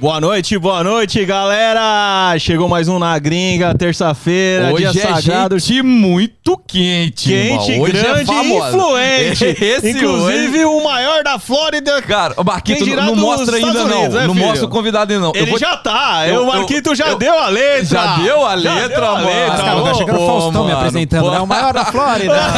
Boa noite, boa noite, galera! Chegou mais um na gringa, terça-feira, Hoje dia é sagrado. gente muito quente, Quente, irmão. Hoje é grande e famosa. influente. Esse Inclusive o maior da Flórida. Cara, o Marquito não mostra ainda Estados não. Unidos, né, não filho? mostra o convidado ainda não. Ele vou- já tá. eu- o Marquito já eu- deu a letra. Já deu a letra, deu a mano. letra. Tá Cara, Ô, tá chegando o Faustão me mano, apresentando, pô. né? O maior da Flórida.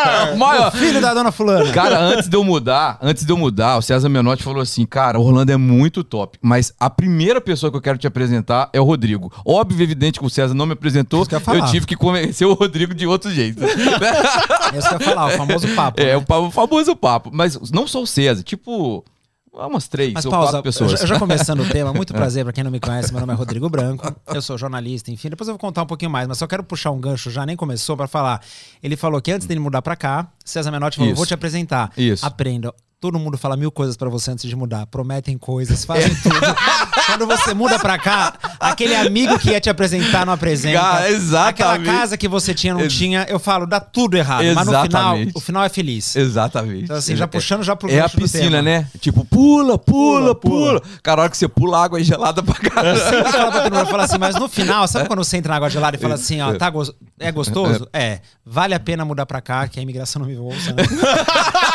É o maior! Maior. Filho da dona fulana. Cara, antes de eu mudar, antes de eu mudar, o César Menotti falou assim: Cara, Orlando é muito top, mas a primeira pessoa que eu quero te apresentar é o Rodrigo. Óbvio evidente que o César não me apresentou, eu eu, tive que convencer o Rodrigo de outro jeito. É isso que eu ia falar, o famoso papo. é, né? o, famoso papo. Mas não só o César, tipo, umas três Mas ou pausa, quatro pessoas. eu já- já começando o tema, muito prazer pra quem não me conhece, meu nome é Rodrigo Branco, eu sou jornalista, enfim, depois eu vou contar um pouquinho mais, mas só quero puxar um gancho, já nem começou, pra falar. Ele falou que antes dele mudar pra cá, César Menotti falou, Isso. vou te apresentar. Isso. Aprenda. Todo mundo fala mil coisas pra você antes de mudar, prometem coisas, fazem tudo. Quando você muda pra cá, aquele amigo que ia te apresentar não apresenta. Cara, exatamente. Aquela casa que você tinha não Ex- tinha, eu falo, dá tudo errado, mas no final, Exatamente. o final é feliz. Exatamente. Então, assim, já puxando já pro É a piscina, né? Tipo, pula, pula, Pula, pula. Cara, a hora que você pula, a água é gelada pra caralho. Eu falo pra todo mundo, eu falo assim, mas no final, sabe quando você entra na água gelada e fala assim, ó, tá gos- é gostoso? É. Vale a pena mudar pra cá, que a imigração não me ouça, né?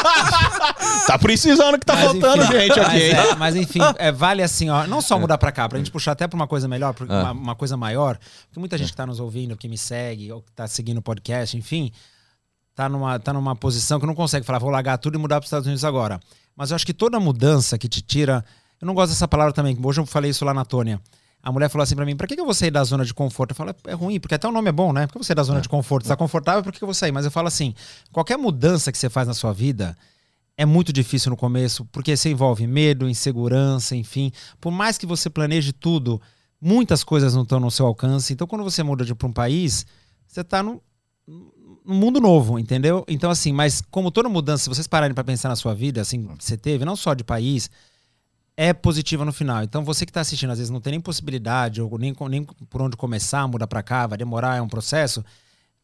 Tá precisando que tá Mas, faltando enfim, gente mas, aqui, hein? é, mas enfim, é, vale assim, ó, não só mudar pra cá, pra gente puxar até pra uma coisa melhor, pra Ah. uma, uma coisa maior, porque muita gente que tá nos ouvindo, que me segue, ou que tá seguindo o podcast, enfim, tá numa, tá numa posição que não consegue falar, vou largar tudo e mudar pros Estados Unidos agora. Mas eu acho que toda mudança que te tira. Eu não gosto dessa palavra também, hoje eu falei isso lá na Tônia. A mulher falou assim pra mim: pra que, que eu vou sair da zona de conforto? Eu falo: é, é ruim, porque até o nome é bom, né? Por que você sair da zona de conforto? Você tá confortável, por que, que eu vou sair? Mas eu falo assim: qualquer mudança que você faz na sua vida é muito difícil no começo, porque você envolve medo, insegurança, enfim. Por mais que você planeje tudo, muitas coisas não estão no seu alcance. Então, quando você muda para um país, você tá no, num mundo novo, entendeu? Então, assim, mas como toda mudança, se vocês pararem para pensar na sua vida, assim, que você teve, não só de país, é positiva no final. Então, você que está assistindo, às vezes não tem nem possibilidade, ou nem, nem por onde começar, mudar para cá, vai demorar, é um processo.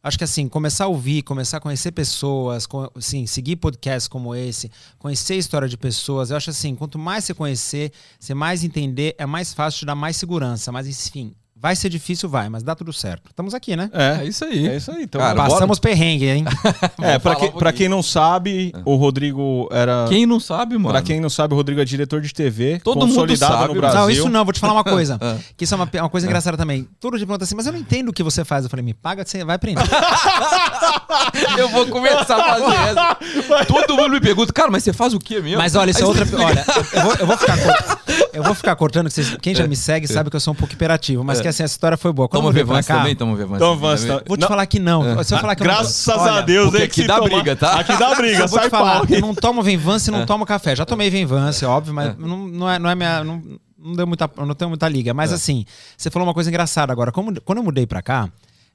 Acho que assim, começar a ouvir, começar a conhecer pessoas, co- assim, seguir podcasts como esse, conhecer a história de pessoas. Eu acho assim, quanto mais você conhecer, você mais entender, é mais fácil te dar mais segurança. Mas enfim, vai ser difícil, vai, mas dá tudo certo. Estamos aqui, né? É isso aí. É isso aí. Então, Cara, Passamos perrengue, hein? é, pra, quem, um pra quem não sabe, o Rodrigo era. Quem não sabe, mano? Pra quem não sabe, o Rodrigo é diretor de TV, Todo mundo consolidado sabe, no. Brasil. Não, isso não, vou te falar uma coisa. Ah. que isso é uma, uma coisa engraçada também. Todo dia pergunta assim, mas eu não entendo o que você faz. Eu falei, me paga, você vai aprender. Eu vou começar a fazer essa. Todo mundo me pergunta, cara, mas você faz o quê mesmo? Mas olha, isso é outra. Olha, eu vou, eu vou ficar cortando. Eu vou ficar cortando, que vocês- quem já me segue sabe que eu sou um pouco hiperativo, mas que assim, essa história foi boa. Quando Toma cá, também, toma Vevance. Toma. Vevance, Vou te Não. falar que não. Se eu falar que eu não- Graças Olha, a Deus, hein, aqui dá tomar- briga, tá? Aqui dá briga, sai te falar, pau. eu não tomo Venvance e não tomo café. Já tomei Venvance, óbvio, mas não, não, é, não é minha. Não, não, deu muita, não tenho muita liga. Mas assim, você falou uma coisa engraçada agora. Como, quando eu mudei pra cá,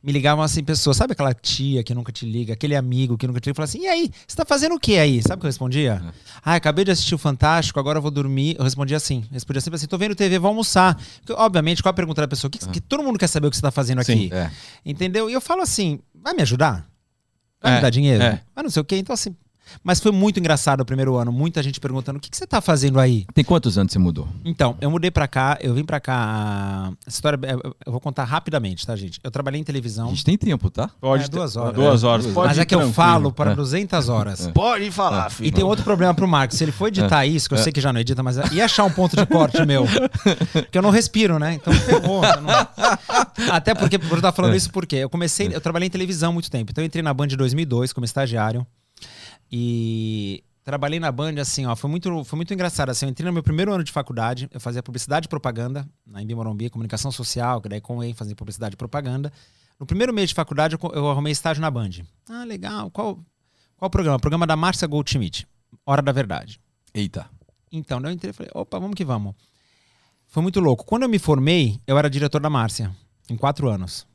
me ligavam assim pessoas, sabe aquela tia que nunca te liga, aquele amigo que nunca te liga, e falava assim: e aí, você tá fazendo o que aí? Sabe o que eu respondia? Ah, acabei de assistir o Fantástico, agora eu vou dormir. Eu respondia assim: respondia sempre assim: tô vendo TV, vou almoçar. Porque, obviamente, qual a pergunta da pessoa? Que, que todo mundo quer saber o que você tá fazendo aqui. Sim, É. Entendeu? E eu falo assim: vai me ajudar? Vai É, me dar dinheiro? é. Vai não sei o quê. Então, assim. Mas foi muito engraçado o primeiro ano. Muita gente perguntando: o que, que você tá fazendo aí? Tem quantos anos você mudou? Então, eu mudei pra cá, eu vim pra cá. Essa história eu- eu vou contar rapidamente, tá, gente? Eu trabalhei em A televisão. gente tem tempo, tá? Pode É, duas horas. Duas É, horas. duas Pode mas é que eu tranquilo. falo para É. 200 horas. Pode falar, filho. E tem outro problema pro Marcos. Se ele for editar isso, que eu sei que já não edita, mas ia achar um ponto de corte meu. Porque eu não respiro, né? Então ferrou. eu não- Até porque, por eu estar falando isso, porque eu comecei, eu trabalhei em televisão há muito tempo. Então eu entrei na Band em 2002 como estagiário. E trabalhei na Band assim, ó, foi muito, foi muito engraçado. Assim, eu entrei no meu primeiro ano de faculdade, eu fazia publicidade e propaganda na Embi Morumbi, comunicação social, que daí com ênfase em publicidade e propaganda. No primeiro mês de faculdade, eu, eu arrumei estágio na Band. Ah, legal. Qual, qual o programa? O programa da Márcia Goldschmidt. Hora da Verdade. Eita. Então, eu entrei e falei, opa, vamos que vamos. Foi muito louco. Quando eu me formei, eu era diretor da Márcia, em quatro anos.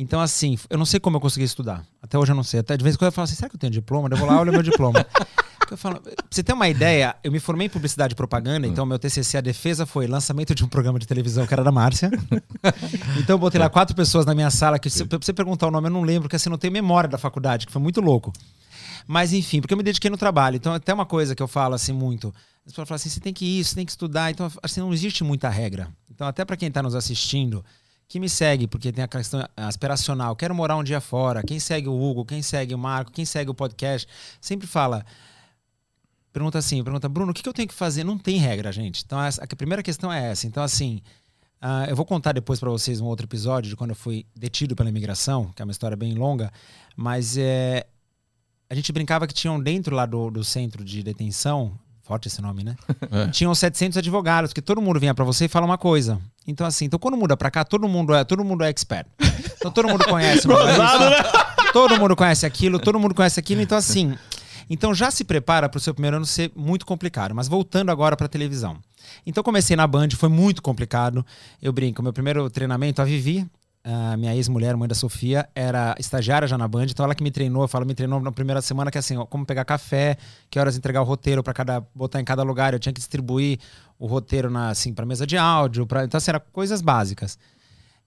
Então, assim, eu não sei como eu consegui estudar. Até hoje eu não sei. Até de vez em quando eu falo assim, será que eu tenho diploma? Eu vou lá, olho meu diploma. Eu falo, pra você ter uma ideia, eu me formei em publicidade e propaganda, então meu TCC, a defesa foi lançamento de um programa de televisão que era da Márcia. então eu botei lá quatro pessoas na minha sala, que se, pra você perguntar o nome eu não lembro, porque assim, não tenho memória da faculdade, que foi muito louco. Mas enfim, porque eu me dediquei no trabalho. Então, até uma coisa que eu falo assim muito. As pessoas falam assim: você tem que ir, você tem que estudar. Então, assim, não existe muita regra. Então, até para quem está nos assistindo, que me segue, porque tem a questão aspiracional, quero morar um dia fora. Quem segue o Hugo, quem segue o Marco, quem segue o podcast, sempre fala. Pergunta assim, pergunta, Bruno, o que, eu tenho que fazer? Não tem regra, gente. Então, a primeira questão é essa. Então, assim, uh, eu vou contar depois para vocês um outro episódio de quando eu fui detido pela imigração, que é uma história bem longa, mas é, a gente brincava que tinham dentro lá do, do centro de detenção, forte esse nome, né? É. Tinham 700 advogados, que todo mundo vinha para você e fala uma coisa. Então assim, então quando muda para cá, todo mundo é, todo mundo é expert. Então todo mundo conhece, Gozado, né? todo mundo conhece aquilo, todo mundo conhece aquilo, então assim, então já se prepara para o seu primeiro ano ser muito complicado. Mas voltando agora para televisão. Então comecei na Band, foi muito complicado. Eu brinco, meu primeiro treinamento, a Vivi, a minha ex-mulher, mãe da Sofia, era estagiária já na Band, então ela que me treinou, eu falo, me treinou na primeira semana que é assim, ó, como pegar café, que horas entregar o roteiro para cada botar em cada lugar, eu tinha que distribuir o roteiro na assim para mesa de áudio, para então assim, era coisas básicas.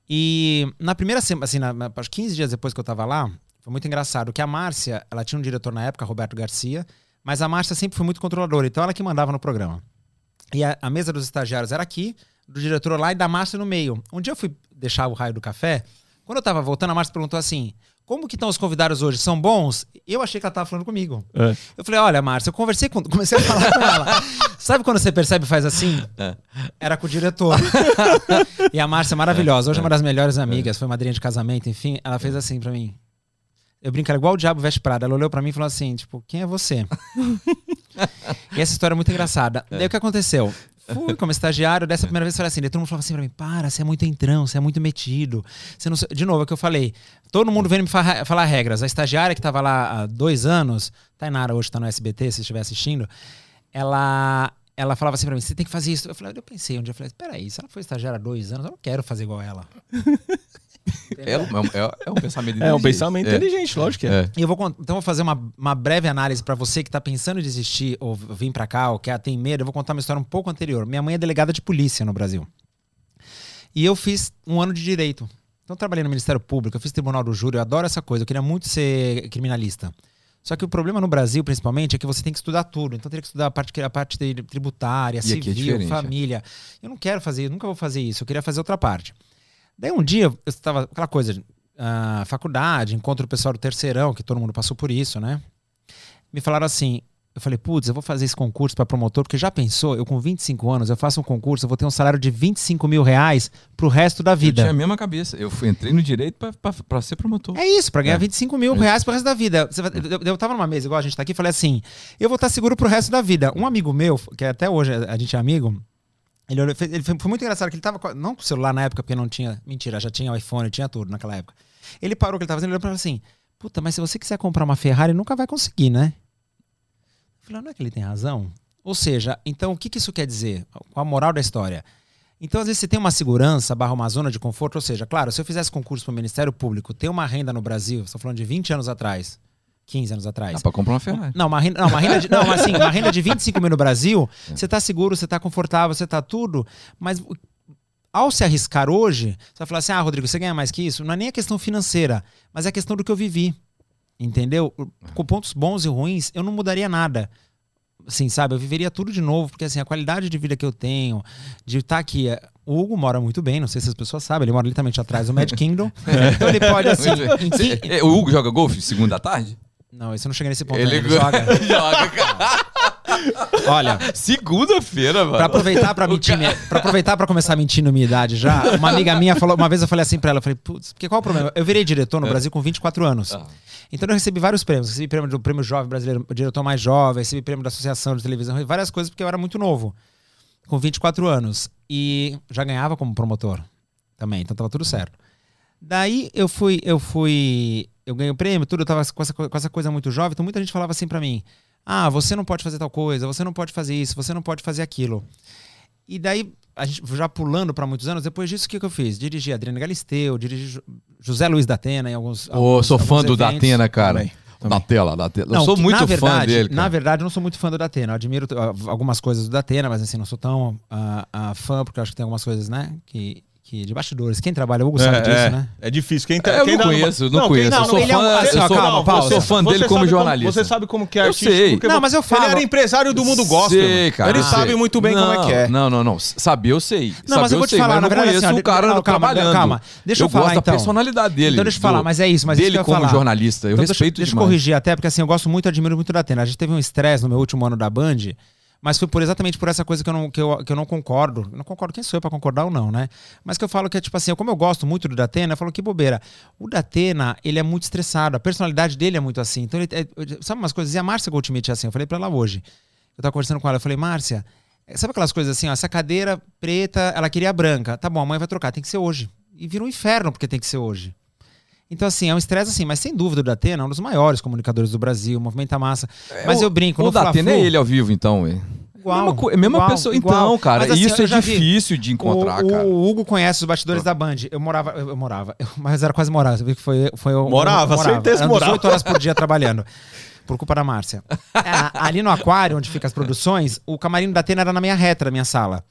E na primeira semana, assim, na, 15 dias depois que eu tava lá, foi muito engraçado que a Márcia, ela tinha um diretor na época, Roberto Garcia, mas a Márcia sempre foi muito controladora, então ela que mandava no programa. E a, a mesa dos estagiários era aqui, do diretor lá e da Márcia no meio. Um dia eu fui deixar o raio do café, quando eu tava voltando, a Márcia perguntou assim: como que estão os convidados hoje? São bons? Eu achei que ela tava falando comigo. É. Eu falei, olha, Márcia, eu conversei com. Comecei a falar com ela. Sabe quando você percebe e faz assim? É. Era com o diretor. e a Márcia é maravilhosa. Hoje é uma das melhores amigas, foi madrinha de casamento, enfim. Ela fez assim para mim. Eu brinco, era igual o Diabo Veste Prada. Ela olhou para mim e falou assim, tipo, quem é você? e essa história é muito engraçada. É. Daí o que aconteceu? Fui como estagiário, dessa primeira vez eu falei assim, todo mundo falava assim pra mim, para, você é muito entrão, você é muito metido. Você não... De novo, é o que eu falei. Todo mundo vem me falar, falar regras. A estagiária que tava lá há dois anos, Tainara hoje tá no SBT, se estiver assistindo, ela ela falava assim pra mim, você tem que fazer isso. Eu falei, eu pensei um dia, eu falei, peraí, se ela foi estagiária há dois anos, eu não quero fazer igual ela. É, é, é, é, um pensamento inteligente. É um pensamento é. inteligente, lógico que é. é. E eu vou, então vou fazer uma, uma breve análise para você que tá pensando em desistir ou vir para cá ou quer tem medo. Eu vou contar uma história um pouco anterior. Minha mãe é delegada de polícia no Brasil. E eu fiz um ano de direito. Então eu trabalhei no Ministério Público, eu fiz Tribunal do Júri, eu adoro essa coisa. Eu queria muito ser criminalista. Só que o problema no Brasil, principalmente, é que você tem que estudar tudo. Então, teria que estudar a parte, a parte tributária, e civil, é família. Eu não quero fazer, nunca vou fazer isso. Eu queria fazer outra parte. Daí um dia, eu estava aquela coisa, uh, faculdade, encontro o pessoal do terceirão, que todo mundo passou por isso, né? Me falaram assim, eu falei, putz, eu vou fazer esse concurso para promotor, porque já pensou, eu com 25 anos, eu faço um concurso, eu vou ter um salário de 25 mil reais pro resto da vida. Eu tinha a mesma cabeça. Eu fui, entrei no direito para ser promotor. É isso, para ganhar é. 25 mil é reais pro resto da vida. Eu, eu, eu tava numa mesa, igual a gente tá aqui, falei assim, eu vou estar seguro pro resto da vida. Um amigo meu, que até hoje a gente é amigo, ele, olhou, ele foi, foi, muito engraçado que ele tava. Não com o celular na época, porque não tinha. Mentira, já tinha o iPhone, tinha tudo naquela época. Ele parou o que ele tava fazendo e olhou pra mim assim: Puta, mas se você quiser comprar uma Ferrari, nunca vai conseguir, né? Eu falei, não é que ele tem razão? Ou seja, então o que, que isso quer dizer? Qual a moral da história? Então, às vezes, você tem uma segurança barra uma zona de conforto, ou seja, claro, se eu fizesse concurso para o Ministério Público, ter uma renda no Brasil, estou falando de 20 anos atrás, 15 anos atrás. Dá pra comprar uma Ferrari. Não, uma renda, não, uma renda de, não, assim, uma renda de 25 mil no Brasil, é. você tá seguro, você tá confortável, você tá tudo, mas ao se arriscar hoje, você vai falar assim, ah, Rodrigo, você ganha mais que isso? Não é nem a questão financeira, mas é a questão do que eu vivi, entendeu? Com pontos bons e ruins, eu não mudaria nada. Assim, sabe? Eu viveria tudo de novo, porque assim, a qualidade de vida que eu tenho, de estar tá aqui... É, o Hugo mora muito bem, não sei se as pessoas sabem, ele mora literalmente atrás do Mad Kingdom. então ele pode, assim. Em... O Hugo joga golfe segunda tarde? Não, isso não cheguei nesse ponto. Ele, ele joga. joga, cara. Olha. Segunda-feira, mano. Pra aproveitar pra mentir, cara... pra aproveitar pra começar a mentir na minha idade já, uma amiga minha falou, uma vez eu falei assim pra ela, eu falei, putz, porque qual é o problema? Eu virei diretor no é. Brasil com 24 anos. Ah. Então eu recebi vários prêmios. Recebi prêmio do Prêmio Jovem Brasileiro, diretor mais jovem, recebi prêmio da Associação de Televisão, várias coisas, porque eu era muito novo. Com 24 anos. E já ganhava como promotor também, então tava tudo certo. Daí eu fui, eu fui eu ganhei o prêmio, tudo, eu tava com essa, com essa coisa muito jovem, então muita gente falava assim para mim: ah, você não pode fazer tal coisa, você não pode fazer isso, você não pode fazer aquilo. E daí, a gente já pulando para muitos anos, depois disso, o que, que eu fiz? Dirigi Adriana Galisteu, dirigi José Luiz da Atena em alguns. Ô, oh, sou fã do Datena, cara. Também. Da tela, da tela. eu sou muito verdade, fã dele. Cara. Na verdade, eu não sou muito fã do Datena. Eu admiro uh, algumas coisas do Datena, mas assim, não sou tão uh, uh, fã, porque eu acho que tem algumas coisas, né, que, que de bastidores. Quem trabalha, o Hugo sabe É, disso, é, né? é difícil. Quem tá, É, eu quem não conheço, não quem- conheço. não, eu sou ele é um- fã, eu sou, calma, pausa. eu sou fã Você dele como sabe jornalista. você sabe como que é Eu artístico. sei. Não, mas eu falo- Ele era empresário do mundo gospel. Sei, cara. Ele eu sabe sei. muito bem como é que é. Não, não, não. Saber eu sei. Não, mas eu vou te falar, na eu não verdade, conheço assim, o cara não, calma, trabalhando. calma. Deixa eu eu falar, gosto então. da personalidade dele. Então deixa eu falar, mas é isso, mas dele eu como jornalista. Eu respeito deixa, deixa eu demais. corrigir até, porque assim, eu gosto muito, admiro muito da Atena. A gente teve um estresse no meu último ano da Band, mas foi por exatamente por essa coisa que eu não, que eu, que eu não concordo. Não concordo quem sou eu pra concordar ou não, né? Mas que eu falo que é tipo assim, como eu gosto muito do Datena, eu falo que bobeira. O Datena, ele é muito estressado, a personalidade dele é muito assim. Então, ele, é- sabe umas coisas? E a Márcia Goldschmidt é assim, eu falei pra ela hoje. Eu tava conversando com ela, eu falei, Márcia, sabe aquelas coisas assim, ó, essa cadeira preta, ela queria branca. Tá bom, a mãe vai trocar, tem que ser hoje. E vira um inferno porque tem que ser hoje. Então, assim, é um estresse assim, mas sem dúvida o Datena é um dos maiores comunicadores do Brasil, movimenta massa. mas o- eu brinco, O no Datena é ele ao vivo, então, ué. Igual, mesma, co- é mesma igual, pessoa. igual. Então, cara, Mas, assim, isso eu é já vi. difícil de encontrar, o, cara. O Hugo conhece os bastidores da Band. Eu morava, eu, eu morava, eu- mas era quase morava. Você viu que foi, foi eu- Morava, eu certeza Eram morava. 18 horas por dia trabalhando. Por culpa da Márcia. Ah, ali no aquário, onde ficam as produções, o camarim da Atena era na minha reta, na minha sala.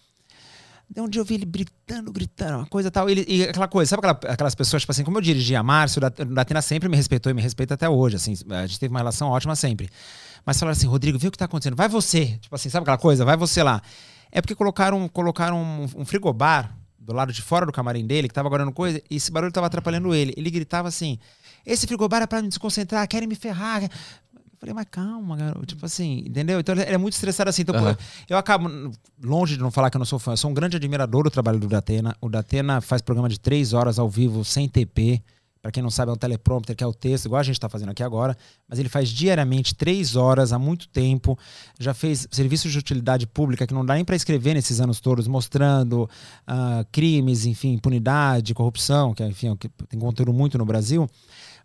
Daí um dia eu vi ele gritando, gritando, uma coisa tal. Ele, e aquela coisa, sabe aquela- aquelas pessoas, tipo assim, como eu dirigi a Márcia, o Dat- o Datena sempre me respeitou e me respeita até hoje, assim, a gente teve uma relação ótima sempre. Mas falaram assim, Rodrigo, vê o que tá acontecendo, vai você. Tipo assim, sabe aquela coisa? Vai você lá. É porque colocaram, colocaram um, um frigobar do lado de fora do camarim dele, que tava guardando coisa, e esse barulho tava atrapalhando ele. Ele gritava assim, esse frigobar é pra me desconcentrar, querem me ferrar. Falei, mas calma, garoto. Tipo assim, entendeu? Então ele é muito estressado assim. Então, pô, eu acabo, longe de não falar que eu não sou fã, eu sou um grande admirador do trabalho do Datena. O Datena faz programa de três horas ao vivo, sem TP. Pra quem não sabe, é um teleprompter, que é o texto, igual a gente tá fazendo aqui agora. Mas ele faz diariamente três horas, há muito tempo. Já fez serviços de utilidade pública que não dá nem pra escrever nesses anos todos, mostrando ah, crimes, enfim, impunidade, corrupção, que enfim, é o que tem conteúdo muito no Brasil.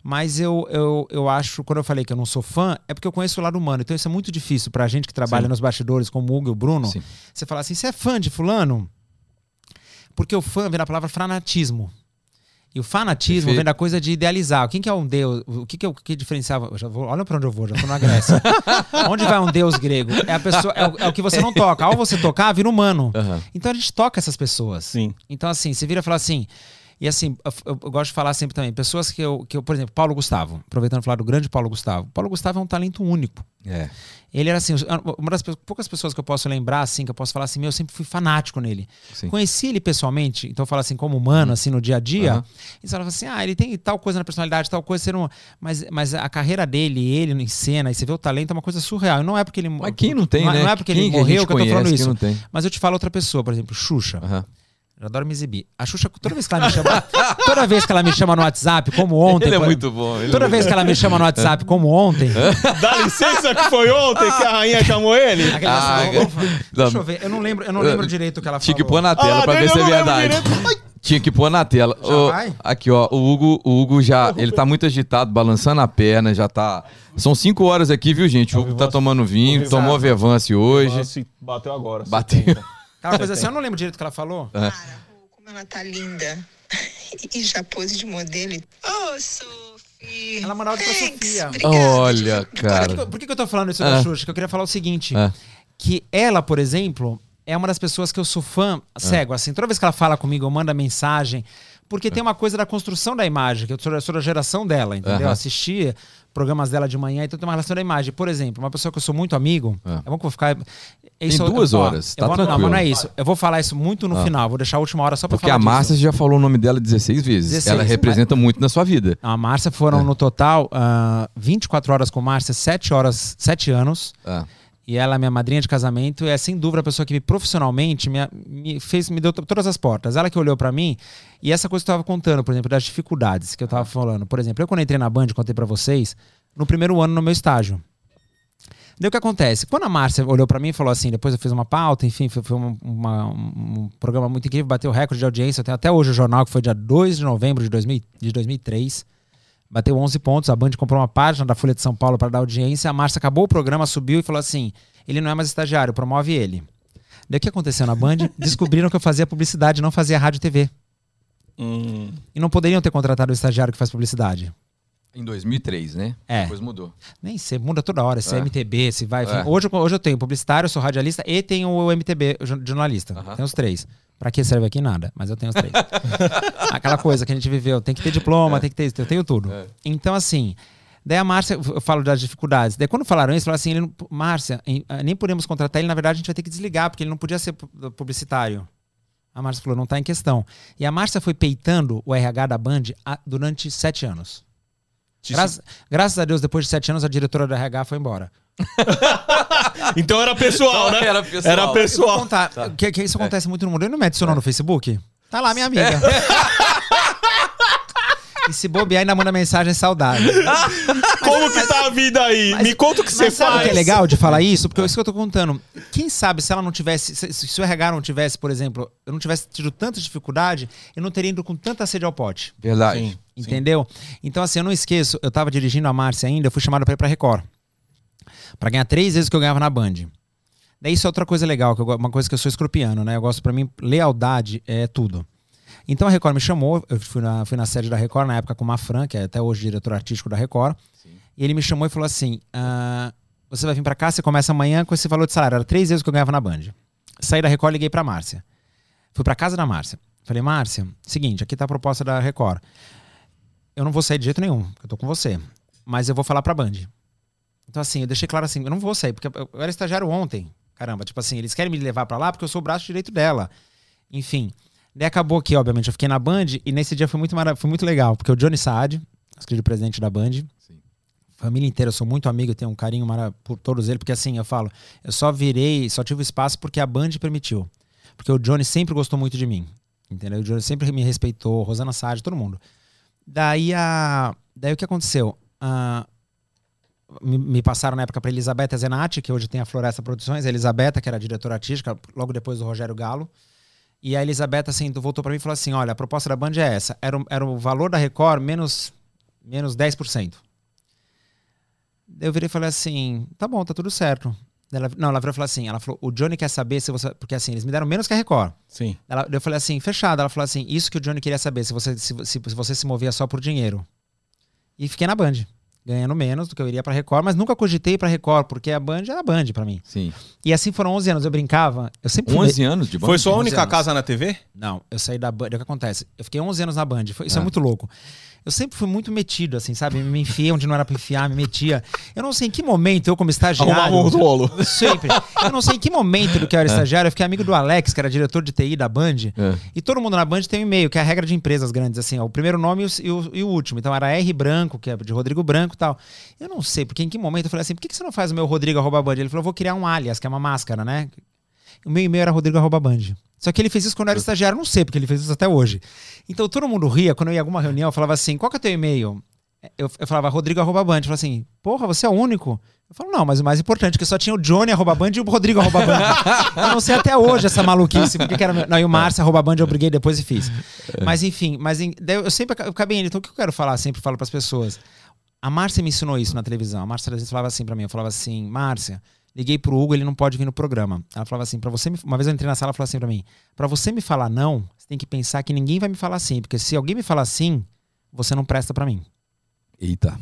Mas eu, eu, eu acho, quando eu falei que eu não sou fã, é porque eu conheço o lado humano. Então isso é muito difícil pra gente que trabalha Sim. nos bastidores, como o Hugo e o Bruno. Sim. Você falar assim, você é fã de fulano? Porque o fã vem da palavra fanatismo. E o fanatismo Perfeito. vem da coisa de idealizar. Quem que é um deus? O que que, é o que diferenciava? Eu já vou, olha pra onde eu vou, já tô na Grécia. onde vai um deus grego? É, a pessoa, é, o, é o que você não toca. Ao você tocar, vira humano. Aham. Então a gente toca essas pessoas. Sim. Então, assim, você vira e fala assim. E assim, eu, eu- gosto de falar sempre também, pessoas que eu, que eu, por exemplo, Paulo Gustavo, aproveitando falar do grande Paulo Gustavo. Paulo Gustavo é um talento único. É. Ele era assim, uma das poucas pessoas que eu posso lembrar, assim, que eu posso falar assim, meu, eu sempre fui fanático nele. Sim. Conheci ele pessoalmente, então eu falo assim, como humano, assim, no dia a dia. Aham. E você falava assim, ah, ele tem tal coisa na personalidade, tal coisa, ser um... mas, mas a carreira dele, ele em cena, e você vê o talento, é uma coisa surreal. E não é porque ele. Mas quem não tem, não, é- né? Não é porque Quem ele que morreu que eu tô falando isso. não? Mas eu te falo outra pessoa, por exemplo, Xuxa. Aham. Eu adoro me exibir. A Xuxa, toda vez que ela me chama, toda vez que ela me chama no WhatsApp, como ontem. Ele é muito bom. ele é Toda muito vez que ela me chama no WhatsApp, como ontem. Dá licença que foi ontem que a rainha chamou ele. Ah. Deixa eu ver, eu não lembro, eu não lembro direito o que ela Tinha falou. que pôr na tela Ah, pra ver se é verdade. Tinha que pôr na tela. Já Ô, vai? aqui, ó. O Hugo, o Hugo já. Ele tá muito agitado, balançando a perna, já tá. São cinco horas aqui, viu, gente? O Hugo tá tomando vinho, Vivance- tomou Vevance hoje. Nossa, bateu agora. Bateu. 70. Aquela coisa assim, eu não lembro direito o que ela falou. Cara, como ela tá linda. E já pose de modelo. e- Oh, Sophie. Ela mandava pra Sofia. obrigada. Olha, Por que, cara. que eu- por que que eu tô falando isso Ah. da Xuxa? Que eu queria falar o seguinte: Ah. que ela, por exemplo, é uma das pessoas que eu sou fã cego. Assim, toda vez que ela fala comigo, eu mando mensagem. Porque tem uma coisa da construção da imagem, que eu sou, eu sou da geração dela, entendeu? Aham. Assistia programas dela de manhã, então tem uma relação da imagem. Por exemplo, uma pessoa que eu sou muito amigo, Ah. é bom que eu vou ficar. Isso, eu- duas ó, horas, eu tá vou- Não, mas não é isso. Eu vou falar isso muito no Ah. final, vou deixar a última hora só pra Porque falar a disso. Márcia já falou o nome dela 16 vezes. 16. Ela representa muito na sua vida. A Márcia foram É. no total ah, 24 horas com Márcia, 7 horas, 7 anos. Ah, E ela é minha madrinha de casamento e é sem dúvida a pessoa que me profissionalmente me, me fez, me deu to- todas as portas. Ela que olhou pra mim e essa coisa que eu tava contando, por exemplo, das dificuldades que eu tava falando. Por exemplo, eu quando entrei na Band, contei pra vocês, no primeiro ano no meu estágio. Daí o que acontece? Quando a Márcia olhou pra mim e falou assim, depois eu fiz uma pauta, enfim, foi, foi uma- uma- um programa muito incrível, bateu recorde de audiência. Tenho até hoje o jornal, que foi dia 2 de novembro de, 2000, de 2003. Bateu 11 pontos, a Band comprou uma página da Folha de São Paulo para dar audiência. A Márcia acabou o programa, subiu e falou assim: ele não é mais estagiário, promove ele. Daí o que aconteceu na Band? Descobriram que eu fazia publicidade, não fazia rádio e TV. Hum. E não poderiam ter contratado o estagiário que faz publicidade. Em 2003, né? É. Depois mudou. Nem sei, muda toda hora, se é, É. MTB, se vai. É. Hoje, eu- hoje eu tenho publicitário, sou radialista e tenho o MTB, jornalista. Aham. Tem os três. Pra que serve aqui? Nada, mas eu tenho os três. Aquela coisa que a gente viveu, tem que ter diploma, tem que ter isso, eu tenho tudo. É. Então, assim, daí a Márcia, eu falo das dificuldades. Daí quando falaram isso, falaram assim, ele não, Márcia, ah, nem podemos contratar ele, na verdade a gente vai ter que desligar, porque ele não podia ser pu- publicitário. A Márcia falou, não tá em questão. E a Márcia foi peitando o RH da Band durante sete anos. Graças, graças a Deus, depois de sete anos, a diretora do RH foi embora. Então era pessoal, né? Era pessoal. Era Eu vou pessoal. contar, que, que isso acontece muito no mundo. Ele não me adicionou no Facebook? Tá lá, minha amiga. e se bobear, ainda manda mensagem saudade. Como que tá a vida aí? Me conta o que você Mas sabe faz. que é legal de falar isso? Porque é isso que eu tô contando. Quem sabe se ela não tivesse, se, se o RH não tivesse, por exemplo, eu não tivesse tido tanta dificuldade, eu não teria ido com tanta sede ao pote. Verdade. Sim. Entendeu? Então, assim, eu não esqueço, eu tava dirigindo a Márcia ainda, eu fui chamado pra ir pra Record. Pra ganhar três vezes o que eu ganhava na Band. Daí isso é outra coisa legal, que eu uma coisa que eu sou escorpiano, né? Eu gosto, pra mim, lealdade é tudo. Então a Record me chamou, eu fui na, fui na sede da Record, na época com o Mafran, que é até hoje diretor artístico da Record. E ele me chamou e falou assim: ah, você vai vir pra cá, você começa amanhã com esse valor de salário. Era três vezes o que eu ganhava na Band. Saí da Record, liguei pra Márcia. Fui pra casa da Márcia. Falei, Márcia, seguinte, aqui tá a proposta da Record. Eu não vou sair de jeito nenhum, eu tô com você. Mas eu vou falar pra Band. Então, assim, eu deixei claro assim, eu não vou sair, porque eu era estagiário ontem. Caramba, tipo assim, eles querem me levar pra lá porque eu sou o braço direito dela. Enfim. Daí acabou que, obviamente, eu fiquei na Band e nesse dia foi muito, foi muito legal, porque o Johnny Saad, escrito presidente da Band, Sim. família inteira, eu sou muito amigo, eu tenho um carinho por todos eles, porque assim, eu falo, eu só virei, só tive espaço porque a Band permitiu. Porque o Johnny sempre gostou muito de mim. Entendeu? O Johnny sempre me respeitou, Rosana Saad, todo mundo. Daí a. Daí o que aconteceu? Ah, me, me passaram na época para Elisabetta Zenatti, que hoje tem a Floresta Produções, a Elisabetta, que era diretora artística, logo depois do Rogério Galo. E a Elisabetta assim, voltou para mim e falou assim: olha, a proposta da Band é essa. Era, era o valor da Record menos, menos 10%. Daí Eu virei e falei assim: tá bom, tá tudo certo. Ela, não, ela virou e falou assim: ela falou, o Johnny quer saber se você. Porque assim, eles me deram menos que a Record. Sim. Ela, eu falei assim, fechado. Ela falou assim, isso que o Johnny queria saber, se você se, se, se você se movia só por dinheiro. E fiquei na Band, ganhando menos do que eu iria pra Record, mas nunca cogitei pra Record, porque a Band era Band pra mim. Sim. E assim foram 11 anos, eu brincava, eu sempre fui 11 anos de banda? Foi sua 11 única anos. casa na TV? não, eu saí da Band. O que acontece? Eu fiquei 11 anos na Band. Foi- isso é Ah. muito louco. Eu sempre fui muito metido, assim, sabe? Me enfiei onde não era pra enfiar, me metia. Eu não sei em que momento eu, como estagiário. Arrumava um rolo. Sempre. Eu não sei em que momento do que eu era estagiário, eu fiquei amigo do Alex, que era diretor de TI da Band. É. E todo mundo na Band tem um e-mail, que é a regra de empresas grandes, assim, ó, o primeiro nome e o, e o- último. Então era R Branco, que é de Rodrigo Branco e tal. Eu não sei, porque em que momento eu falei assim, por que, que você não faz o meu Rodrigo arroba Band? Ele falou, eu vou criar um alias, que é uma máscara, né? O meu e-mail era Rodrigo arroba Band. Só que ele fez isso quando eu era estagiário, eu não sei, porque ele fez isso até hoje. Então todo mundo ria, quando eu ia em alguma reunião, eu falava assim, qual que é o teu e-mail? Eu, eu falava Rodrigo arroba Band. Eu falava assim, porra, você é o único? Eu falo, não, mas o mais importante é que só tinha o Johnny arroba Band e o Rodrigo arroba Band. eu não sei até hoje essa maluquice, porque que era meu... Não, e o Márcio arroba Band eu briguei depois e fiz. Mas enfim, mas em- eu sempre eu acabei indo. Então o que eu quero falar, sempre falo pras pessoas. A Márcia me ensinou isso na televisão. A Márcia às vezes falava assim pra mim, eu falava assim, Márcia, liguei pro Hugo, ele não pode vir no programa. Ela falava assim, para você me... uma vez eu entrei na sala, ela falou assim pra mim, pra você me falar não, você tem que pensar que ninguém vai me falar sim, porque se alguém me falar sim, você não presta pra mim. Eita.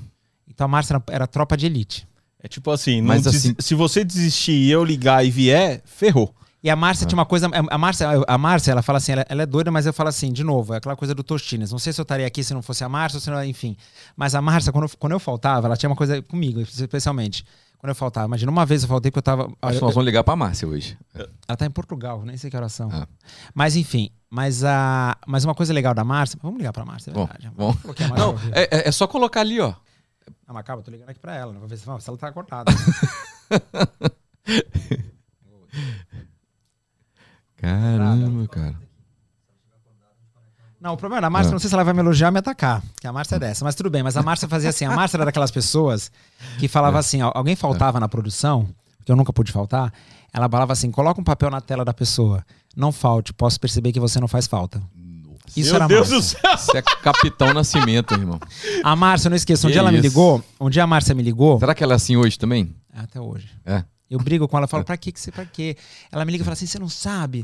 Então a Márcia era, era tropa de elite. É tipo assim, não Mas des- assim- se você desistir e eu ligar e vier, ferrou. E a Márcia tinha uma coisa. A Márcia, a Márcia, ela fala assim, ela, ela é doida, mas eu falo assim, de novo, é aquela coisa do Tostines. Não sei se eu estaria aqui se não fosse a Márcia, ou se não, enfim. Mas a Márcia, quando eu, quando eu faltava, ela tinha uma coisa comigo, especialmente. Quando eu faltava. Imagina, uma vez eu faltei porque eu tava. Acho eu- que nós vamos ligar pra Márcia hoje. ela tá em Portugal, nem sei que horas são. Ah. Mas enfim, mas, a, mas uma coisa legal da Márcia. Vamos ligar pra Márcia, é Bom, verdade. bom. Márcia Não, é, é- é só colocar ali, ó. Não, mas calma, eu tô ligando aqui pra ela. né? Vou ver se, se ela tá cortada. Caramba, cara. Não, o problema é da Márcia, Ah. não sei se ela vai me elogiar ou me atacar. Que a Márcia é dessa, mas tudo bem. Mas a Márcia fazia assim: a Márcia era daquelas pessoas que falava assim: ó, alguém faltava na produção, porque eu nunca pude faltar. Ela falava assim: coloca um papel na tela da pessoa. Não falte, posso perceber que você não faz falta. Isso Meu era a Deus Márcia. do céu. Você é Capitão Nascimento, irmão. A Márcia, não esqueço. Um Que dia ela me ligou. Um dia a Márcia me ligou. Será que ela é assim hoje também? Até hoje. É. Eu brigo com ela, falo, pra que que você, pra quê? Ela me liga e fala assim, você não sabe?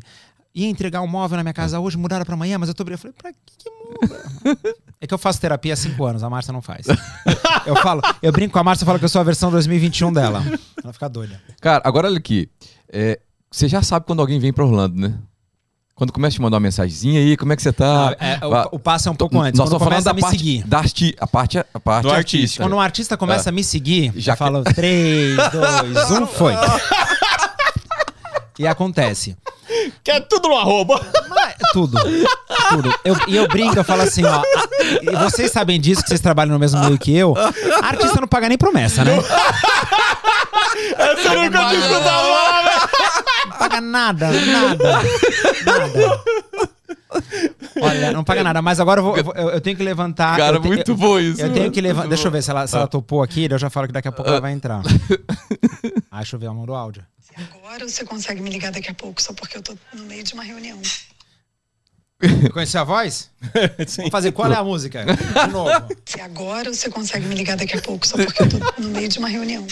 Ia entregar um móvel na minha casa hoje, mudaram pra amanhã, mas eu tô brigando. Eu falei, pra que que muda? É que eu faço terapia há cinco anos, a Márcia não faz. eu falo, eu brinco com a Márcia e falo que eu sou a versão 2021 dela. Ela fica doida. Cara, agora olha aqui. É, você já sabe quando alguém vem pra Orlando, né? Quando começa a te mandar uma mensagenzinha aí, como é que você tá? É, o- Va- o, passo é um pouco antes. Nós quando começa da a me parte, seguir. da arti a parte, a parte artista. Quando um artista começa a me seguir, Já falo 3, 2, 1, foi. E acontece. Que é tudo no arroba. Mas, tudo. Tudo. Eu- e eu brinco, eu falo assim, ó. E vocês sabem disso, que vocês trabalham no mesmo meio que eu. Artista não paga nem promessa, né? Essa eu nunca falar, velho. Não paga nada, nada. Nada. Olha, não paga nada. Mas agora eu, vou- eu eu- tenho que levantar. Cara, eu te- muito eu- bom isso. Eu tenho que levantar. Deixa eu ver se ela, se ela topou aqui, eu já falo que daqui a pouco ela vai entrar. Ah, deixa eu ver, ela mandou áudio. Agora você consegue me ligar daqui a pouco, só porque eu tô no meio de uma reunião. Conheceu a voz? Sim. Vamos fazer qual é a música? De novo. Se agora você consegue me ligar daqui a pouco, só porque eu tô no meio de uma reunião.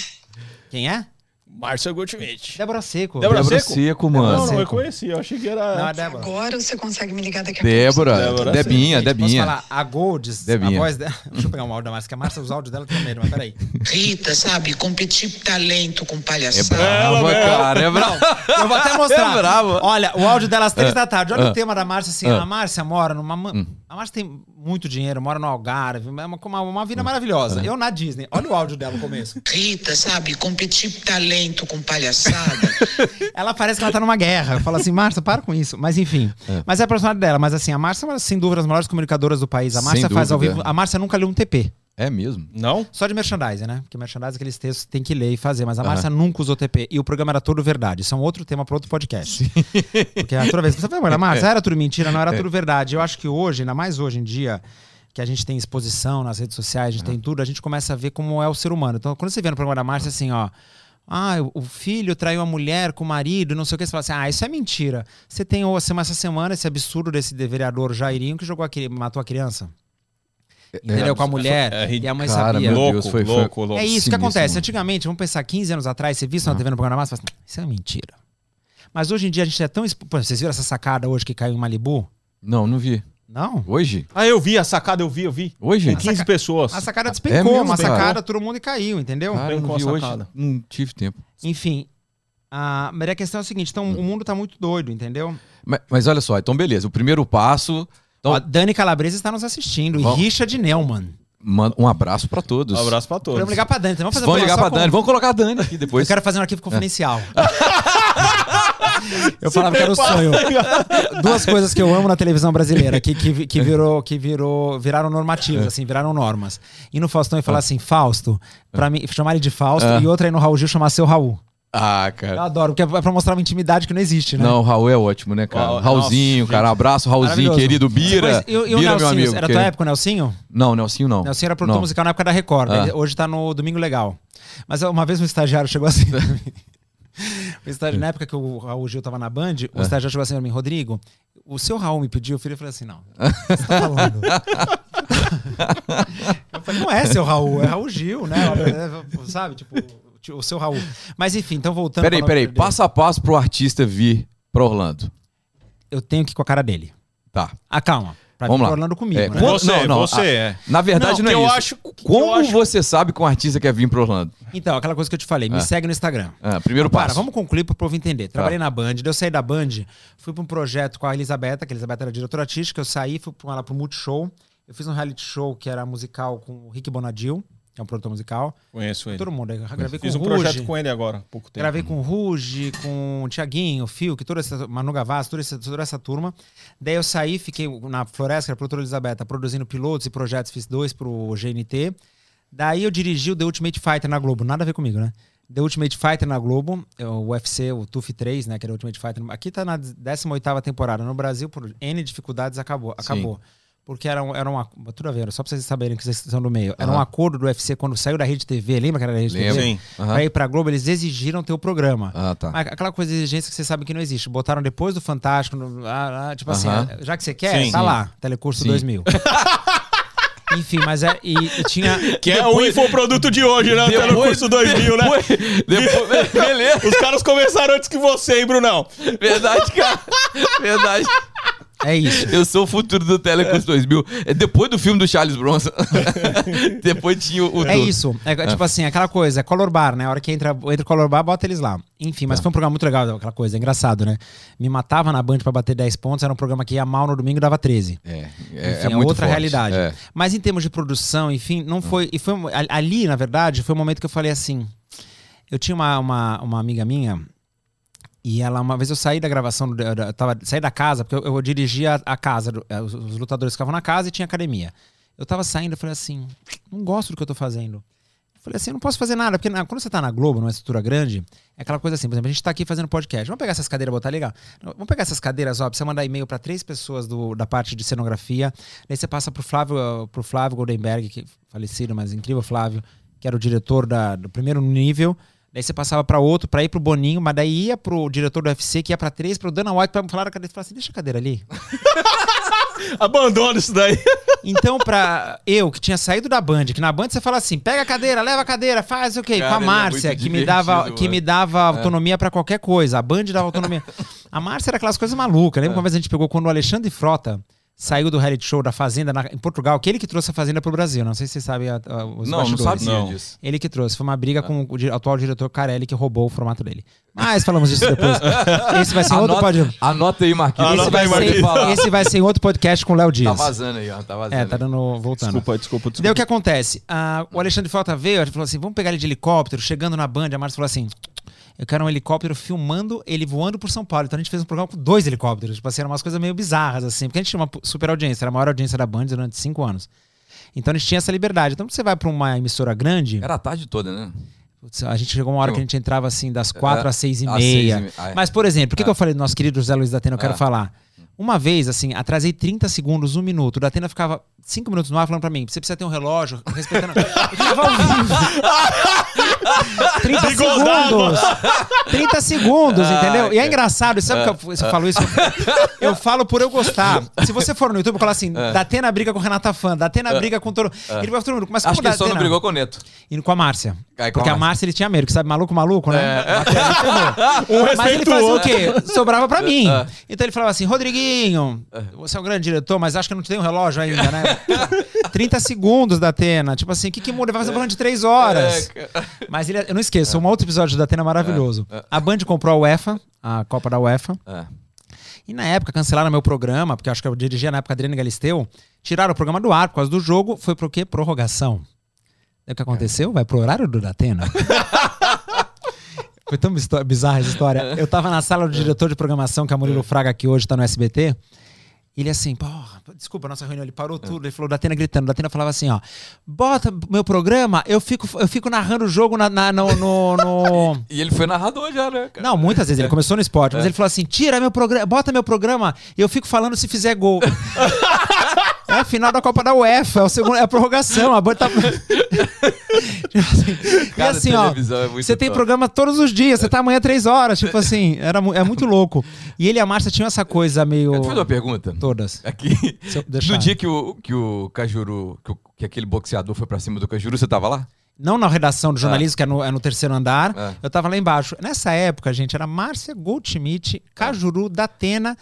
Quem é? Márcia Goldschmidt. Débora Seco. Débora Débora Seco? Seco, Não, mano. não, eu Seco. conheci. Eu achei que era... Não, é Débora. Agora você consegue me ligar daqui a pouco. Débora, Débora Debinha, Posso Debinha. falar? A Golds, Debinha. a voz dela. Deixa eu pegar um áudio da Márcia, que a Márcia, os áudios dela tem medo, mas peraí. Rita, sabe? Competir talento com É palhaçada. brava, Ela, cara, é brava. Eu vou até mostrar. É brava. Olha, o áudio dela às três da tarde. Olha ah, o tema da Márcia assim. ah. A Márcia mora numa. ma- Hum. A Márcia tem muito dinheiro, mora no Algarve, é uma, uma, uma vida maravilhosa. Eu na Disney. Olha o áudio dela no começo. Rita, sabe? Competir talento com palhaçada. Ela parece que ela tá numa guerra. Eu falo assim, Márcia, para com isso. Mas enfim. Mas é a personalidade dela. Mas assim, a Márcia é, uma, sem dúvida, das maiores comunicadoras do país. A Márcia faz ao vivo. A Márcia nunca leu um TP. É mesmo. Não? Só de merchandising, né? Porque merchandising, aqueles textos tem que ler e fazer. Mas a Márcia nunca usou TP. E o programa era todo verdade. Isso é um outro tema para outro podcast. Porque a toda vez você fala, mas a Márcia era tudo mentira, não era tudo verdade. Eu acho que hoje, ainda mais hoje em dia, que a gente tem exposição nas redes sociais, a gente tem tudo, a gente começa a ver como é o ser humano. Então, quando você vê no programa da Márcia, assim, ó. Ah, o- filho traiu a mulher com o marido, não sei o que. Você fala assim, ah, isso é mentira. Você tem ô, essa essa semana esse absurdo desse vereador Jairinho que jogou a, matou a criança. Entendeu? Com a mulher. é ri- e a mãe cara, sabia. meu Louco, Deus, foi- foi- louco, louco. É isso que Sinistro, acontece. Antigamente, vamos pensar 15 anos atrás, você viu isso na TV no programa Massa, você fala assim, isso é mentira. Mas hoje em dia a gente é tão. expo- Pô, vocês viram essa sacada hoje que caiu em Malibu? Não, não vi. Não? Hoje? Ah, eu vi a sacada, eu vi, eu vi. Hoje? Com 15 pessoas. A sacada É despencou, mesmo, uma cara? sacada, todo mundo e caiu, entendeu? Cara, eu não vi hoje. Não tive tempo. Enfim. A, mas a questão é a seguinte: então, o mundo tá muito doido, entendeu? Mas, mas olha só, então beleza. O primeiro passo. Então, Ó, Dani Calabresa está nos assistindo. Vamos. E Richard Neumann. manda um abraço pra todos. Um abraço pra todos. Vamos ligar pra Dani. então Vamos fazer Vamos ligar só Dani. com- Vamos colocar a Dani aqui Eu depois. quero fazer um arquivo confidencial. eu falava que era o sonho. Duas coisas que eu amo na televisão brasileira, que, que, que virou, que virou, viraram normativos, assim, viraram normas. E no Faustão e falar assim, Fausto, pra mim, chamar ele de Fausto, e outra aí no Raul Gil chamar seu Raul. Ah, Eu cara. adoro, porque é pra mostrar uma intimidade que não existe, né? Não, o Raul é ótimo, né, cara? Raul- Raulzinho, nossa, cara. Um abraço, Raulzinho, querido. Bira. E, o- e o Bira, meu Nelsinho, amigo. era que- tua época, o Nelsinho? Não, Nelsinho não. Nelsinho era produtor Não. musical na época da Record. Ah. Ele Hoje tá no Domingo Legal. Mas uma vez um estagiário chegou assim pra mim. O estagiário, na época que o Raul Gil tava na Band, Ah. o estagiário chegou assim pra mim, Rodrigo, o seu Raul me pediu, eu falei, eu falei assim, não. o Você tá falando? eu falei, não é seu Raul, é Raul Gil, né? É, Sabe, tipo, o seu Raul. Mas enfim, então voltando. Peraí, peraí. dele. Passo a passo pro artista vir pra Orlando. Eu tenho que ir com a cara dele. Tá. Ah, calma. Pra Vamos vir lá. pra Orlando comigo, É, né? Você, não, não, você a- é. Na verdade, não, Não, é eu isso. acho- eu Como acho- você sabe que um artista quer vir pra Orlando? Então, aquela coisa que eu te falei, me Ah. segue no Instagram. Ah, primeiro Para, passo. vamos concluir pro povo entender. Trabalhei na Band, daí eu saí da Band, fui pra um projeto com a Elisabetta, que a Elisabetta era diretora artística, eu saí, fui com ela pro Multishow. Eu fiz um reality show que era musical com o Rick Bonadil, que é um produtor musical. Conheço ele. Todo mundo. Eu gravei Fiz com um o Ruge, projeto com ele agora, há pouco tempo. Gravei com o Ruge, com o Tiaguinho, o Fio, que toda essa. Manu Gavassi, toda essa, toda essa turma. Daí eu saí, fiquei na Floresta, que era produtora Elisabetta, produzindo pilotos e projetos, fiz dois pro GNT. Daí eu dirigi o The Ultimate Fighter na Globo, nada a ver comigo, né? The Ultimate Fighter na Globo, é o UFC, o TUF 3, né? Que era o Ultimate Fighter. Aqui tá na 18 temporada. No Brasil, por N dificuldades, acabou. acabou. Porque era, um, era uma. Tudo a ver, só pra vocês saberem que vocês estão no meio. Era um Aham. acordo do UFC quando saiu da Rede TV. Lembra que era da Rede Lembro. TV? Sim. Aham. Pra ir pra Globo, eles exigiram ter o programa. Ah, tá. Mas Aquela coisa de exigência que você sabe que não existe. Botaram depois do Fantástico. no- ah, ah, tipo assim, Aham. já que você quer, Sim. tá Sim. lá. Telecurso Sim. 2000. Enfim, mas é. E, e tinha. Que é o infoproduto de hoje, né? No curso 2000, né? Depois, depois- beleza. Os caras começaram antes que você, hein, Brunão? Verdade, cara. Verdade. É isso. Eu sou o futuro do Telecurso 2000. É depois do filme do Charles Bronson. depois tinha o. É do- isso. É, tipo assim, aquela coisa, é color bar, né? A hora que entra, entra o color bar, bota eles lá. Enfim, mas foi um programa muito legal, aquela coisa, é engraçado, né? Me matava na Band pra bater 10 pontos, era um programa que ia mal no domingo e dava 13. É, é, Enfim, é é outra forte. realidade. É. Mas em termos de produção, enfim, não foi. E foi um- ali, na verdade, foi o momento que eu falei assim. Eu tinha uma, uma, uma amiga minha. E ela, uma vez eu saí da gravação, eu tava, saí da casa, porque eu, eu dirigia a, casa, eh, os, os lutadores ficavam na casa e tinha academia. Eu tava saindo, eu falei assim, não gosto do que eu tô fazendo. Eu falei assim, não posso fazer nada, porque na- quando você tá na Globo, numa estrutura grande, é aquela coisa assim, por exemplo, a gente tá aqui fazendo podcast, vamos pegar essas cadeiras botar legal. Vamos pegar essas cadeiras, ó, precisa mandar e-mail para três pessoas do, da parte de cenografia, daí você passa pro Flávio, pro Flávio Goldenberg, que falecido, mas incrível Flávio, que era o diretor da, do primeiro nível, Daí você passava pra outro, pra ir pro Boninho, mas daí ia pro diretor do UFC, que ia pra três, pro Dana White, pra falar a cadeira. Falava assim, deixa a cadeira ali. Abandona isso daí. Então, pra eu, que tinha saído da Band, que na Band você fala assim, pega a cadeira, leva a cadeira, faz o quê? Cara, Com a é Márcia, muito que me dava, que me dava autonomia pra qualquer coisa. A Band dava autonomia. a Márcia era aquelas coisas malucas. Lembra uma vez a gente pegou quando o Alexandre Frota saiu do reality show da Fazenda na- em Portugal, que ele que trouxe a Fazenda pro Brasil. Não sei se vocês sabem a- a- os Não, não bastidores. sabia Não. disso. Ele que trouxe. Foi uma briga com o di- atual diretor Carelli, que roubou o formato dele. Mas falamos disso depois. Esse vai ser em outro Anota, podcast. anota aí, Marquinhos. Anota Esse vai, aí, ser, Marquinhos. falar. esse vai ser em outro podcast com o Léo Tá Dias. vazando aí, ó. Tá vazando. É, tá dando. voltando. Desculpa, desculpa, Daí o que desculpa. acontece? Ah, o Alexandre Frota veio, ele falou assim: vamos pegar ele de helicóptero, chegando na Band, a Márcia falou assim. Eu quero um helicóptero filmando ele voando por São Paulo. Então a gente fez um programa com dois helicópteros. Tipo assim, eram umas coisas meio bizarras, assim. Porque a gente tinha uma super audiência, era a maior audiência da Band durante cinco anos. Então a gente tinha essa liberdade. Então, você vai pra uma emissora grande, Era a tarde toda, né? putz, a gente chegou uma hora que a gente entrava assim das quatro É, às seis e meia. seis e ah, é. Mas, por exemplo, por que, É. que eu falei do nosso querido José Luiz da Atena? Eu quero É. falar. Uma vez, assim, atrasei 30 segundos, um minuto. O Datena ficava 5 minutos no ar falando pra mim: você precisa ter um relógio, respeitando. Eu ficava ao vivo. 30 segundos! 30 segundos, entendeu? E é engraçado, sabe que eu, eu falo isso? Eu falo por eu gostar. Se você for no YouTube e falar assim: Datena briga com Renata Fã, Datena briga com todo. Ele vai todo mundo. Mas como Acho que ele só não Datena- brigou com o Neto. Indo com a Márcia. Aí, com Porque a a Márcia. Márcia ele tinha medo, que sabe, maluco, maluco, né? É. Um Mas ele fazia o quê? Sobrava pra mim. Então ele falava assim: Rodriguinho, você é um grande diretor, mas acho que não te dei um relógio ainda, né? 30 segundos da Atena. Tipo assim, o que, que muda? Vai fazer um programa de 3 horas. É. Mas ele, eu não esqueço, um outro episódio da Atena maravilhoso. A Band comprou a UEFA, a Copa da UEFA. É. E na época cancelaram meu programa, porque acho que eu dirigia na época Adriano Galisteu. Tiraram o programa do ar por causa do jogo. Foi pro quê? Prorrogação. Daí o que aconteceu? Vai pro horário do Datena. Foi tão bizarra essa história. Eu tava na sala do diretor de programação, que é Murilo Fraga, que hoje tá no SBT. Ele assim, porra, desculpa nossa reunião, ele parou tudo, ele falou, Datena gritando, Datena falava assim, ó, bota meu programa, eu fico, eu fico narrando o jogo na, na- no- no- no, E ele foi narrador já, né, cara? não, muitas vezes. Ele começou no esporte, mas ele falou assim: tira meu programa, bota meu programa e eu fico falando se fizer gol. é a final da Copa da UEFA, é, o segundo, é a prorrogação. A Band tá. E assim, ó. é Você tem top. programa todos os dias, você tá amanhã três horas. Tipo assim, era, é muito louco. E ele e a Márcia tinham essa coisa meio. Eu fazer uma pergunta. Todas. Aqui, deixar. no dia que o, que o Cajuru, que, o- que aquele boxeador foi pra cima do Cajuru, você tava lá? Não na redação do jornalismo, que é no, é no terceiro andar. É. Eu tava lá embaixo. Nessa época, gente, era Márcia Goldschmidt, Cajuru, Datena.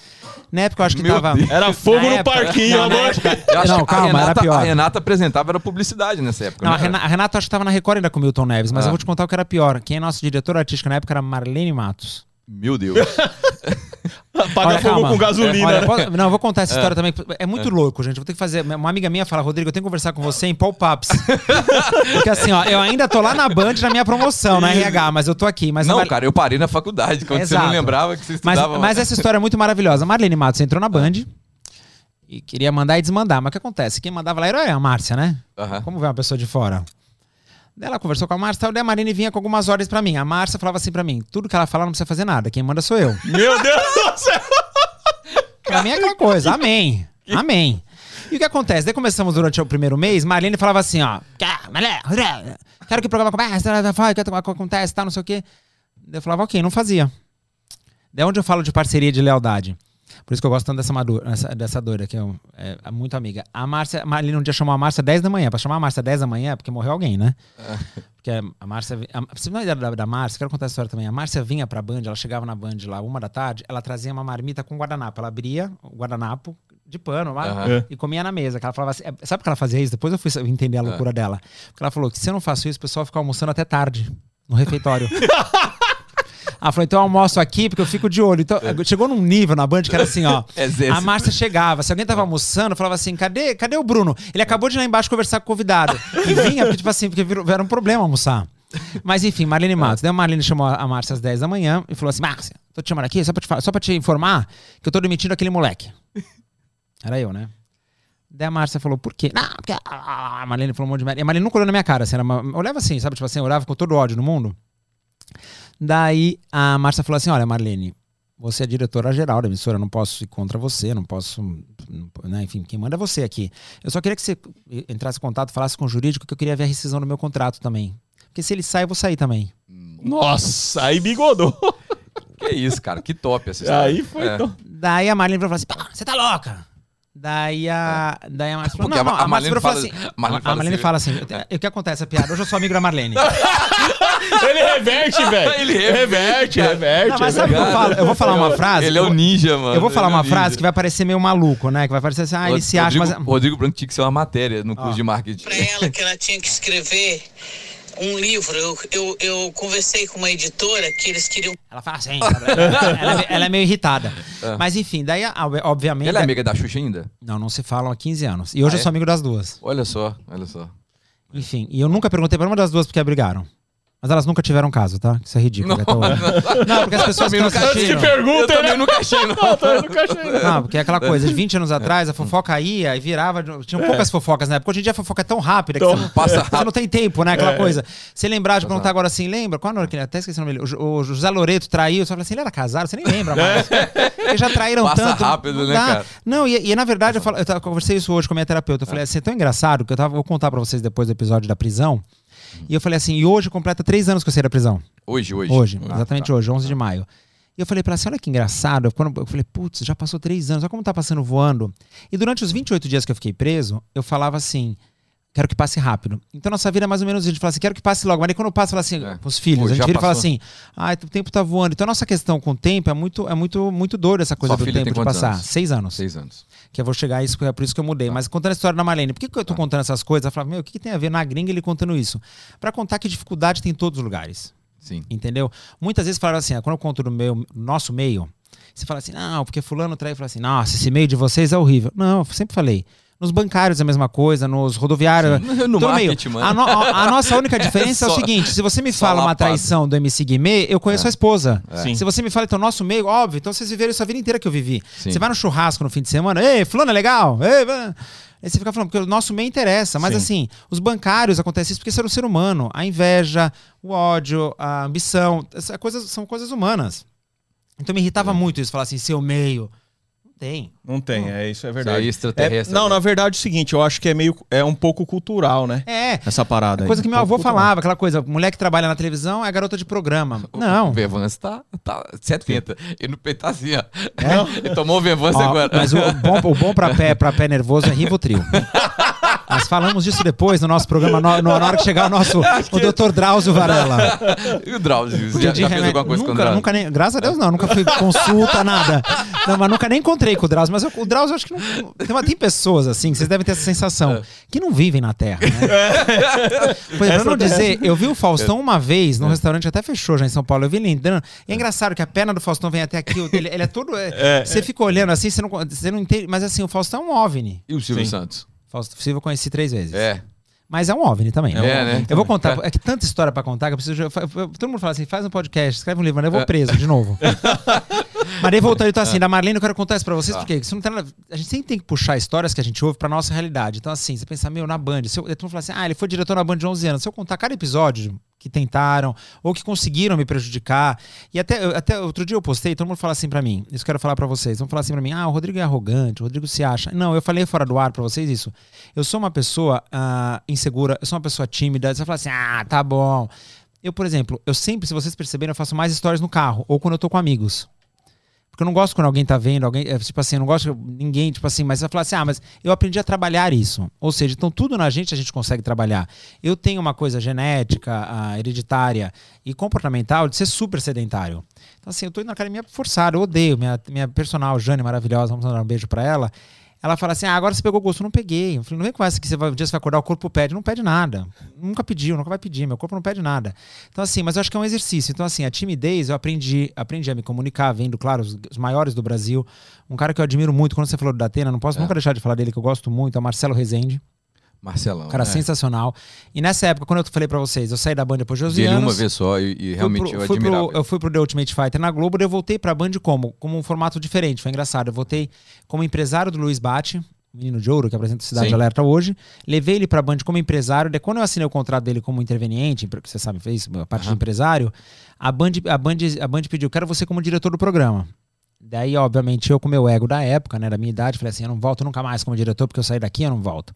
Na época, eu acho que Meu tava. Deus. Era fogo Na no época- parquinho, não, amor. Eu não, que calma, a Renata, era pior. A Renata apresentava era publicidade nessa época, Não, a né? A Renata acho que tava na Record ainda com o Milton Neves, mas Ah. eu vou te contar o que era pior. Quem é nosso diretor artístico na época era Marlene Matos. Meu Deus. Apaga Olha, fogo calma. com gasolina, Olha, né? não, eu vou contar essa história também. É muito louco, gente. Vou ter que fazer. Uma amiga minha fala, Rodrigo, eu tenho que conversar com você em Paul Paps. Porque assim, ó, eu ainda tô lá na Band na minha promoção, na RH, mas eu tô aqui. Mas não, Mar- cara, eu parei na faculdade, quando você Exato. não lembrava que você Mas, estudava. mas essa história é muito maravilhosa. Marlene Matos entrou na Band e queria mandar e desmandar. Mas o que acontece? Quem mandava lá era a Márcia, né? Aham. Como ver uma pessoa de fora? Ela conversou com a Márcia, daí a Marlene vinha com algumas ordens pra mim. A Márcia falava assim pra mim: tudo que ela fala não precisa fazer nada, quem manda sou eu. Meu Deus do céu. Pra mim é aquela coisa, amém. Amém. E o que acontece? Daí começamos durante o primeiro mês, Marlene falava assim, ó. "Cá, Marlene, Rodrigo, Quero que o programa comece, acontece, tá, não sei o quê. Eu falava, ok, não fazia. Daí onde eu falo de parceria e de lealdade? Por isso que eu gosto tanto dessa, madura, dessa, doida, que é, é- é muito amiga. A Márcia, a Marlene um dia chamou a Márcia 10 da manhã. Pra chamar a Márcia 10 da manhã é porque morreu alguém, né? Porque a Márcia. A, você uma ideia da, da Márcia, quero contar a história também. A Márcia vinha pra Band, ela chegava na Band lá uma da tarde, ela trazia uma marmita com guardanapo. Ela abria o guardanapo de pano lá, Aham. e comia na mesa. Que ela falava assim, é, sabe por que ela fazia isso? Depois eu fui entender a loucura dela. Porque ela falou que se eu não faço isso, o pessoal fica almoçando até tarde no refeitório. Ela falou, então eu almoço aqui porque eu fico de olho. Então, chegou num nível na Band que era assim, ó. É a Márcia chegava, se alguém tava almoçando, falava assim: cadê, cadê o Bruno? Ele acabou de ir lá embaixo conversar com o convidado. E vinha, porque, tipo assim, porque virou, era um problema almoçar. Mas enfim, Marlene Matos. Daí a Marlene chamou a Márcia às 10 da manhã e falou assim: Márcia, tô te chamando aqui só pra te, falar- só pra te informar que eu tô demitindo aquele moleque. Era eu, né? Daí a Márcia falou, por quê? Não, porque a Marlene falou um monte de merda. E a Marlene nunca olhou na minha cara, assim, eu olhava assim, sabe? Tipo assim, eu olhava com todo o ódio no mundo. Daí a Márcia falou assim: olha, Marlene, você é diretora geral da emissora, eu não posso ir contra você, não posso. né, enfim, quem manda é você aqui. Eu só queria que você entrasse em contato, falasse com o jurídico, que eu queria ver a rescisão do meu contrato também. Porque se ele sai, eu vou sair também. Nossa, aí bigodou. Que isso, cara. Que top essa história. Aí foi. É. então. Daí a Marlene falou assim: "Pá, você tá louca? Daí a, daí a Márcia falou: Porque não, a- não, a Marlene fala- assim. a Marlene a fala Marlene assim- fala assim: o que acontece, a piada? Hoje eu sou amigo da Marlene. Ele reverte, velho. Ele reverte, reverte. Não, mas sabe o que eu falo? Eu vou falar uma frase. Ele é o ninja, mano. Eu vou falar Ele é uma o frase ninja. que vai parecer meio maluco, né? Que vai parecer assim, ah, ele se acha, Rodrigo, mas. Rodrigo Branco tinha que ser uma matéria no curso de marketing. Pra ela que ela tinha que escrever um livro. Eu, eu, eu conversei com uma editora que eles queriam Ela fala assim, ela, ela é meio irritada. Mas enfim, daí, obviamente. Ela é amiga da Xuxa ainda? Não, não se falam há 15 anos. E hoje Ah, eu sou é? amigo das duas. Olha só, olha só. Enfim, e eu nunca perguntei pra uma das duas porque brigaram. Mas elas nunca tiveram caso, tá? Isso é ridículo. até hoje. Não, porque as pessoas que nunca Antes de pergunta, Eu também nunca achei, não. eu nunca achei. Não, porque é aquela coisa, de 20 anos atrás, a fofoca ia e virava. Tinham poucas fofocas na época. Hoje em dia a fofoca é tão rápida que Então, você não, passa você não tem tempo, né? Aquela coisa. Você lembrar de perguntar rápido. agora assim, lembra? Qual era que até esqueci o nome dele? O, Jo- o José Loreto traiu. Você fala assim, ele era casado? Você nem lembra mais. Eles já traíram Passa tanto. rápido, não né, cara? Não, e, e na verdade eu, falo, eu, tava- eu conversei isso hoje com a minha terapeuta. Eu falei assim, é tão engraçado que eu tava, vou contar pra vocês depois do episódio da prisão. E eu falei assim, e hoje completa três anos que eu saí da prisão. Hoje, hoje. Hoje, Ah, exatamente tá. hoje, 11 de maio. E eu falei pra ela assim, olha que engraçado. Quando eu falei, putz, já passou três anos, olha como tá passando voando. E durante os 28 dias que eu fiquei preso, eu falava assim, quero que passe rápido. Então nossa vida é mais ou menos. A gente fala assim, quero que passe logo. Mas aí quando eu passo, fala assim, É. com os filhos, Pô, a gente vira e fala assim, ah, o tempo tá voando. Então a nossa questão com o tempo é muito, é muito, muito doida essa coisa Sua do tempo tem de passar. anos? Seis anos. Seis anos. Que eu vou chegar a isso, é por isso que eu mudei. Mas contando a história da Marlene, por que, que eu tô contando essas coisas? Ela fala, meu, o que, que tem a ver na gringa ele contando isso? Pra contar que dificuldade tem em todos os lugares. Sim. Entendeu? Muitas vezes falaram assim, ah, quando eu conto no meu, no nosso meio, você fala assim, não, porque fulano traiu, fala assim, nossa, esse meio de vocês é horrível. Não, eu sempre falei. Nos bancários é a mesma coisa, nos rodoviários. No todo marketing, meio. A, no- a- a nossa única diferença é, o só- seguinte: se você me fala uma traição do MC Guimê, eu conheço a esposa. Sim. Se você me fala, então, nosso meio, óbvio, então vocês viveram isso a vida inteira que eu vivi. Sim. Você vai no churrasco no fim de semana, ei, fulano é legal? Ei, va-" Aí você fica falando, porque o nosso meio interessa. Mas Sim. assim, os bancários acontece isso porque você é um ser humano. A inveja, o ódio, a ambição, coisas são coisas humanas. Então me irritava muito isso, falar assim, seu meio. Não tem. Não tem, é isso é Isso verdade. aí é extraterrestre. É- não, né? na verdade é o seguinte, eu acho que é meio é um pouco cultural, né? É. Essa parada aí. Coisa que Um meu pouco avô cultural. falava, aquela coisa, mulher que trabalha na televisão é garota de programa. O Não. Vervance tá, tá 70. E no peito tá assim, ó. É? Ele tomou o Vervance agora. Mas o bom, o bom pra, pé, pra pé nervoso é Rivotril. Nós falamos disso depois no nosso programa, no, no- na hora que chegar o nosso o Dr. Drauzio Varela. E o Drauzio? Já, já fez alguma coisa com o nunca, Drauzio? nunca nem, Graças a Deus não, nunca fui consulta, nada. Não, mas nunca nem encontrei com o Drauzio. Mas eu- o Drauzio, eu acho que não, tem, uma- tem pessoas assim, que vocês devem ter essa sensação, que não vivem na Terra, né? Por exemplo, pra não dizer, eu vi o Faustão uma vez num restaurante que até fechou já em São Paulo, eu vi ele entrando. E é engraçado que a perna do Faustão vem até aqui, ele, ele é todo. é, você fica olhando assim, você não, você não entende. Mas assim, o Faustão é um OVNI. E o Silvio Sim. Santos? Fausto Silva eu conheci três vezes. É. Mas é um OVNI também. É, né? Eu vou contar, é que tanta história pra contar que eu preciso. todo mundo fala assim: faz um podcast, escreve um livro, mas eu vou preso de novo. mas aí voltando, então assim, da Marlene, eu quero contar isso pra vocês, Tá. porque isso não a gente sempre tem que puxar histórias que a gente ouve pra nossa realidade. Então, assim, você pensa, meu, na Band, se eu, todo mundo fala assim: ah, ele foi diretor na Band de 11 anos. Se eu contar cada episódio que tentaram ou que conseguiram me prejudicar, e até, até outro dia eu postei, todo mundo fala assim pra mim, isso quero falar pra vocês, vão falar assim pra mim: ah, o Rodrigo é arrogante, o Rodrigo se acha. Não, eu falei fora do ar pra vocês isso. Eu sou uma pessoa ah, insegura, eu sou uma pessoa tímida. Você fala assim, ah, tá bom. Eu, por exemplo, eu sempre, se vocês perceberem, eu faço mais stories no carro ou quando eu tô com amigos. Porque eu não gosto quando alguém tá vendo, alguém, é, tipo assim, eu não gosto ninguém, tipo assim, mas vai falar assim, ah, mas eu aprendi a trabalhar isso. Ou seja, então tudo na gente a gente consegue trabalhar. Eu tenho uma coisa genética, hereditária e comportamental de ser super sedentário. Então, assim, eu tô indo na academia forçada, eu odeio. Minha, minha personal, Jane, maravilhosa, vamos dar um beijo pra ela. Ela fala assim: ah, agora você pegou gosto. Eu não peguei. Eu falei, não vem com essa que você vai, um dia você vai acordar, o corpo pede. Não pede nada. Nunca pediu, nunca vai pedir. Meu corpo não pede nada. Então, assim, mas eu acho que é um exercício. Então, assim, a timidez, eu aprendi, aprendi a me comunicar, vendo, claro, os, os maiores do Brasil. Um cara que eu admiro muito, quando você falou do Datena, não posso É. nunca deixar de falar dele, que eu gosto muito, é o Marcelo Rezende. Marcelão. Um cara né? sensacional. E nessa época, quando eu falei pra vocês, eu saí da Band depois de 12 Vi ele anos. uma vez só e, e Fui realmente pro- eu fui pro- admirava. eu fui pro The Ultimate Fighter na Globo, eu voltei pra Band como? Como um formato diferente, foi engraçado. Eu voltei como empresário do Luiz Bate, menino de ouro que apresenta o Cidade Sim. Alerta hoje. Levei ele pra Band como empresário, daí quando eu assinei o contrato dele como interveniente, porque você sabe, fez a parte de Aham. empresário, a Band, a, Band, a Band pediu, quero você como diretor do programa. Daí, obviamente, eu com o meu ego da época, né, da minha idade, falei assim, eu não volto nunca mais como diretor, porque eu saí daqui, eu não volto.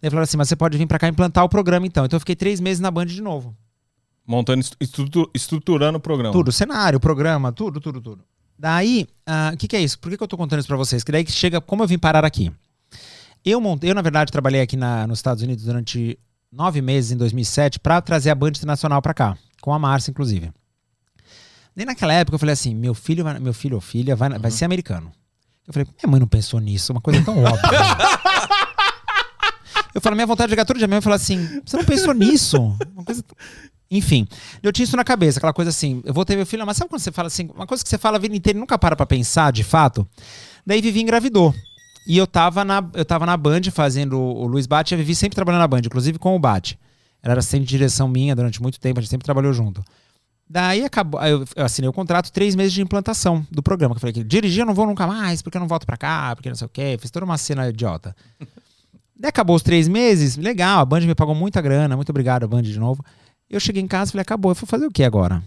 Daí falaram assim, mas você pode vir pra cá implantar o programa então. Então eu fiquei três meses na Band de novo. Montando, estrutu- estruturando o programa. Tudo, cenário, programa, tudo, tudo, tudo. Daí, ah, o que, que é isso? Por que, que eu tô contando isso pra vocês? Que daí que chega, como eu vim parar aqui? Eu, montei, eu na verdade, trabalhei aqui na- nos Estados Unidos durante nove meses, em 2007, pra trazer a Band Internacional pra cá. Com a Márcia, inclusive. Nem naquela época eu falei assim, meu filho, vai- meu filho ou filha vai, vai ser americano. Eu falei, minha mãe não pensou nisso, uma coisa tão óbvia. Eu falo, minha vontade de ligar todo dia mesmo e falar assim, você não pensou nisso? Uma coisa enfim, eu tinha isso na cabeça, aquela coisa assim, eu vou ter meu filho, mas sabe quando você fala assim, uma coisa que você fala a vida inteira e nunca para pra pensar, de fato? Daí Vivi engravidou. E eu tava na, eu tava na Band fazendo o Luiz Bate, e a Vivi sempre trabalhando na Band, inclusive com o Bate. Ela era sempre direção minha durante muito tempo, a gente sempre trabalhou junto. Daí acabou, eu, eu assinei o contrato, três meses de implantação do programa. Que eu falei que dirigir eu não vou nunca mais, porque eu não volto pra cá, porque não sei o quê. Fiz toda uma cena idiota. Acabou os três meses, legal, a Band me pagou muita grana, muito obrigado, Band, de novo. Eu cheguei em casa e falei, acabou, eu fui fazer o que agora?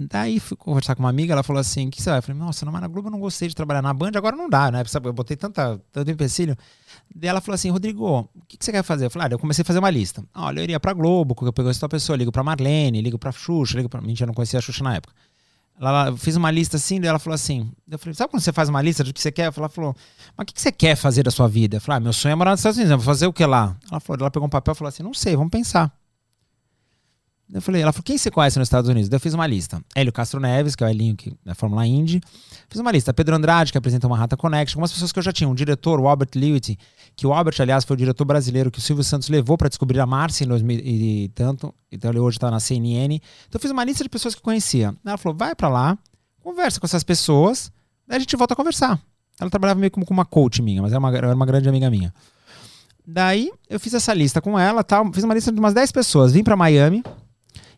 Daí fui conversar com uma amiga, ela falou assim: o que você vai? Eu falei, nossa, na Globo eu não gostei de trabalhar na Band, agora não dá, né? Eu botei tanta, tanto empecilho. Daí ela falou assim: Rodrigo, o que, que você quer fazer? Eu falei, ah, eu comecei a fazer uma lista. Olha, eu iria pra Globo, eu pego essa pessoa, ligo pra Marlene, ligo pra Xuxa, ligo pra. Mentira, eu não conhecia a Xuxa na época. Ela, ela- fiz uma lista assim, daí ela falou assim: eu falei, sabe quando você faz uma lista do que você quer? Ela falou, mas o que, que você quer fazer da sua vida? Eu falei, ah, meu sonho é morar nos Estados Unidos, eu vou fazer o que lá? Ela falou, ela pegou um papel e falou assim: não sei, vamos pensar. Eu falei, ela falou, quem você conhece nos Estados Unidos? Eu fiz uma lista. Hélio Castro Neves, que é o Elinho que, da Fórmula Indy. Fiz uma lista. Pedro Andrade, que apresenta uma Rata Connection. Algumas pessoas que eu já tinha. Um diretor, o Albert Lewitt, que o Albert, aliás, foi o diretor brasileiro que o Silvio Santos levou para descobrir a Márcia em 2000 e tanto. Então ele hoje está na CNN. Então eu fiz uma lista de pessoas que eu conhecia. Ela falou, vai para lá, conversa com essas pessoas, daí a gente volta a conversar. Ela trabalhava meio como com uma coach minha, mas era uma, era uma grande amiga minha. Daí eu fiz essa lista com ela, tal, fiz uma lista de umas 10 pessoas, vim para Miami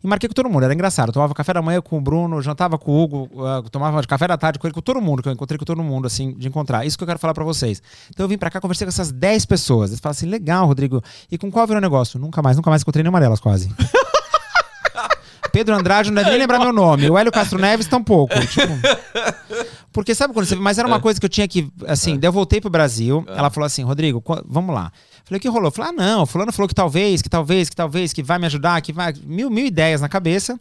e marquei com todo mundo. Era engraçado. Eu tomava café da manhã com o Bruno, jantava com o Hugo, ah, tomava café da tarde com ele, com todo mundo, que eu encontrei com todo mundo, assim, de encontrar. Isso que eu quero falar pra vocês. Então eu vim pra cá, conversei com essas 10 pessoas. Eles falam assim, legal, Rodrigo. E com qual virou o negócio? Nunca mais, nunca mais encontrei nenhuma delas, quase. Pedro Andrade não deve nem lembrar meu nome. O Hélio Castro Neves tampouco. Tipo, porque sabe quando você. Mas era uma coisa que eu tinha que. Assim, daí eu voltei pro Brasil. Ela falou assim: Rodrigo, vamos lá. Falei, o que rolou? Falei, ah, não. Fulano falou que talvez, que talvez, que talvez, que vai me ajudar, que vai. Mil, mil ideias na cabeça.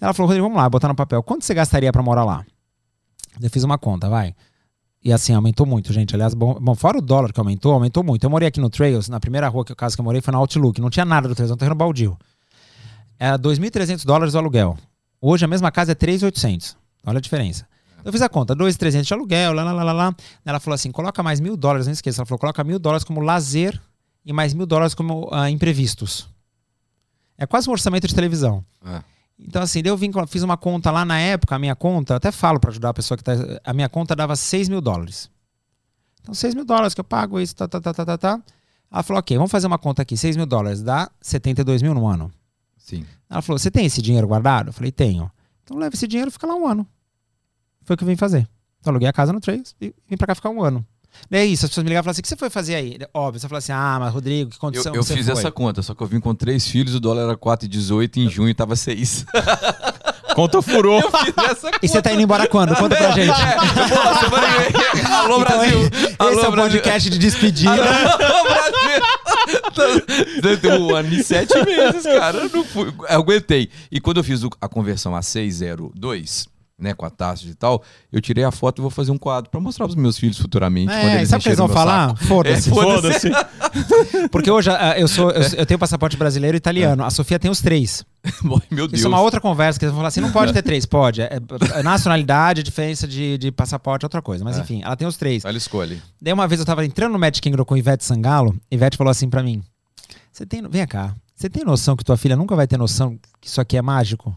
Ela falou, Rodrigo, vamos lá, botar no papel. Quanto você gastaria pra morar lá? Eu fiz uma conta, vai. E assim, aumentou muito, gente. Aliás, bom, bom, fora o dólar que aumentou, aumentou muito. Eu morei aqui no Trails, na primeira rua que, casa que eu morei foi na Outlook. Não tinha nada do Trails, não terreno baldio. Era 2.300 dólares o aluguel. Hoje a mesma casa é 3.800. Olha a diferença. Eu fiz a conta, 2.300 de aluguel, lá, lá, lá, lá. Ela falou assim, coloca mais mil dólares, não esqueça. Ela falou, coloca mil dólares como lazer e mais mil dólares como ah, imprevistos. É quase um orçamento de televisão. É. Então, assim, eu vim, fiz uma conta lá na época, a minha conta, até falo pra ajudar a pessoa que tá. A minha conta dava 6 mil dólares. Então, 6 mil dólares que eu pago isso, tá, tá, tá, tá, tá, tá. Ela falou, ok, vamos fazer uma conta aqui, 6 mil dólares, dá 72 mil no ano. Sim. Ela falou, você tem esse dinheiro guardado? Eu falei, tenho. Então leva esse dinheiro e fica lá um ano. Foi o que eu vim fazer. Então, aluguei a casa no Trails e vim pra cá ficar um ano. Daí é isso, as pessoas me ligavam e falavam assim, o que você foi fazer aí? Óbvio, você falou assim, ah, mas Rodrigo, que Eu, condição eu você fiz foi? essa conta, só que eu vim com três filhos, o dólar era 4,18 em junho tava 6. Conta furou. Eu fiz essa conta. E você tá indo embora quando? Conta pra gente. É, semana que vem. Alô, Então, Brasil! Esse Alô, é o podcast de despedida. Alô, Brasil! Deu um ano e sete meses, cara. Eu não fui. Eu aguentei. E quando eu fiz a conversão a 602, né, com a taça e tal, eu tirei a foto e vou fazer um quadro pra mostrar pros meus filhos futuramente. quando É, eles sabe o que eles vão falar? Foda-se. É, Foda-se. Porque hoje ah, eu sou eu, eu tenho passaporte brasileiro e italiano. A Sofia tem os três. Meu Deus. Isso é uma outra conversa que eles vão falar assim: não pode ter três, pode. É, é nacionalidade, diferença de, de passaporte, é outra coisa. Mas enfim, ela tem os três. Ela escolhe. Daí uma vez eu tava entrando no Magic Kingdom com Ivete Sangalo, Ivete falou assim pra mim: Você tem. Vem cá, você tem noção que tua filha nunca vai ter noção que isso aqui é mágico?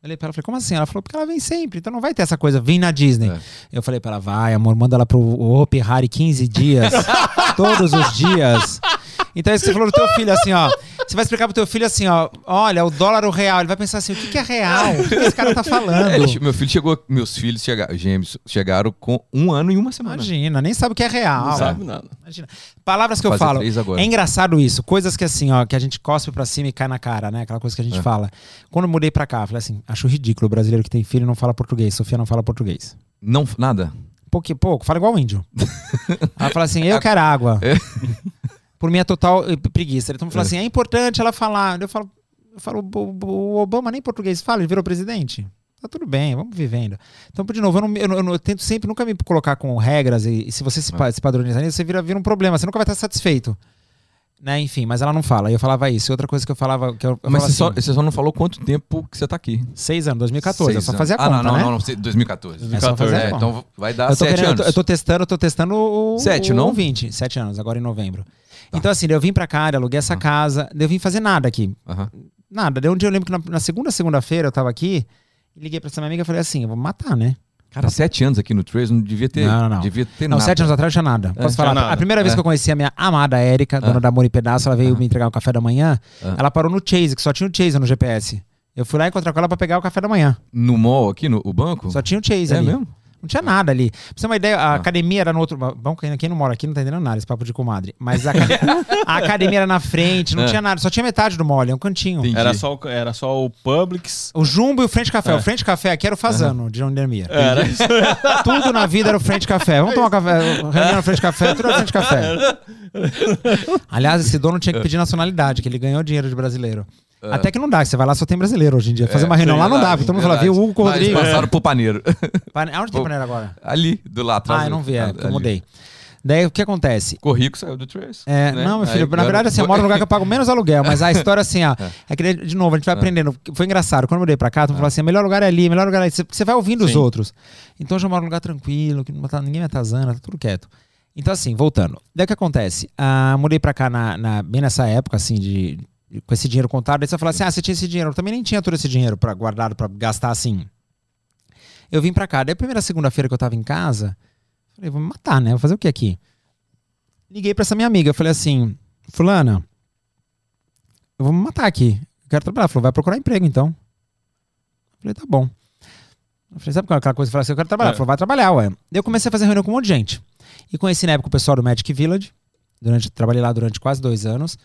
Eu olhei pra ela e falei, como assim? Ela falou, porque ela vem sempre, então não vai ter essa coisa, vem na Disney. É. Eu falei pra ela, vai, amor, manda ela pro Hopi Hari 15 dias, todos os dias. Então é isso que você falou do teu filho, assim, ó. Você vai explicar pro teu filho assim, ó, olha, o dólar, o real. Ele vai pensar assim, o que, que é real? O que, que esse cara tá falando? É, ele- meu filho chegou, meus filhos chegaram, gêmeos chegaram com um ano e uma semana. Imagina, nem sabe o que é real. Não sabe nada. Imagina. Palavras que eu falo. É engraçado isso. Coisas que assim, ó, que a gente cospe pra cima e cai na cara, né? Aquela coisa que a gente É. fala. Quando eu mudei pra cá, eu falei assim, acho ridículo o brasileiro que tem filho e não fala português. Sofia não fala português. Não, nada. Pouco, pouco, fala igual o índio. Ela fala assim, eu quero água. É. Por mim é total eh, preguiça. Então fala assim, é importante ela falar. Eu falo, eu falo, o, Obama nem português fala, ele virou presidente. Tá tudo bem, vamos vivendo. Então, de novo, eu, não, eu, eu eu tento sempre nunca me colocar com regras e, e se você se, pa- se padronizar nisso, você vira, vira um problema, você nunca vai estar satisfeito. Né? Enfim, mas ela não fala. Eu falava isso. E outra coisa que eu falava. Que eu, eu Mas você, só, assim, você só não falou quanto tempo que você tá aqui. Seis anos, 2014. eu Seis só anos. fazia a ah, conta, não, não, né? não, não, 2014. É só fazer a É, conta. então vai dar Eu sete querendo- eu anos. tô- eu tô testando, eu tô testando o. Sete, o não? 20. Sete anos, agora em novembro. Então, assim, eu vim pra cá, aluguei essa casa, daí eu vim fazer nada aqui. Aham. Nada. Daí um dia eu lembro que na, na segunda, segunda-feira eu tava aqui, liguei pra essa minha amiga e falei assim: eu vou matar, né? Cara, sete anos aqui no Trace não devia ter. Não, não, não. Devia ter Não, nada. sete anos atrás tinha nada. Posso tinha falar? nada. A primeira vez É. que eu conheci a minha amada Érica, dona da Amor e Pedaço, ela veio me entregar o café da manhã. Ah. Ela parou no Chase, que só tinha o Chase no GPS. Eu fui lá encontrar com ela pra pegar o café da manhã. No mall aqui, no o banco? Só tinha o Chase é ali. mesmo? Não tinha nada ali. Pra você ter uma ideia, a Ah. academia era no outro. Bom, quem, quem não mora aqui não tá entendendo nada, esse papo de comadre. Mas a, acad- a academia era na frente, não É. tinha nada, só tinha metade do mole, é um cantinho. Entendi. Era só, o- era só o Publix. O Jumbo e o Frente Café. É. O Frente Café aqui era o Fazano, de Ondermia. Era isso. Tudo na vida era o Frente Café. Vamos tomar café, reunião no Frente Café, tudo era Frente Café. Aliás, esse dono tinha que pedir nacionalidade, que ele ganhou dinheiro de brasileiro. Até que não dá, você vai lá só tem brasileiro hoje em dia. Fazer uma reunião lá não dá, porque todo mundo fala, viu, verdade. Hugo o Mas passaram pro paneiro. Pane- Aonde tem panela agora? Ali, do lado atrás. Ah, eu não vi, é, eu mudei. Daí o que acontece? Ficou rico, saiu do Trace. É, né? não, meu filho, Aí, na verdade, assim, eu moro num lugar que eu pago menos aluguel, mas a história, assim, ó, é que, de novo, a gente vai aprendendo. Foi engraçado, quando eu mudei pra cá, tu falou assim, o melhor lugar é ali, o melhor lugar é ali, você vai ouvindo os Sim. outros. Então, eu já moro num lugar tranquilo, que não tá, ninguém me atazana, tá tudo quieto. Então, assim, voltando. Daí o que acontece? Ah, mudei pra cá na, na- bem nessa época, assim, de- com esse dinheiro contado, aí você fala assim, ah, você tinha esse dinheiro. Eu também nem tinha todo esse dinheiro pra, guardado pra gastar assim. Eu vim pra cá. Daí a primeira segunda-feira que eu tava em casa, falei, vou me matar, né? Vou fazer o que aqui? Liguei pra essa minha amiga, eu falei assim, fulana, eu vou me matar aqui. Eu quero trabalhar. Ela falou, vai procurar emprego então. Eu falei, tá bom. Eu falei, sabe aquela coisa que fala assim, eu quero trabalhar? É. Falou, vai trabalhar, ué. Daí eu comecei a fazer reunião com um monte de gente. E conheci na época o pessoal do Magic Village. Durante, trabalhei lá durante quase dois anos.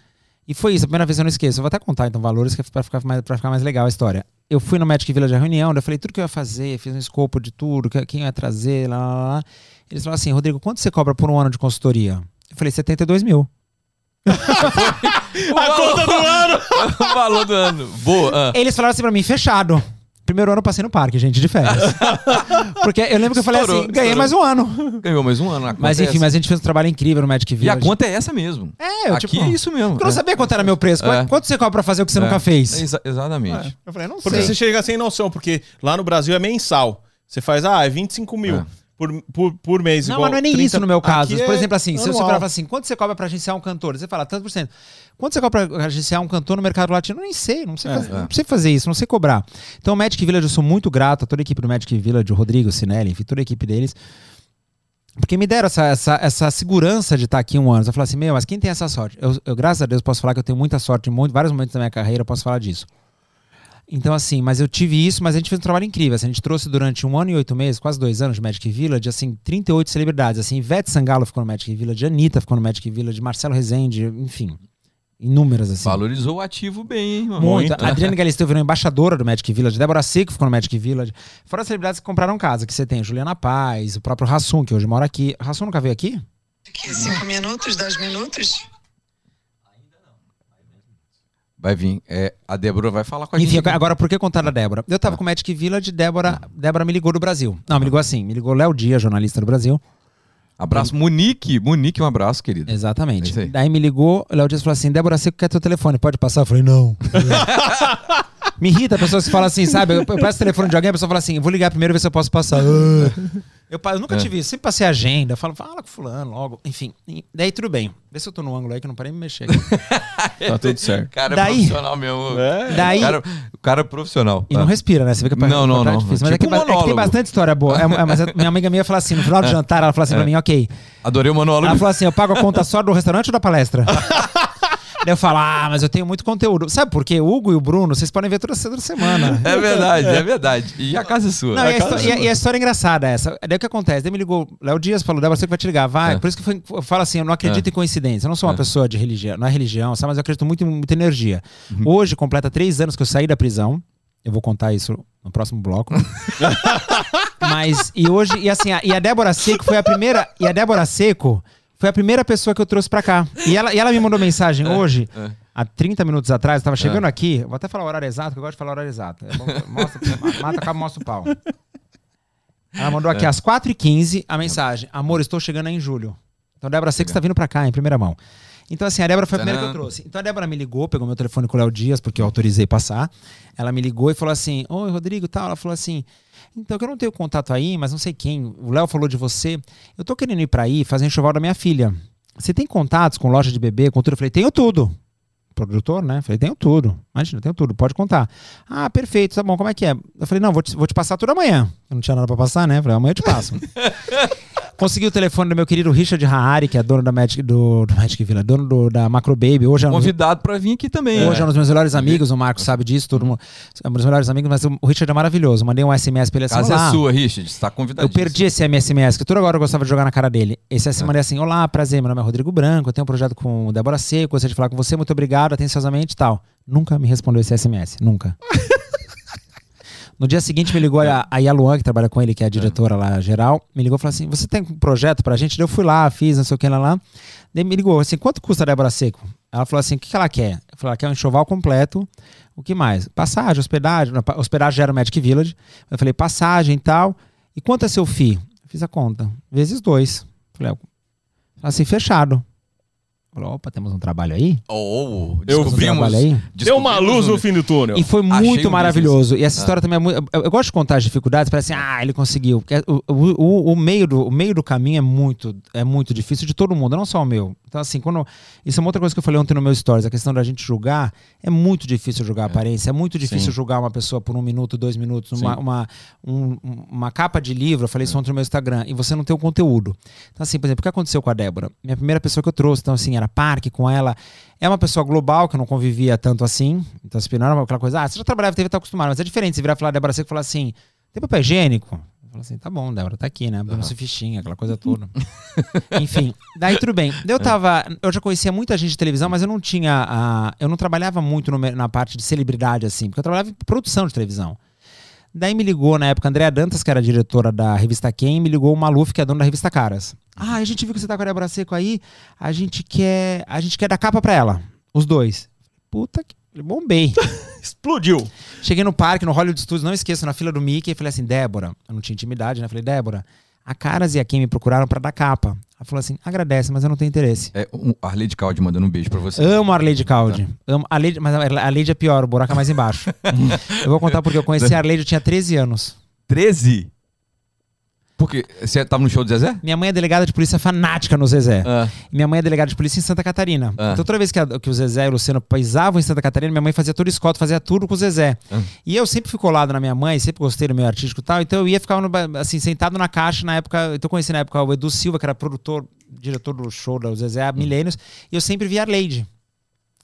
E foi isso, a primeira vez eu não esqueço. Eu vou até contar então valores é pra ficar mais, pra ficar mais legal a história. Eu fui no Magic Village a reunião, daí eu falei tudo que eu ia fazer, fiz um escopo de tudo, que- quem eu ia trazer, lá, lá, lá. Eles falaram assim, Rodrigo, quanto você cobra por um ano de consultoria? Eu falei, 72 mil. A conta do ano! o valor do ano. Boa. ah. Eles falaram assim pra mim, fechado. Primeiro ano eu passei no parque, gente, de férias. Porque eu lembro que eu falei Estourou, assim, ganhei estourou. mais um ano. Ganhou mais um ano. Mas é enfim, mas a gente fez um trabalho incrível no Magic E a conta é essa mesmo. É, eu Aqui tipo... é isso mesmo. Porque eu não é. sabia quanto era meu preço. É. Quanto você cobra pra fazer o que você É. nunca fez? Exa- exatamente. Eu falei, não Porque sei. você chega sem noção, porque lá no Brasil é mensal. Você faz, ah, é 25 mil É. por, por, por mês. Não, igual mas não é nem 30 isso no meu caso. Aqui Por é exemplo, assim, se você anual. falar assim, quanto você cobra pra agenciar um cantor? Você fala, tanto por cento. Quanto você cobra pra agenciar um cantor no mercado latino? Eu nem sei, não sei, É, fazer, é. não sei fazer isso, não sei cobrar. Então, o Magic Village, eu sou muito grato a toda a equipe do Magic Village, o Rodrigo, o Sinelli, enfim, toda a equipe deles. Porque me deram essa, essa, essa segurança de estar aqui um ano. Eu falei assim, meu, mas quem tem essa sorte? Eu, eu, graças a Deus, posso falar que eu tenho muita sorte em muito, vários momentos da minha carreira, eu posso falar disso. Então, assim, mas eu tive isso, mas a gente fez um trabalho incrível. assim, a gente trouxe durante um ano e oito meses, quase dois anos de Magic Village, assim, 38 celebridades. Assim, Ivete Sangalo ficou no Magic Village, Anitta ficou no Magic Village, Marcelo Rezende, enfim. Inúmeras, assim. Valorizou o ativo bem, hein, mano? Muito. Muito. A Adriane Galisteu virou embaixadora do Magic Village. Débora Seco ficou no Magic Village. Fora as celebridades que compraram casa, que você tem Juliana Paz, o próprio Rassum, que hoje mora aqui. Rassum nunca veio aqui? Aqui, cinco minutos, dez minutos. Vai vir. É, a Débora vai falar com a Enfim, gente. agora por que contar da Débora? Eu tava com o Magic Village, Débora, Débora me ligou do Brasil. Não, me ligou assim, me ligou Léo Dias, jornalista do Brasil. Abraço, Monique. Monique, um abraço, querido. É Exatamente. aí. Daí me ligou, o Léo Dias falou assim: Débora, você quer teu telefone? Pode passar? Eu falei, não. me irrita a pessoa que fala assim, sabe? Eu, eu peço o telefone de alguém, a pessoa fala assim: vou ligar primeiro ver se eu posso passar. Eu, eu nunca É. tive isso, sempre passei a agenda, falo, fala com fulano logo. Enfim, daí tudo bem. Vê se eu tô no ângulo aí que eu não parei de me mexer. Tá tudo certo. Cara, é Daí- profissional mesmo. É. Daí. O cara, o cara é profissional. E não Ah. respira, né? Você vê que pra Não, não, é não. difícil. Mas é, Tipo que, ba- é que tem bastante história boa. É, é, mas a minha amiga minha ia falar assim: no final do jantar, ela falou assim pra mim, ok. Adorei o monólogo. Ela falou assim: eu pago a conta só do restaurante ou da palestra? Daí eu falo, ah, mas eu tenho muito conteúdo. Sabe por quê? O Hugo e o Bruno, vocês podem ver toda, toda semana. É verdade, é verdade. E a casa é sua. Não, e, a cara, histó- e a- e a história é engraçada essa. Daí o que acontece? Daí me ligou, Léo Dias falou, Débora, você que vai te ligar, vai. É. Por isso que eu falo assim, eu não acredito É. em coincidência. Eu não sou uma É. pessoa de religião, não é religião, sabe? Mas eu acredito muito em muita energia. Uhum. Hoje, completa três anos que eu saí da prisão. Eu vou contar isso no próximo bloco. Mas, e hoje, e assim, a, e a Débora Seco foi a primeira, e a Débora Seco foi a primeira pessoa que eu trouxe pra cá. E ela, e ela me mandou mensagem hoje, é. há 30 minutos atrás, eu tava chegando É. aqui, vou até falar o horário exato, que eu gosto de falar o horário exato. É mostra, mata, acaba, mostra o pau. Ela mandou É. aqui às 4h15 a mensagem: Amor, estou chegando aí em julho. Então, Débora, sei que você tá vindo pra cá, em primeira mão. Então, assim, a Débora foi a primeira que eu trouxe. Então, a Débora me ligou, pegou meu telefone com o Léo Dias, porque eu autorizei passar. Ela me ligou e falou assim: Oi, Rodrigo, tal. Ela falou assim: Então, eu não tenho contato aí, mas não sei quem. O Léo falou de você. Eu tô querendo ir pra aí fazer enxoval da minha filha. Você tem contatos com loja de bebê, com tudo? Eu falei: Tenho tudo. Produtor, né? Falei: Tenho tudo. Imagina, tenho tudo, pode contar. Ah, perfeito, tá bom, como é que é? Eu falei: Não, vou te, vou te passar tudo amanhã. Eu não tinha nada pra passar, né? Falei: Amanhã eu te passo. Consegui o telefone do meu querido Richard Hahari, que é dono da Magic, do, do Magic Villa, dono do- da Macro Baby. Hoje é um Convidado pra vir aqui também. Hoje é um dos meus melhores amigos, o Marcos sabe disso, todo mundo. É um dos melhores amigos, mas o Richard é maravilhoso. Mandei um SMS pra ele assim: Casa é sua, Richard. Você tá convidado. Eu perdi esse SMS, que toda hora eu gostava de jogar na cara dele. Esse SMS mandei assim: Olá, prazer, meu nome é Rodrigo Branco, eu tenho um projeto com Débora Seco, gostaria de falar com você, muito obrigado, atenciosamente e tal. Nunca me respondeu esse SMS, nunca. No dia seguinte me ligou a, a Yaluan, que trabalha com ele, que é a diretora lá geral, me ligou e falou assim: Você tem um projeto pra gente? Eu fui lá, fiz, não sei o que lá lá. Daí me ligou assim: Quanto custa a Débora Seco? Ela falou assim: O que, que ela quer? Eu falei: Ela quer um enxoval completo. O que mais? Passagem, hospedagem. Hospedagem já era o Magic Village. Eu falei: Passagem e tal. E quanto é seu FII? Fiz a conta. Vezes dois. Falei: Assim, fechado. Falei: Opa, temos um trabalho aí? Oh, Eu Um descobrimos. trabalho aí? Deu uma luz um- no fim do túnel. E foi Achei muito um maravilhoso. E essa Ah. história também é muito. Eu, eu gosto de contar as dificuldades, parece assim, ah, ele conseguiu. Porque o, o, o, meio do, o meio do caminho é muito, é muito difícil de todo mundo, não só o meu. Então, assim, quando. Isso é uma outra coisa que eu falei ontem no meu stories, a questão da gente julgar. É muito difícil julgar a aparência, é muito difícil Sim. julgar uma pessoa por um minuto, dois minutos, uma, uma, um- uma capa de livro, eu falei isso ontem no meu Instagram, e você não tem o conteúdo. Então, assim, por exemplo, o que aconteceu com a Débora? Minha primeira pessoa que eu trouxe, então, assim, era parque com ela. É uma pessoa global que eu não convivia tanto assim. Então, assim, não era aquela coisa, ah, você já trabalhava, teve, tá acostumado. Mas é diferente, você virar e falar, Débora, você falar assim, tem papel higiênico? Eu falo assim, tá bom, Débora, tá aqui, né? Bruno se fichinha, aquela coisa toda. Enfim, daí tudo bem. Eu tava, eu já conhecia muita gente de televisão, mas eu não tinha, a, eu não trabalhava muito no na parte de celebridade, assim, porque eu trabalhava em produção de televisão. Daí me ligou na época a Andréa Dantas, que era diretora da revista Quem, me ligou o Maluf, que é dono da revista Caras. Ah, a gente viu que você tá com a Débora Seco aí, a gente quer, a gente quer dar capa pra ela, os dois. Puta que bombei. Explodiu. Cheguei no parque, no Hollywood Studios, não esqueço, na fila do Mickey, e falei assim, Débora, eu não tinha intimidade, né? Falei, Débora, a Caras e a Quem me procuraram pra dar capa. Ela falou assim, agradece, mas eu não tenho interesse. É, um, Arley Caldi mandando um beijo pra você. Amo a Arleide Caldi. Amo a Arleide, mas a Arleide é pior, o buraco é mais embaixo. eu vou contar porque eu conheci a Arleide, eu tinha 13 anos. 13? Porque você tava no show do Zezé? Minha mãe é delegada de polícia fanática no Zezé. Ah, E Minha mãe é delegada de polícia em Santa Catarina. Ah. Então toda vez que, a- que o Zezé e o Luciano pisavam em Santa Catarina, minha mãe fazia todo escolta, fazia tudo com o Zezé. Ah. E eu sempre fui colado na minha mãe, sempre gostei do meu artístico e tal, então eu ia ficar no assim, sentado na caixa na época. Então eu conheci na época o Edu Silva, que era produtor, diretor do show do Zezé há milênios, e eu sempre via a Arleide.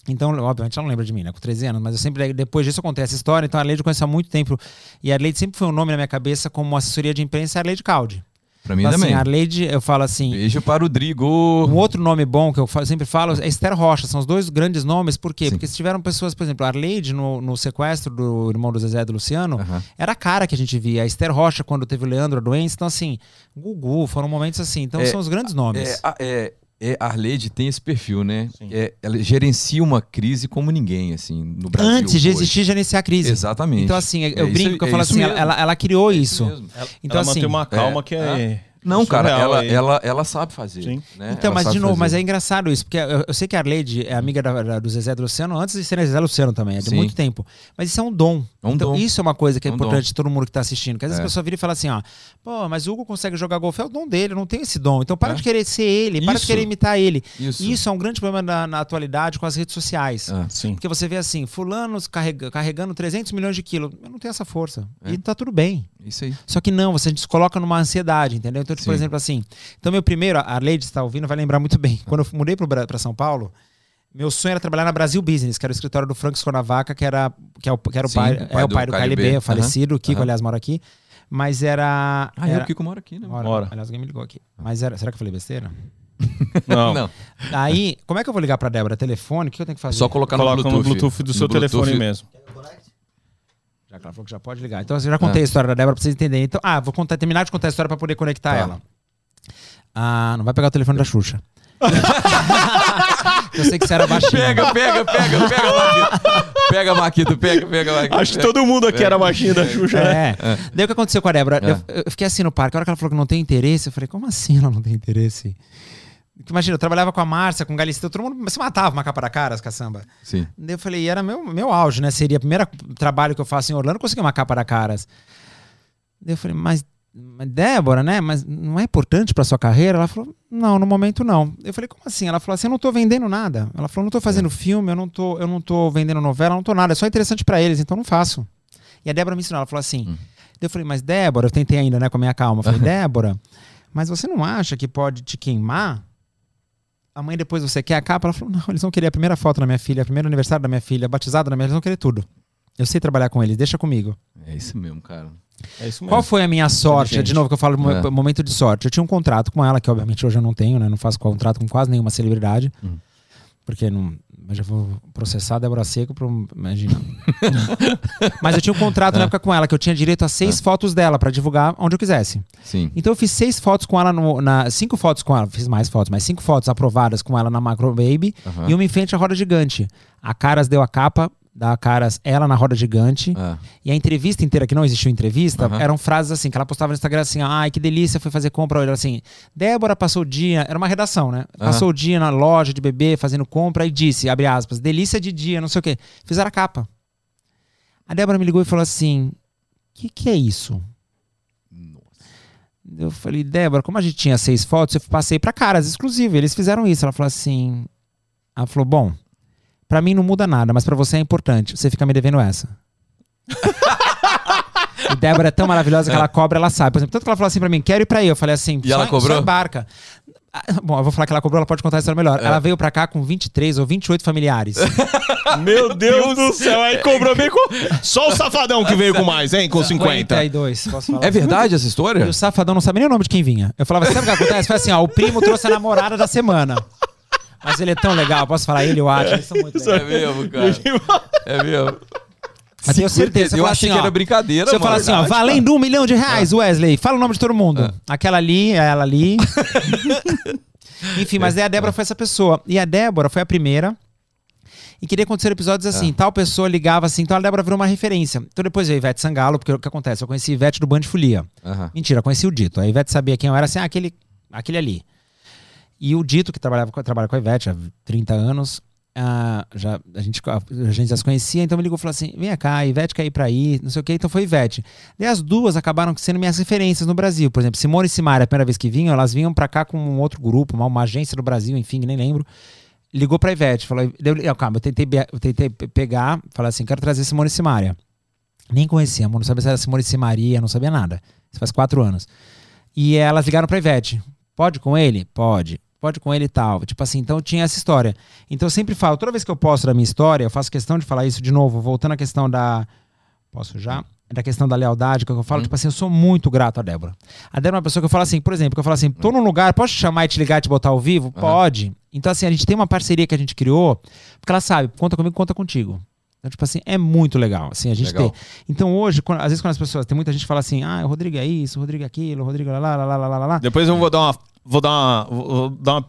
Então, obviamente, ela não lembra de mim, né? Com 13 anos, mas eu sempre, depois disso, eu contei essa história. Então, a Arleide eu conheço há muito tempo. E a Arleide sempre foi um nome na minha cabeça como assessoria de imprensa, é a Arleide Caldi. pra mim Então, assim, também. a Arleide, eu falo assim, Beijo para o Rodrigo. um outro nome bom que eu sempre falo é Esther Rocha. São os dois grandes nomes. Por quê? Sim. Porque se tiveram pessoas, por exemplo, a Arleide no, no sequestro do irmão do Zezé do Luciano, Aham. era a cara que a gente via. A Esther Rocha, quando teve o Leandro a doença. Então, assim, Gugu, foram momentos assim. Então, É, são os grandes nomes. É, é, é, a Arleide tem esse perfil, né? É, ela gerencia uma crise como ninguém, assim, no Brasil. Antes de hoje. existir, gerenciar a crise. Exatamente. Então, assim, eu É brinco isso- que eu é falo assim, ela, ela criou isso. mesmo. Então, ela assim, mantém uma calma é, que é. Não, cara, ela, aí. ela, ela sabe fazer. Sim. né? Então, Ela mas de novo, fazer. mas é engraçado isso, porque eu, eu sei que a Arleide é amiga da- da- do Zezé do Luciano antes de ser Zezé Luciano também, é de Sim. muito tempo. Mas isso é um dom. É um então, dom. isso é uma coisa que é, É um importante dom. de todo mundo que tá assistindo. Que às vezes É. a pessoa vira e fala assim, ó, pô, mas o Hugo consegue jogar golfe, é o dom dele, não tenho esse dom. Então para É. de querer ser ele, para de Isso. querer imitar ele. Isso. Isso é um grande problema na, na atualidade com as redes sociais. Sim. Porque você vê assim, fulanos carrega- carregando 300 milhões de quilos. Eu não tenho essa força. É. E tá tudo bem. Isso aí. Só que não, você se coloca numa ansiedade, entendeu? Então, por Sim. exemplo, assim. Então, meu primeiro, a Leide está ouvindo, vai lembrar muito bem. Quando eu mudei para São Paulo, meu sonho era trabalhar na Brasil Business, que era o escritório do Franco Sconavaca, que era, que é o, que era o Sim, pai, o pai é o do pai do KLB, KLB, falecido. O Kiko, aham. aliás, mora aqui. Mas era. Ah, é era o Kiko mora aqui, né? mora. Mora. Aliás, alguém me ligou aqui. Mas era. Será que eu falei besteira? Não. Não, Aí, como é que eu vou ligar pra Débora? Telefone? O que eu tenho que fazer? só colocar Coloca no Bluetooth. no Bluetooth do seu Bluetooth. telefone mesmo. Já que ela falou que já pode ligar. Então, eu já contei a história da Débora pra vocês entenderem. Então, ah, vou contar, terminar de contar a história pra poder conectar Tá. ela. Ah, não vai pegar o telefone da Xuxa. eu sei que você era baixinho. Pega, pega, pega, pega, Maquito. Pega, Maquito, pega, pega, Maquito. Acho que todo mundo aqui era baixinho da Xuxa, né? É. Daí o que aconteceu com a Débora? É. Eu, eu fiquei assim no parque. A hora que ela falou que não tem interesse, eu falei, como assim ela não tem interesse? Imagina, eu trabalhava com a Márcia, com o Galisteu, todo mundo se matava uma capa da cara, as caçamba. Sim. Daí eu falei, e era meu, meu auge, né? Seria o primeiro trabalho que eu faço em Orlando, conseguir uma capa da caras. Daí eu falei, mas, mas Débora, né? Mas não é importante pra sua carreira? Ela falou, não, no momento não. Eu falei, como assim? Ela falou assim, eu não tô vendendo nada. Ela falou, não tô fazendo filme, eu não tô, eu não tô vendendo novela, eu não tô nada, é só interessante pra eles, então eu não faço. E a Débora me ensinou, ela falou assim. Hum. Daí eu falei, mas Débora, eu tentei ainda, né, com a minha calma. Eu falei, Débora, mas você não acha que pode te queimar? Amanhã depois você quer a capa? Ela falou, não, eles vão querer a primeira foto da minha filha, o primeiro aniversário da minha filha, batizado da minha filha, eles vão querer tudo. Eu sei trabalhar com eles, deixa comigo. É isso mesmo, cara. É isso mesmo. Qual foi a minha sorte? De novo que eu falo É. momento de sorte. Eu tinha um contrato com ela, que obviamente hoje eu não tenho, né? Não faço contrato com quase nenhuma celebridade. Hum. Porque não. Eu já vou processar a Débora Seco pro. Imagina. Mas eu tinha um contrato na época com ela, que eu tinha direito a seis fotos dela pra divulgar onde eu quisesse. Sim. Então eu fiz seis fotos com ela, no, na, cinco fotos com ela, fiz mais fotos, mas cinco fotos aprovadas com ela na Macro Baby Aham. e uma em frente à roda gigante. A Caras deu a capa da Caras, ela na roda gigante. Ah, E a entrevista inteira, que não existiu entrevista, Aham. eram frases assim, que ela postava no Instagram assim, ai, que delícia, foi fazer compra. Era assim, Débora passou o dia, era uma redação, né? Passou o dia na loja de bebê fazendo compra e disse, abre aspas, delícia de dia, não sei o quê. Fizeram a capa. A Débora me ligou e falou assim, o que que é isso? Eu falei, Débora, como a gente tinha seis fotos, eu passei pra caras, exclusivo. Eles fizeram isso. Ela falou assim. Ela falou: bom, pra mim não muda nada, mas pra você é importante. Você fica me devendo essa. e Débora é tão maravilhosa que ela cobra, ela sabe. Por exemplo, tanto que ela falou assim pra mim: quero ir pra aí. Eu falei assim: E ela cobrou? Só embarca. Ah, Bom, eu vou falar que ela cobrou, ela pode contar a história melhor. Ela veio pra cá com 23 ou 28 familiares. Meu Deus do céu, aí cobrou bem com. Só o safadão que veio com mais, hein? Com 50. 52, posso falar? É verdade essa E história? o safadão não sabia nem o nome de quem vinha. Eu falava, sabe o que acontece? Foi assim, ó, o primo trouxe a namorada da semana. Mas ele é tão legal, posso falar ele e o Atlas, eles são muito legais. É mesmo, cara. É mesmo. Mas tenho certeza. Eu achei assim, que ó, era brincadeira, Se eu mano. falar assim, ó, valendo um milhão de reais, Wesley, fala o nome de todo mundo. Aquela ali, ela ali. Enfim, mas aí a Débora foi essa pessoa. E a Débora foi a primeira. E queria acontecer episódios assim, tal pessoa ligava assim, então a Débora virou uma referência. Então depois veio a Ivete Sangalo, porque o que acontece? Eu conheci Ivete do Band Folia. Mentira, eu conheci o Dito. A Ivete sabia quem eu era, assim, ah, aquele, aquele ali. E o Dito, que trabalhava, trabalha com a Ivete há 30 anos, ah, já, a, gente, a gente já se conhecia, então me ligou e falou assim: vem cá, a Ivete quer ir pra aí, não sei o quê, então foi Ivete. E as duas acabaram sendo minhas referências no Brasil. Por exemplo, Simone e Simaria, a primeira vez que vinham, elas vinham pra cá com um outro grupo, uma, uma agência do Brasil, enfim, nem lembro. Ligou pra Ivete, falou: eu, calma, eu tentei, eu tentei pe- pegar, falar assim: quero trazer Simone e Simaria. Nem conhecia, não sabia se era Simone e Simaria, não sabia nada. Isso faz quatro anos. E elas ligaram pra Ivete. Pode com ele? Pode. Pode com ele e tal. Tipo assim, então tinha essa história. Então eu sempre falo, toda vez que eu posto da minha história, eu faço questão de falar isso de novo, voltando à questão da. Posso já? Da questão da lealdade, que eu falo, tipo assim, eu sou muito grato a Débora. A Débora é uma pessoa que eu falo assim, por exemplo, que eu falo assim, tô num lugar, posso te chamar e te ligar e te botar ao vivo? Pode. Então, assim, a gente tem uma parceria que a gente criou, porque ela sabe, conta comigo, conta contigo. Então, tipo assim, é muito legal, assim, a gente Legal. ter. Então, hoje, quando- às vezes quando as pessoas, tem muita gente que fala assim, ah, o Rodrigo é isso, o Rodrigo é aquilo, o Rodrigo é lá, lá, lá, lá, lá, lá, lá. Depois eu vou dar uma. Vou dar uma. Vou dar uma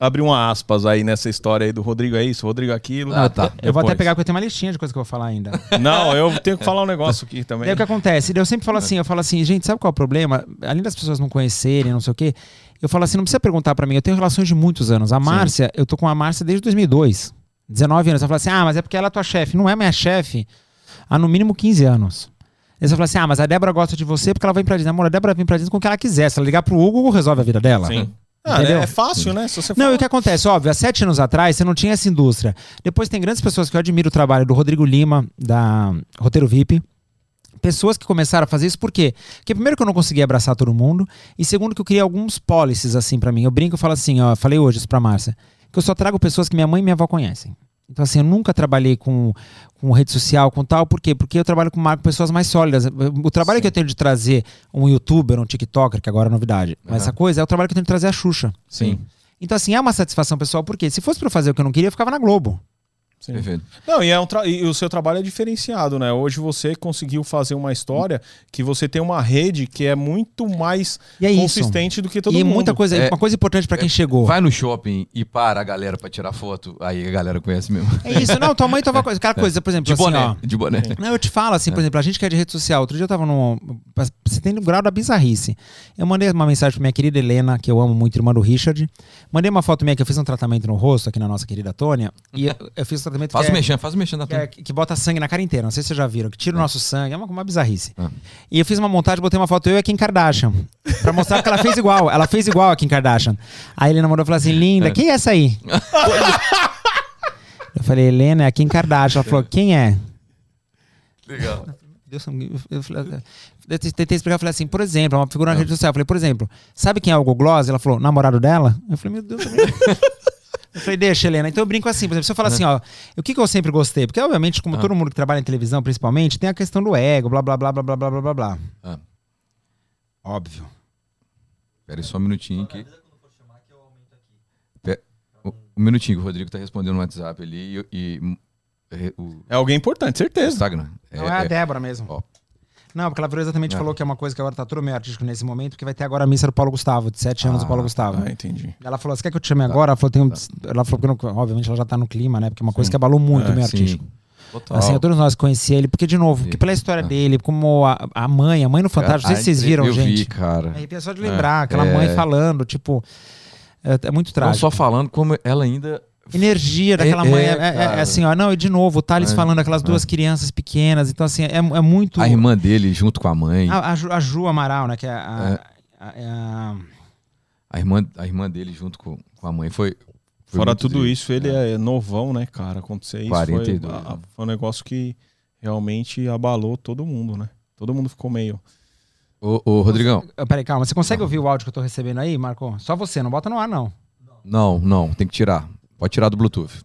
abrir uma aspas aí nessa história aí do Rodrigo é isso, Rodrigo é aquilo. Ah, tá. Eu vou até Depois. pegar, porque eu tenho uma listinha de coisas que eu vou falar ainda. Não, eu tenho que falar um negócio aqui também. Daí o que acontece? Eu sempre falo assim, eu falo assim, gente, sabe qual é o problema? Além das pessoas não conhecerem, não sei o quê, eu falo assim, não precisa perguntar pra mim, eu tenho relações de muitos anos. A Márcia, eu tô com a Márcia desde 2002. 19 anos. Ela fala assim, ah, mas é porque ela é tua chefe. Não é minha chefe há no mínimo 15 anos. Aí você fala assim, ah, mas a Débora gosta de você porque ela vem pra Disney. Amor, a Débora vem pra Disney com o que ela quiser. Se ela ligar pro Hugo, o Hugo resolve a vida dela. Sim. Ah, Entendeu? é fácil, né? Se você Não, e o que acontece? Óbvio, há sete anos atrás você não tinha essa indústria. Depois tem grandes pessoas que eu admiro o trabalho do Rodrigo Lima, da Roteiro VIP. Pessoas que começaram a fazer isso por quê? Porque primeiro que eu não conseguia abraçar todo mundo, e segundo que eu queria alguns policies assim pra mim. Eu brinco e falo assim, ó, falei hoje isso pra Márcia, que eu só trago pessoas que minha mãe e minha avó conhecem. Então, assim, eu nunca trabalhei com, com rede social, com tal, por quê? Porque eu trabalho com, pessoas mais sólidas. O trabalho que eu tenho de trazer um youtuber, um TikToker, que agora é novidade, mas essa coisa é o trabalho que eu tenho de trazer a Xuxa. Sim. Então, assim, é uma satisfação pessoal, porque se fosse eu fazer o que eu não queria, eu ficava na Globo. Sim. Perfeito. Não, e, é um tra- e o seu trabalho é diferenciado, né? Hoje você conseguiu fazer uma história que você tem uma rede que é muito mais E é isso. consistente do que todo e mundo. muita coisa, É- uma coisa importante pra quem chegou. Vai no shopping e para a galera pra tirar foto, aí a galera conhece mesmo. É isso, não, tua mãe toma coisa. Aquela coisa, por exemplo, De assim, boné, ó. de boné. Não, eu te falo assim, por exemplo, a gente que é de rede social. Outro dia eu tava num. Você tem no grau da bizarrice. Eu mandei uma mensagem pra minha querida Helena, que eu amo muito, irmã do Richard. Mandei uma foto minha que eu fiz um tratamento no rosto aqui na nossa querida Tônia. E eu, eu fiz um tratamento Faz que o é- mexendo, faz o mexendo da que, é- turma. que bota sangue na cara inteira. Não sei se vocês já viram, que tira o nosso sangue. É uma, uma bizarrice. Ah. E eu fiz uma montagem, botei uma foto eu e a Kim Kardashian. Pra mostrar que ela fez igual. Ela fez igual a Kim Kardashian. Aí a Helena mandou e falou assim: linda, quem é essa aí? eu falei, Helena, é a Kim Kardashian. Ela falou, quem é? Legal. Deus, eu, falei, eu tentei explicar, eu falei assim, por exemplo, é uma figura na rede social. Eu falei, por exemplo, sabe quem é o Google Gloss? Ela falou, namorado dela? Eu falei, meu Deus. Eu falei, deixa, Helena. Então eu brinco assim, por exemplo, se eu falar assim, ó, o que, que eu sempre gostei? Porque, obviamente, como todo mundo que trabalha em televisão, principalmente, tem a questão do ego, blá, blá, blá, blá, blá, blá, blá, blá, blá. Ah. Óbvio. Pera aí só um minutinho aqui. Um um minutinho que o Rodrigo tá respondendo no WhatsApp ali e, e- e- o É alguém importante, certeza. Instagram. Não é, a Débora mesmo. Ó. Não, porque ela virou exatamente É. falou que é uma coisa que agora tá todo meio artístico nesse momento, porque vai ter agora a missa do Paulo Gustavo, de sete anos do Paulo Gustavo. Ah, entendi. Ela falou, você quer que eu te chame agora? Ela falou, tem um- ela falou que não- obviamente ela já tá no clima, né? Porque é uma coisa que abalou muito É, o meio Sim. artístico. Total. Assim, todos nós conhecia ele, porque, de novo, porque pela história dele, como a, a mãe, a mãe no Fantástico, não sei se vocês viram, eu gente. vi, cara. Arrepia só de lembrar, aquela É. mãe falando, tipo. É, é muito Não trágico. só falando, como ela ainda. Energia daquela É, mãe. é, É, é- é cara. assim, ó. Não, e de novo, o Thales É, falando aquelas duas crianças pequenas. Então, assim, é, é muito. A irmã dele junto com a mãe. A, a Ju, a Ju Amaral, né? Que é a. a- a- A irmã, a irmã dele junto com, com a mãe foi. foi Fora tudo triste. isso, ele é novão, né, cara? Acontecer isso 42, foi, a- né? foi um negócio que realmente abalou todo mundo, né? Todo mundo ficou meio. Ô, ô, Rodrigão. Ah, Peraí, calma. Você consegue ouvir o áudio que eu tô recebendo aí, Marco? Só você, não bota no ar, não. Não, não, tem que tirar. Pode tirar do Bluetooth.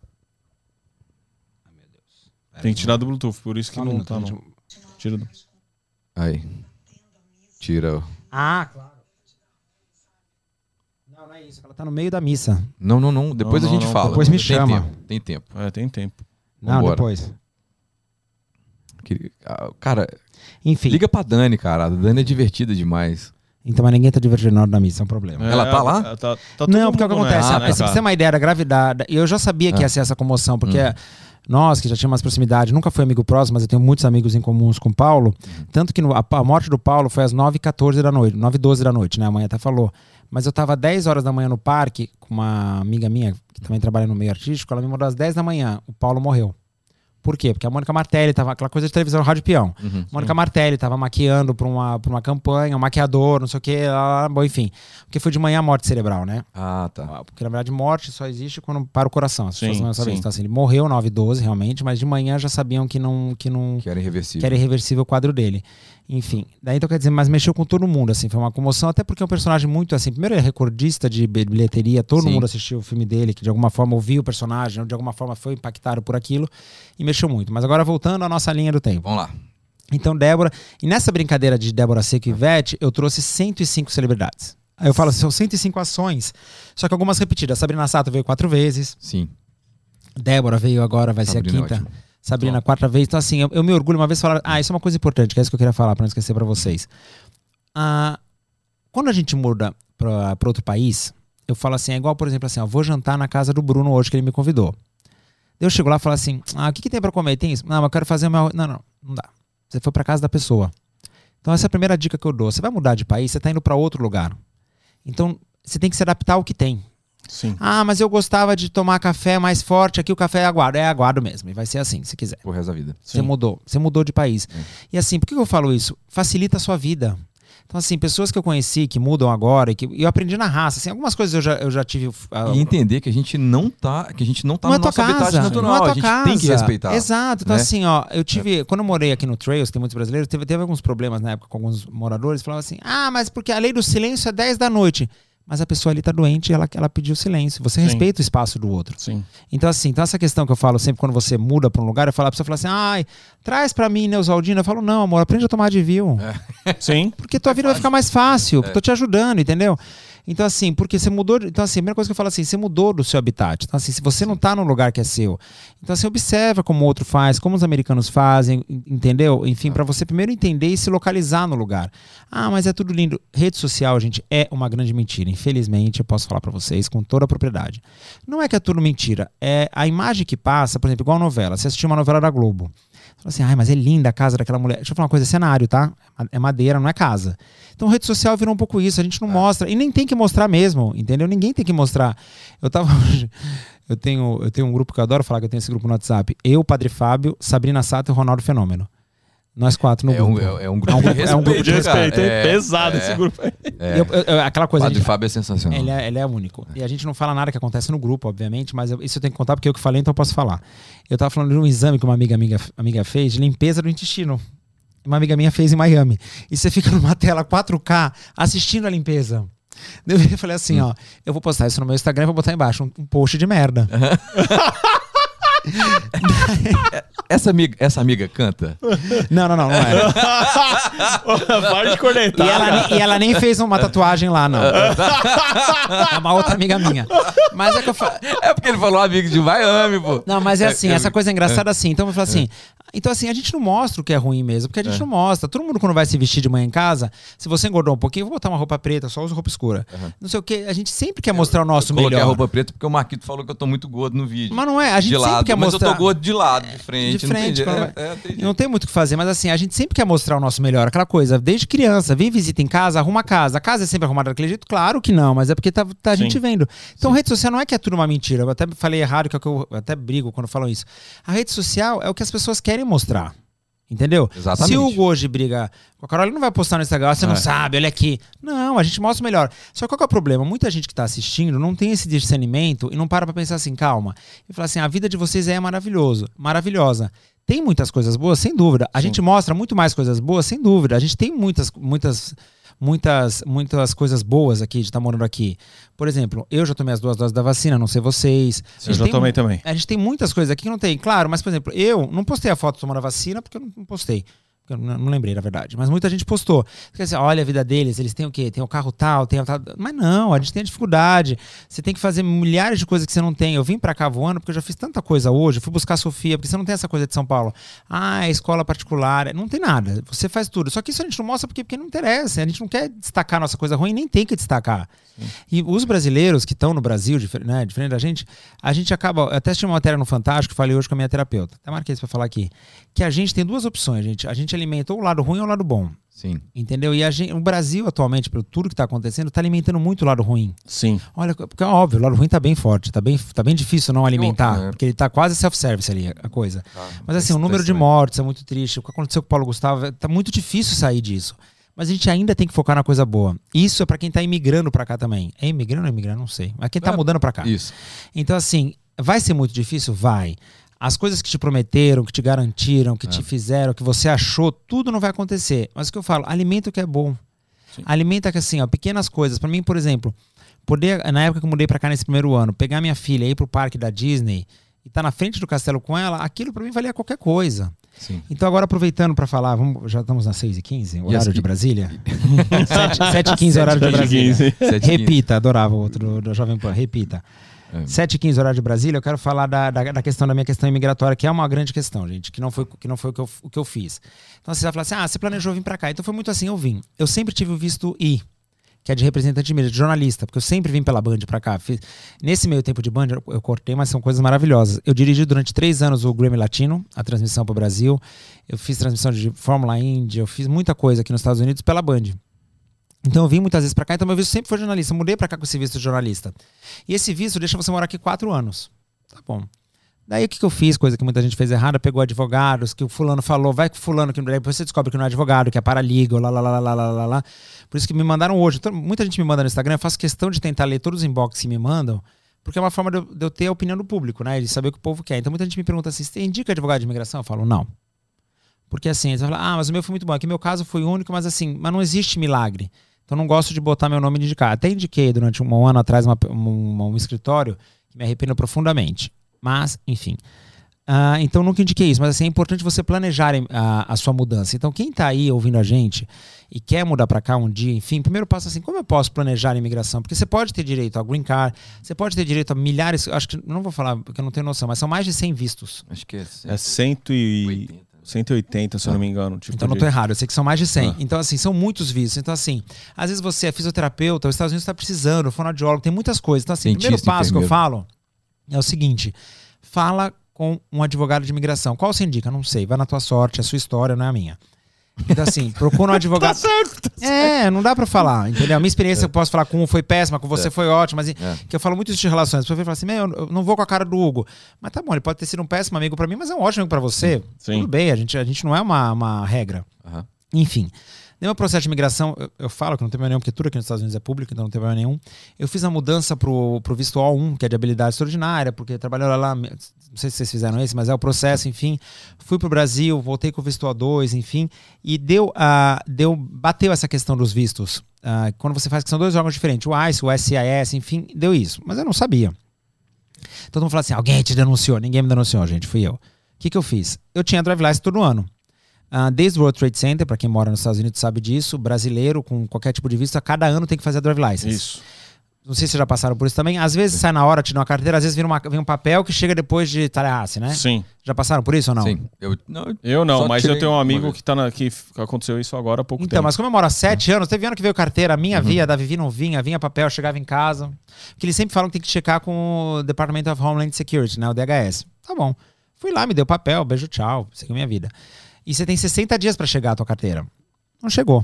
Tem que tirar do Bluetooth, por isso que Só um não minuto, tá, não. eu- Tira do... Aí. Tira. Ah, claro. Não, não é isso. Ela tá no meio da missa. Não, não, não. Depois Não, a não, gente não, fala. depois me Tem chama. tempo, tem tempo. É, tem tempo. Não, Vambora. depois. Que- ah, Cara, Enfim. liga pra Dani, cara. A Dani é divertida demais. Então, mas ninguém tá divertindo na hora da missa, é um problema. Ela tá lá? é, Tá, tá Não, porque o que acontece? nessa, Ah, né, pra você ter uma ideia da gravidade, eu já sabia que Ah. ia ser essa comoção, porque Uhum. nós, que já tínhamos mais proximidade, nunca fui amigo próximo, mas eu tenho muitos amigos em comuns com o Paulo. Uhum. Tanto que no- a, a morte do Paulo foi às 9h14 da noite, 9h12 da noite, né? A mãe até falou. Mas eu tava 10 horas da manhã no parque com uma amiga minha, que também trabalha no meio artístico, ela me mandou às 10 da manhã. O Paulo morreu. Por quê? Porque a Mônica Martelli tava, aquela coisa de televisão, rádio peão. Uhum. Mônica Martelli tava maquiando pra uma, pra uma campanha, um maquiador, não sei o quê, lá, lá, bom, enfim. Porque foi de manhã a morte cerebral, né? Ah, tá. Porque na verdade morte só existe quando para o coração. As pessoas Sim, não sabem. sim. Então, assim, ele morreu 9 12 realmente, mas de manhã já sabiam que não, que não Que era irreversível. que era irreversível o quadro dele. Enfim, daí então quer dizer, mas mexeu com todo mundo, assim, foi uma comoção, até porque é um personagem muito assim, primeiro ele é recordista de bi- bilheteria, todo Sim. mundo assistiu o filme dele, que de alguma forma ouviu o personagem, ou de alguma forma foi impactado por aquilo, e mexeu muito. Mas agora voltando à nossa linha do tempo. Vamos lá. Então, Débora, e nessa brincadeira de Débora Seco e Ivete, eu trouxe 105 celebridades. Aí eu falo, são 105 ações, só que algumas repetidas. Sabrina Sato veio quatro vezes, Sim. Débora veio agora, vai Sabrina ser é a quinta. ótimo. Sabrina, quarta vez. Então, assim, eu, eu me orgulho uma vez falar. Ah, isso é uma coisa importante, que é isso que eu queria falar, pra não esquecer pra vocês. Ah, quando a gente muda pra, pra outro país, eu falo assim, é igual, por exemplo, assim, ó, vou jantar na casa do Bruno hoje que ele me convidou. Eu chego lá e falo assim, ah, o que, que tem pra comer? Tem isso? Não, mas eu quero fazer o meu... Não, não, não dá. Você foi pra casa da pessoa. Então essa é a primeira dica que eu dou. Você vai mudar de país, você tá indo pra outro lugar. Então você tem que se adaptar ao que tem. Sim. Ah, mas eu gostava de tomar café mais forte, aqui o café é aguado. É aguado mesmo, e vai ser assim, se quiser. O resto da vida. Você mudou, você mudou de país. É. E assim, por que eu falo isso? Facilita a sua vida. Então, assim, pessoas que eu conheci que mudam agora, e que eu aprendi na raça, assim, algumas coisas eu já, eu já tive. ah, E entender que a gente não tá, que a gente não tá não é no tua nosso casa, natural. não é tua a gente casa. tem que respeitar. Exato. Então, né? assim, ó, eu tive. Quando eu morei aqui no Trails, tem muitos brasileiros, teve, teve alguns problemas na época com alguns moradores, falavam assim: ah, mas porque a lei do silêncio é 10 da noite. Mas a pessoa ali tá doente e ela, ela pediu silêncio. Você Sim. respeita o espaço do outro. Sim. Então, assim, então essa questão que eu falo sempre quando você muda pra um lugar, eu falo, a pessoa fala assim, ai, traz pra mim Neusaldina. Eu falo, não, amor, aprende a tomar Advil. Sim. Porque tua vida vai ficar mais fácil. Tô te ajudando, entendeu? Então, assim, porque você mudou. Então, assim, a primeira coisa que eu falo assim, você mudou do seu habitat. Então, assim, se você não tá num lugar que é seu, então você observa como o outro faz, como os americanos fazem, en- entendeu? Enfim, pra você primeiro entender e se localizar no lugar. Ah, mas é tudo lindo. Rede social, gente, é uma grande mentira. Infelizmente, eu posso falar pra vocês com toda a propriedade. Não é que é tudo mentira. É a imagem que passa, por exemplo, igual novela. Você assistiu uma novela da Globo. Fala assim, ai, mas é linda a casa daquela mulher. Deixa eu falar uma coisa, é cenário, tá? É madeira, não é casa. Então rede social virou um pouco isso, a gente não mostra. E nem tem que mostrar mesmo, entendeu? Ninguém tem que mostrar. Eu tava. Eu tenho, eu tenho um grupo que eu adoro falar que eu tenho esse grupo no WhatsApp. Eu, Padre Fábio, Sabrina Sato e Ronaldo Fenômeno. Nós quatro no É um, grupo. é, é um grupo de respeito. é um grupo de respeito, hein? É, Pesado é, esse grupo aí. é. Eu- eu- eu- aquela coisa. a Padre gente- Fábio é sensacional. ele é, ele é único. E a gente não fala nada que acontece no grupo, obviamente, mas eu- isso eu tenho que contar porque eu que falei, então eu posso falar. Eu tava falando de um exame que uma amiga, amiga, amiga fez de limpeza do intestino. Uma amiga minha fez em Miami. E você fica numa tela 4K assistindo a limpeza. Eu falei assim, ó, eu vou postar isso no meu Instagram e vou botar embaixo um, um post de merda. Essa, amiga, essa amiga canta? Não, não, não, não é. Para de E ela, nem- e ela nem fez uma tatuagem lá, não. É uma outra amiga minha. Mas é que eu falo. É porque ele falou amigo de Miami, pô. Não, mas é assim, É, é, essa coisa é engraçada assim. Então eu falo assim. Então, assim, a gente não mostra o que é ruim mesmo, porque a gente não mostra. Todo mundo, quando vai se vestir de manhã em casa, se você engordou um pouquinho, eu vou botar uma roupa preta, só uso roupa escura. Não sei o quê. A gente sempre quer mostrar o nosso Coloquei melhor. a roupa preta porque o Marquito falou que eu tô muito gordo no vídeo. Mas não é, a gente de sempre lado, quer mas mostrar. eu tô gordo de lado, de frente. de não tem frente, quando É, é, não tem muito o que fazer, mas assim, a gente sempre quer mostrar o nosso melhor. Aquela coisa, desde criança, vem visita em casa, arruma a casa. A casa é sempre arrumada daquele jeito? Claro que não, mas é porque tá, tá a gente Sim. vendo. Então, rede social não é que é tudo uma mentira. Eu até falei errado, que é o que eu eu até brigo quando falam isso. A rede social é o que as pessoas querem mostrar. Entendeu? Exatamente. Se o hoje briga com a Carol, ele não vai postar no Instagram, "Ah, você não É. sabe, olha aqui. Não, a gente mostra melhor. Só que qual que é o problema? Muita gente que tá assistindo não tem esse discernimento e não para pra pensar assim, calma. E fala assim, a vida de vocês é maravilhoso, maravilhosa. Tem muitas coisas boas, sem dúvida. A gente mostra muito mais coisas boas, sem dúvida. A gente tem muitas, muitas, muitas, muitas coisas boas aqui de estar morando aqui. Por exemplo, eu já tomei as duas doses da vacina, não sei vocês. Eu já tomei também. a gente tem muitas coisas aqui que não tem, claro, mas, por exemplo, eu não postei a foto tomando a vacina porque eu não postei. Eu não lembrei, na verdade. Mas muita gente postou. Quer dizer, olha a vida deles, eles têm o quê? Tem o carro tal, tem o tal. Mas não, a gente tem a dificuldade. Você tem que fazer milhares de coisas que você não tem. Eu vim pra cá voando porque eu já fiz tanta coisa hoje. Eu fui buscar a Sofia, porque você não tem essa coisa de São Paulo. Ah, é escola particular. Não tem nada. Você faz tudo. Só que isso a gente não mostra porque, porque não interessa. A gente não quer destacar nossa coisa ruim, nem tem que destacar. E os brasileiros que estão no Brasil, né, diferente da gente, a gente acaba. Eu até assisti uma matéria no Fantástico, falei hoje com a minha terapeuta. Até marquei isso pra falar aqui. Que a gente tem duas opções, gente. A gente alimenta ou o lado ruim ou o lado bom. Sim. Entendeu? E a gente, o Brasil, atualmente, pelo tudo que está acontecendo, está alimentando muito o lado ruim. Sim. Olha, porque é óbvio, o lado ruim tá bem forte, tá bem, tá bem difícil não alimentar, é. porque ele tá quase self-service ali, a coisa. Mas assim, o tá número de mortes é muito triste. O que aconteceu com o Paulo Gustavo, é- tá muito difícil sair disso. Mas a gente ainda tem que focar na coisa boa. Isso é para quem tá imigrando para cá também. É imigrando ou imigrando? Não sei. Mas quem tá É, mudando para cá. Isso. Então, assim, vai ser muito difícil? Vai. As coisas que te prometeram, que te garantiram, que te fizeram, que você achou, tudo não vai acontecer. Mas o que eu falo, alimenta o que é bom. Alimenta que assim, ó, pequenas coisas. Pra mim, por exemplo, poder, na época que eu mudei pra cá nesse primeiro ano, pegar minha filha e ir pro parque da Disney e estar na frente do castelo com ela, aquilo pra mim valia qualquer coisa. Sim. Então, agora aproveitando pra falar, vamos, já estamos nas 6h15, horário as- de Brasília? 7h15, horário de 7h15. Brasília. 7h15. Repita, adorava o outro do Jovem Pan, repita. É. 7 e 15 horário de Brasília, eu quero falar da, da, da questão da minha questão imigratória, que é uma grande questão, gente, que não foi, que não foi o, que eu, o que eu fiz. Então você vai falar assim: ah, você planejou vir pra cá. Então foi muito assim, eu vim. Eu sempre tive o visto I. que é de representante de mídia, de jornalista, porque eu sempre vim pela Band pra cá. Fiz- Nesse meio tempo de Band, eu, eu cortei, mas são coisas maravilhosas. Eu dirigi durante três anos o Grammy Latino, a transmissão pro Brasil. Eu fiz transmissão de Fórmula Indy, eu fiz muita coisa aqui nos Estados Unidos pela Band. Então eu vim muitas vezes pra cá, então meu visto sempre foi jornalista. Eu mudei pra cá com esse visto de jornalista. E esse visto deixa você morar aqui quatro anos. Tá bom. Daí o que, que eu fiz, coisa que muita gente fez errada, pegou advogados, que o fulano falou, vai com fulano, que depois você descobre que não é advogado, que é paralegal, lá, lá, lá, lá, lá, lá, lá. Por isso que me mandaram hoje. Então, muita gente me manda no Instagram, eu faço questão de tentar ler todos os inbox que me mandam, porque é uma forma de eu, de eu ter a opinião do público, né? De saber o que o povo quer. Então muita gente me pergunta assim, você indica advogado de imigração? Eu falo, não. Porque assim, ah, mas o meu foi muito bom. Aqui meu caso foi único, mas assim, mas não existe milagre. Então não gosto de botar meu nome de indicar. Até indiquei durante um, ano atrás uma, um, um escritório que me arrependo profundamente. Mas, enfim. Ah, então nunca indiquei isso, mas assim, é importante você planejar a, a sua mudança. Então, quem está aí ouvindo a gente e quer mudar para cá um dia, enfim, primeiro passo assim, como eu posso planejar a imigração? Porque você pode ter direito a green card, você pode ter direito a milhares, acho que não vou falar porque eu não tenho noção, mas são mais de 100 vistos. Acho que é. É 100 e... 180, se eu não me engano. Tipo Então não de- tô errado, eu sei que são mais de 100. Ah. Então, assim, são muitos vistos. Então, assim, às vezes você é fisioterapeuta, os Estados Unidos está precisando, fonoaudiólogo, tem muitas coisas. Então, assim, o primeiro Dentista, passo que eu falo é o seguinte: fala com um advogado de imigração. Qual você indica? Não sei, vai na tua sorte, é a sua história, não é a minha. Então, assim, procura um advogado. É, não dá pra falar, entendeu? A minha experiência, eu posso falar com um foi péssima, com você foi ótima, mas É. que eu falo muito isso de relações. A pessoa fala assim, meu, eu não vou com a cara do Hugo. Mas tá bom, ele pode ter sido um péssimo amigo pra mim, mas é um ótimo amigo pra você. Sim. Tudo bem, a gente, a gente não é uma, uma regra. Aham. Enfim. No meu processo de imigração, eu, eu falo que não tem problema nenhum, porque tudo aqui nos Estados Unidos é público, então não tem problema nenhum. Eu fiz a mudança pro, pro visto O1, que é de habilidade extraordinária, porque trabalhou lá, não sei se vocês fizeram esse, mas é o processo, enfim. Fui pro Brasil, voltei com o visto O2, enfim, e deu, a deu bateu essa questão dos vistos. Ah, quando você faz, que são dois órgãos diferentes, o ICE, o SIS, enfim, deu isso. Mas eu não sabia. Todo mundo fala assim, alguém te denunciou. Ninguém me denunciou, gente, fui eu. O que, que eu fiz? Eu tinha drive license todo ano. Ah, desde o World Trade Center, para quem mora nos Estados Unidos sabe disso, brasileiro com qualquer tipo de visto, a cada ano tem que fazer a drive license. Isso. Não sei se vocês já passaram por isso também. Às vezes sai na hora, te dá uma carteira, às vezes vem, uma, vem um papel que chega depois de Tallahassee, né? Sim. Já passaram por isso ou não? Sim. Eu, não, Eu não, mas eu tenho um amigo que, tá na, que aconteceu isso agora há pouco Então, tempo. mas como eu moro há sete anos, teve ano que veio carteira, a minha Uhum. via, da Vivi não vinha, vinha papel, chegava em casa. Porque eles sempre falam que tem que checar com o Department of Homeland Security, né? O DHS. Tá bom. Fui lá, me deu papel, beijo, tchau, segui minha vida. E você tem 60 dias pra chegar a tua carteira. Não chegou.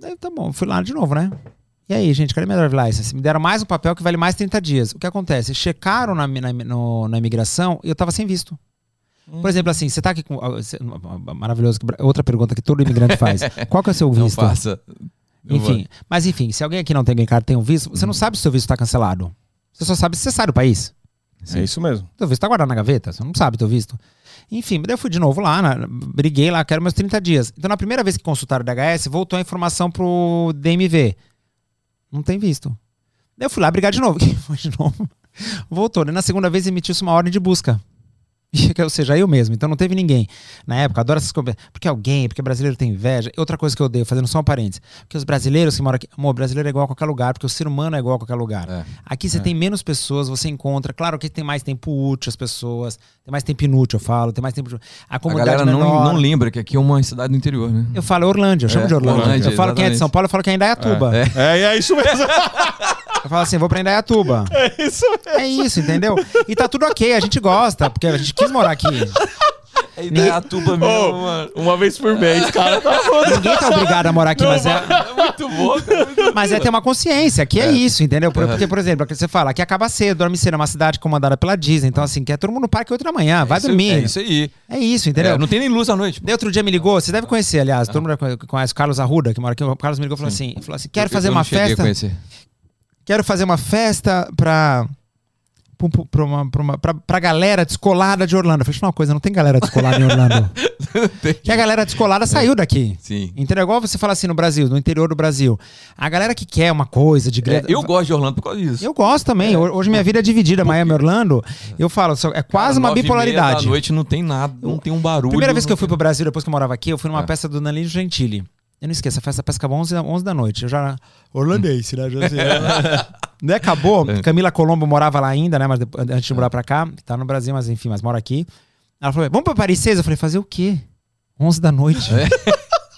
Daí, tá bom, fui lá de novo, né? E aí, gente, cadê minha drive license? Me deram mais um papel que vale mais 30 dias. O que acontece? Checaram na, na, no- na imigração e eu tava sem visto. Por exemplo, assim, você tá aqui com. ah, Maravilhoso. Outra pergunta que todo imigrante faz. Qual que é o seu não visto? faça. Não Enfim, mas enfim, se alguém aqui não tem green card, tem um visto, você não sabe se o seu visto está cancelado. Você só sabe se você sai do país. É isso mesmo. Seu visto está guardado na gaveta, você não sabe teu visto. Enfim, daí eu fui de novo lá, na- briguei lá, quero meus 30 dias. Então, na primeira vez que consultaram o DHS, voltou a informação pro DMV. Não tem visto. Daí eu fui lá brigar de novo. Foi de novo. Voltou. Daí na segunda vez emitiu-se uma ordem de busca. Ou seja, eu mesmo. Então não teve ninguém. Na época, adoro essas coisas. Porque alguém, porque brasileiro tem inveja. Outra coisa que eu odeio, fazendo só um parênteses. Porque os brasileiros que moram aqui. Amor, brasileiro é igual a qualquer lugar, porque o ser humano é igual a qualquer lugar. É. Aqui você tem menos pessoas, você encontra. Claro que tem mais tempo útil as pessoas. Tem mais tempo inútil, eu falo. Tem mais tempo. A A comunidade galera não, menor. não lembra que aqui é uma cidade do interior, né? Eu falo Orlândia, eu chamo É, de Orlândia. Orlândia, eu falo quem é de São exatamente. Paulo, eu falo que é Indaiatuba. É. É, e é isso mesmo. Eu falo assim, vou pra Indaiatuba. É isso mesmo. É isso, entendeu? E tá tudo ok, a gente gosta, porque a gente quis morar aqui. É Indaiatuba mesmo, Ô, mano. uma vez por mês, cara. Tá Ninguém tá obrigado a morar aqui, mas é, É muito bom, cara. Muito mas é ter uma consciência, que é, isso, entendeu? Por- Porque, por exemplo, aqui você fala, aqui acaba cedo, dorme cedo, é uma cidade comandada pela Disney, então assim, quer todo mundo no parque 8 da manhã, vai isso- dormir. É isso aí. É isso, entendeu? É, não tem nem luz à noite. Daí outro dia me ligou, você deve conhecer, aliás, todo mundo conhece o Carlos Arruda, que mora aqui. O Carlos me ligou e falou assim: falou assim: quero Eu- fazer eu uma não cheguei a festa. conhecer. Quero fazer uma festa pra. Pra, uma, pra, uma, pra, pra galera descolada de Orlando. Eu falei, deixa eu falar uma coisa, não tem galera descolada em Orlando. que a galera descolada saiu daqui. Sim. Entendeu? Igual você fala assim no Brasil, no interior do Brasil. A galera que quer uma coisa de É, grande. eu gosto de Orlando por causa disso. Eu gosto também. Hoje minha vida é dividida, Miami e Orlando. Eu falo, é quase uma e meia bipolaridade. Da noite não tem nada, não tem um barulho. Primeira vez que eu fui pro Brasil, depois que eu morava aqui, eu fui numa É. peça do Danilo Gentili. Eu não esqueço, a festa pesca 11, da- 11 da noite. Eu já. Orlandense, né? Já, assim, né? Acabou. É. Camila Colombo morava lá ainda, né? Mas depois, antes de morar pra cá. Tá no Brasil, mas enfim, mas mora aqui. Ela falou: vamos pra Paris 6? Eu falei: fazer o quê? 11 da noite. É.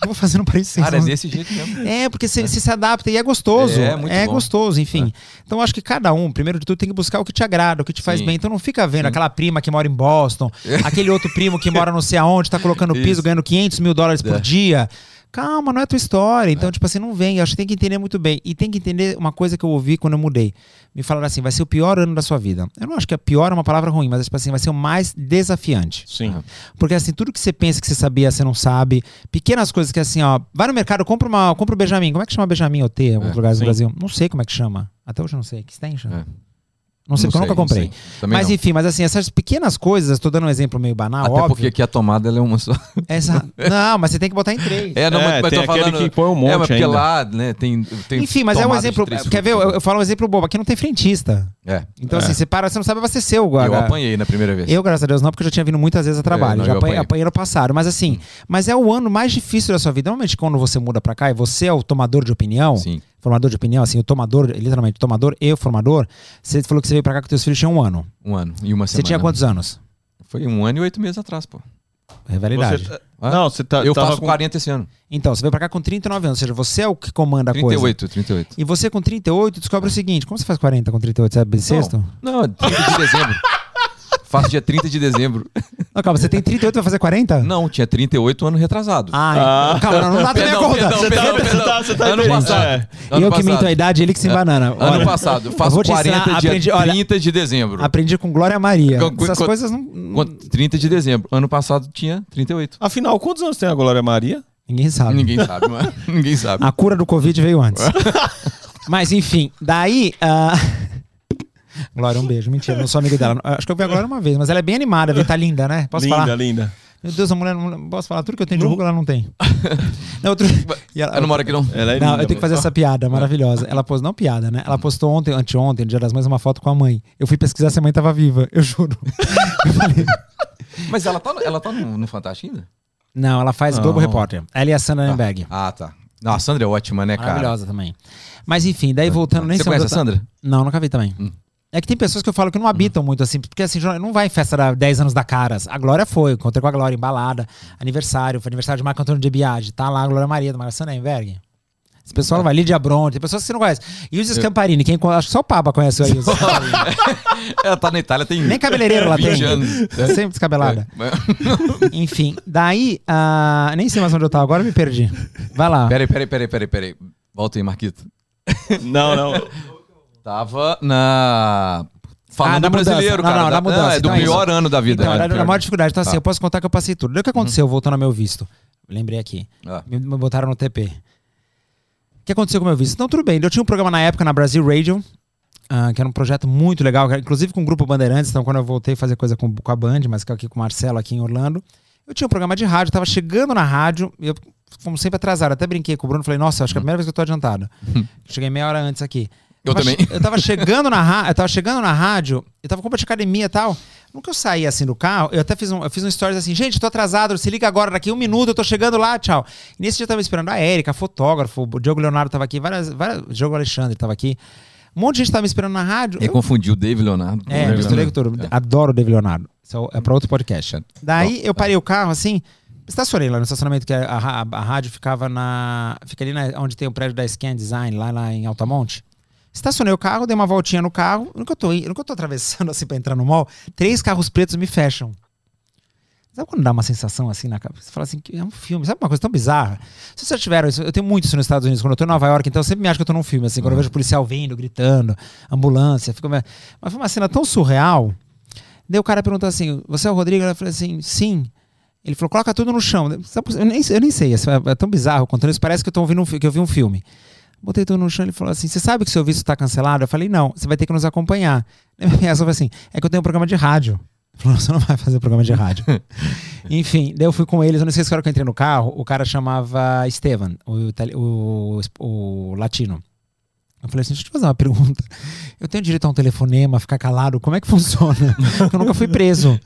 Eu vou fazer no país seis. Cara, é onze. desse jeito mesmo. É, porque você você se adapta e é gostoso. É, É, muito bom. gostoso, enfim. Então eu acho que cada um, primeiro de tudo, tem que buscar o que te agrada, o que te faz Sim. bem. Então não fica vendo aquela prima que mora em Boston, aquele outro primo que mora não sei aonde, tá colocando piso, Isso. ganhando 500 mil dólares por É. dia. Calma, não é tua história. Então, tipo assim, não vem. Eu acho que tem que entender muito bem. E tem que entender uma coisa que eu ouvi quando eu mudei. Me falaram assim, vai ser o pior ano da sua vida. Eu não acho que a pior é uma palavra ruim, mas tipo assim, vai ser o mais desafiante. Sim. Porque assim, tudo que você pensa que você sabia, você não sabe. Pequenas coisas que assim, ó, vai no mercado, compra uma, compra o Benjamin. Como é que chama Benjamin OT em alguns É, lugares do sim. Brasil? Não sei como é que chama. Até hoje eu não sei. Que extension? É. Não sei, porque eu nunca não comprei. sei. Mas não. enfim, mas assim, essas pequenas coisas, tô dando um exemplo meio banal, Até óbvio. porque aqui a tomada ela é uma só. Essa... Não, mas você tem que botar em três. É, não, É, mas, mas tem tô aquele falando. que põe um monte é, mas porque ainda. lá, né, tem. tem Enfim, mas é um exemplo. Quer ver? Eu, eu falo um exemplo bobo. Aqui não tem frentista. É. Então, É. assim, você para, você não sabe abastecer o Eu apanhei na primeira vez. Eu, graças a Deus, não, porque eu já tinha vindo muitas vezes a trabalho. É, não, já apanhei, apanhei. apanhei no passado. Mas assim, mas é o ano mais difícil da sua vida. Normalmente, quando você muda pra cá e você é o tomador de opinião, Sim. Formador de opinião, assim, o tomador, literalmente, tomador e o formador, você falou que você veio pra cá com teus filhos tinha um ano. Um ano e uma Você semana. tinha quantos anos? Foi um ano e oito meses atrás, pô. É verdade. Você- Ah, Não, você tá. eu tava faço com- 40 esse ano. Então, você veio pra cá com 39 anos, ou seja, você é o que comanda a coisa. 38, 38. E você com 38 descobre o seguinte: como você faz 40 com 38? Você é bissexto? Não, 30 de dezembro. Faço dia 30 de dezembro. Não, calma, você tem 38 vai fazer 40? Não, tinha 38 ano retrasado. Ah, Ah. calma, não, dá também a Perdão, conta. perdão, Você tá- perdão, tá- você tá Ano passado. É. Ano eu que minto passado. a idade, ele que se embanana. Ano Olha, passado. eu Faço vou te 40 ensinar, dia aprendi- olha, 30 de dezembro. Aprendi com Glória Maria. Com- Essas com- coisas não. Com 30 de dezembro. Ano passado tinha 38. Afinal, quantos anos tem a Glória Maria? Ninguém sabe. Ninguém sabe, mano. Ninguém sabe. A cura do Covid veio antes. Mas enfim, daí. ah, Glória, um beijo. Mentira, não sou amigo dela. Acho que eu vi a Glória uma vez, mas ela é bem animada, viu? Tá linda, né? Posso linda, falar? linda. Meu Deus, a mulher não posso falar tudo que eu tenho de ruim, ela não tem. Não, outro... e ela- Eu não moro aqui, não. Ela é Não, linda. eu tenho que fazer essa piada maravilhosa. Ela postou, não piada, né? Ela postou ontem, anteontem, no Dia das Mães, uma foto com a mãe. Eu fui pesquisar se a mãe tava viva, eu juro. Eu falei, Mas ela tá, no- ela tá no, no Fantástico ainda? não, ela faz Não. Globo Repórter. Ela e a Sandra Nemberg. Ah, tá. Não, a Sandra é ótima, né, cara? Maravilhosa também. Mas enfim, daí voltando, nem Você conhece a Sandra? Não, nunca vi também. Hum. É que tem pessoas que eu falo que não habitam muito assim, porque assim, não vai em festa da 10 anos da Caras. A Glória foi, encontrei com a Glória em balada, aniversário, foi aniversário de Marco Antônio de Biagi, tá lá a Glória Maria, do Marcelo Sandberg. Esse pessoal não vai, Lídia Bronte, tem pessoas que você não conhece. E o Scamparini, quem acho que só o Papa conhece o Ius. Ela tá na Itália tem Nem cabeleireiro 20 tem. anos. Sempre descabelada. É. Enfim, daí, ah, nem sei mais onde eu tava, agora eu me perdi. Vai lá. Peraí, peraí, peraí, peraí, peraí. Volta aí, Marquito. Não, não. Tava na. Falando Ah, do da mudança. brasileiro, Não, cara. não, da mudança. é do Então é pior ano da vida. Então, É, era pior. a maior dificuldade. Então, assim, Tá. eu posso contar que eu passei tudo. Daí o que aconteceu, voltando ao meu visto? Lembrei aqui. Ah. Me, botaram no TP. O que aconteceu com o meu visto? Então, tudo bem. Eu tinha um programa na época na Brasil Radio, ah, que era um projeto muito legal, era, inclusive com o Grupo Bandeirantes. Então, quando eu voltei a fazer coisa com, com a Band, mas que é aqui com o Marcelo, aqui em Orlando, eu tinha um programa de rádio, tava chegando na rádio, e eu, como sempre atrasado, até brinquei com o Bruno, falei, nossa, acho que é a primeira vez que eu tô adiantado. Cheguei meia hora antes aqui. Eu também. Eu tava chegando na rádio, eu tava chegando na rádio, eu tava com de academia e tal. Nunca eu saí assim do carro, eu até fiz um, eu fiz um stories assim, gente, tô atrasado, se liga agora, daqui um minuto, eu tô chegando lá, tchau. E nesse dia eu tava esperando a Érica, fotógrafo, o Diogo Leonardo tava aqui, várias, várias, o Diogo Alexandre tava aqui. Um monte de gente tava me esperando na rádio. Ele eu- confundiu o Dave Leonardo. é, Dave misturei com Leonardo. tudo. Adoro o David Leonardo. Isso é pra outro podcast. Daí eu parei o carro assim, estacionei lá no estacionamento que a, a- a rádio ficava na. Fica ali na- onde tem o prédio da Scan Design, lá, lá em Altamonte. Estacionei o carro, dei uma voltinha no carro. No que eu tô, no que eu tô atravessando assim pra entrar no mall, três carros pretos me fecham. Sabe quando dá uma sensação assim na cabeça? Você fala assim, que é um filme. Sabe uma coisa tão bizarra? Se vocês já tiveram isso, eu tenho muito isso nos Estados Unidos. Quando eu tô em Nova York, então eu sempre me acho que eu tô num filme, assim. Quando eu vejo o policial vindo, gritando, ambulância. Fico... Mas foi uma cena tão surreal. Daí o cara perguntou assim, você é o Rodrigo? Eu falei assim, sim. Ele falou, coloca tudo no chão. Eu nem, eu nem sei, isso é, é tão bizarro. Contando isso, parece que eu, tô ouvindo um, que eu vi um filme. Botei tudo no chão, ele falou assim, você sabe que seu visto tá cancelado? Eu falei, não, você vai ter que nos acompanhar. Daí minha reação foi assim, é que eu tenho um programa de rádio. Ele falou, você não vai fazer programa de rádio. Enfim, daí eu fui com eles, eu não sei se cara que eu entrei no carro, o cara chamava Estevan, o, o, o latino. Eu falei assim, deixa eu te fazer uma pergunta. Eu tenho direito a um telefonema, ficar calado, como é que funciona? Eu nunca fui preso.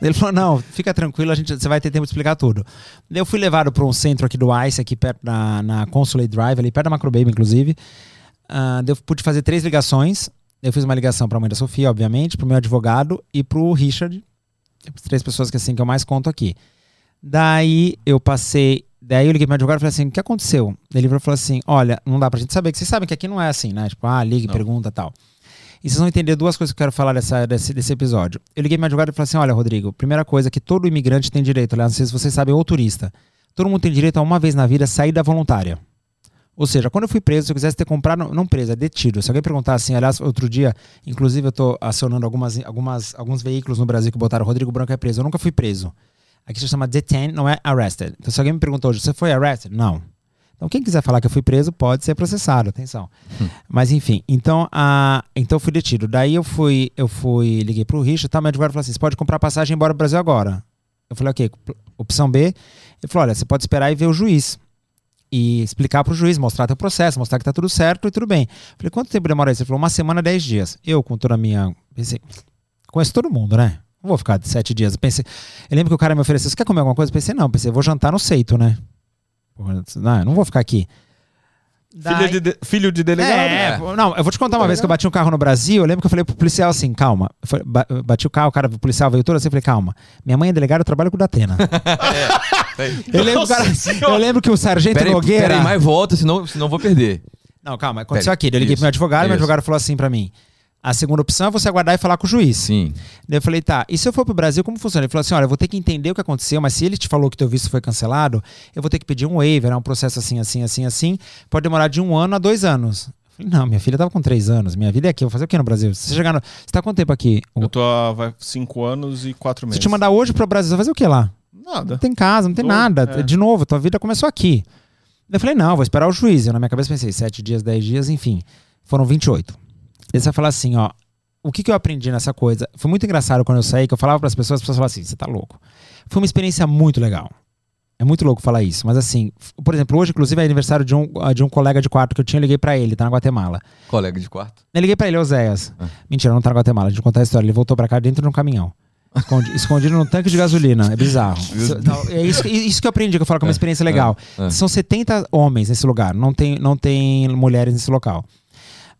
Ele falou, não, fica tranquilo, a gente, você vai ter tempo de explicar tudo. Eu fui levado para um centro aqui do ICE, aqui perto da na Consulate Drive, ali perto da Macrobaby, inclusive. Ah, daí eu pude fazer três ligações. Eu fiz uma ligação para a mãe da Sofia, obviamente, para o meu advogado e para o Richard. As três pessoas que assim que eu mais conto aqui. Daí eu passei Daí eu liguei pro meu advogado e falei assim: o que aconteceu? Ele falou assim: olha, não dá pra gente saber, que vocês sabem que aqui não é assim, né? Tipo, ah, ligue, pergunta e tal. E vocês vão entender duas coisas que eu quero falar dessa, desse, desse episódio. Eu liguei pro meu advogado e falei assim: olha, Rodrigo, primeira coisa que todo imigrante tem direito, aliás, não sei se vocês sabem, ou turista. Todo mundo tem direito a uma vez na vida saída voluntária. Ou seja, quando eu fui preso, se eu quisesse ter comprado, não preso, é detido. Se alguém perguntar assim, aliás, outro dia, inclusive eu tô acionando algumas, algumas, alguns veículos no Brasil que botaram Rodrigo Branco é preso. Eu nunca fui preso. Aqui se chama detain, não é arrested. Então se alguém me perguntou hoje, você foi arrested? Não. Então quem quiser falar que eu fui preso pode ser processado, atenção. Mas enfim, então, a, então eu fui detido. Daí eu fui, eu fui, liguei pro Richard, tá, meu advogado falou assim, você pode comprar passagem e ir embora pro Brasil agora. Eu falei, ok, opção B. Ele falou, olha, você pode esperar e ver o juiz e explicar pro juiz, mostrar teu processo, mostrar que tá tudo certo e tudo bem. Falei, quanto tempo demora isso? Ele falou, uma semana, dez dias. Eu, com toda a minha. Pensei, conheço todo mundo, né? Não vou ficar de sete dias. Eu pensei, eu lembro que o cara me ofereceu, você quer comer alguma coisa? Eu pensei, não, eu pensei, eu vou jantar no seito, né? Não, eu não vou ficar aqui. Filho de, de- filho de delegado. É, pô, não, eu vou te contar uma vez que eu bati um carro no Brasil. Eu lembro que eu falei pro policial assim: calma. Eu Bati o carro, o cara, o policial veio todo assim. Eu falei: calma. Minha mãe é delegada, eu trabalho com o Datena. eu, lembro, Nossa cara, Senhora. eu lembro que o sargento Peraí, Nogueira. peraí, mais volta, senão, senão eu vou perder. Não, calma, aconteceu aqui. Eu liguei isso, pro meu advogado, meu isso. advogado falou assim pra mim: a segunda opção é você aguardar e falar com o juiz. Sim. Daí eu falei, tá, e se eu for pro Brasil, como funciona? Ele falou assim: olha, eu vou ter que entender o que aconteceu, mas se ele te falou que teu visto foi cancelado, eu vou ter que pedir um waiver, é um processo assim, assim, assim, assim. Pode demorar de um ano a dois anos. Eu falei, não, minha filha tava com três anos, minha vida é aqui, eu vou fazer o que no Brasil? Se você chegar no. Você tá quanto tempo aqui? Eu tô há vai, cinco anos e quatro Se meses. eu te mandar hoje pro Brasil, você vai fazer o que lá? Nada. Não tem casa, não tem nada. é. De novo, tua vida começou aqui. Eu falei, não, vou esperar o juiz. Eu na minha cabeça pensei, sete dias, dez dias, enfim. Foram 28. Ele vai falar assim, ó. O que, que eu aprendi nessa coisa? Foi muito engraçado quando eu saí, que eu falava para as pessoas, as pessoas falavam assim, você tá louco. Foi uma experiência muito legal. É muito louco falar isso, mas assim, por exemplo, hoje, inclusive, é aniversário de um, ah, de um colega de quarto que eu tinha, eu liguei pra ele, tá na Guatemala. Colega de quarto. Eu liguei pra ele, Oséias. Mentira, não tá na Guatemala, deixa eu contar a história. Ele voltou pra cá dentro de um caminhão. Escondi- escondido num tanque de gasolina. É bizarro. Isso- não, é isso, que- isso que eu aprendi, que eu falo que é uma experiência legal. é. São 70 homens nesse lugar, não tem, não tem mulheres nesse local.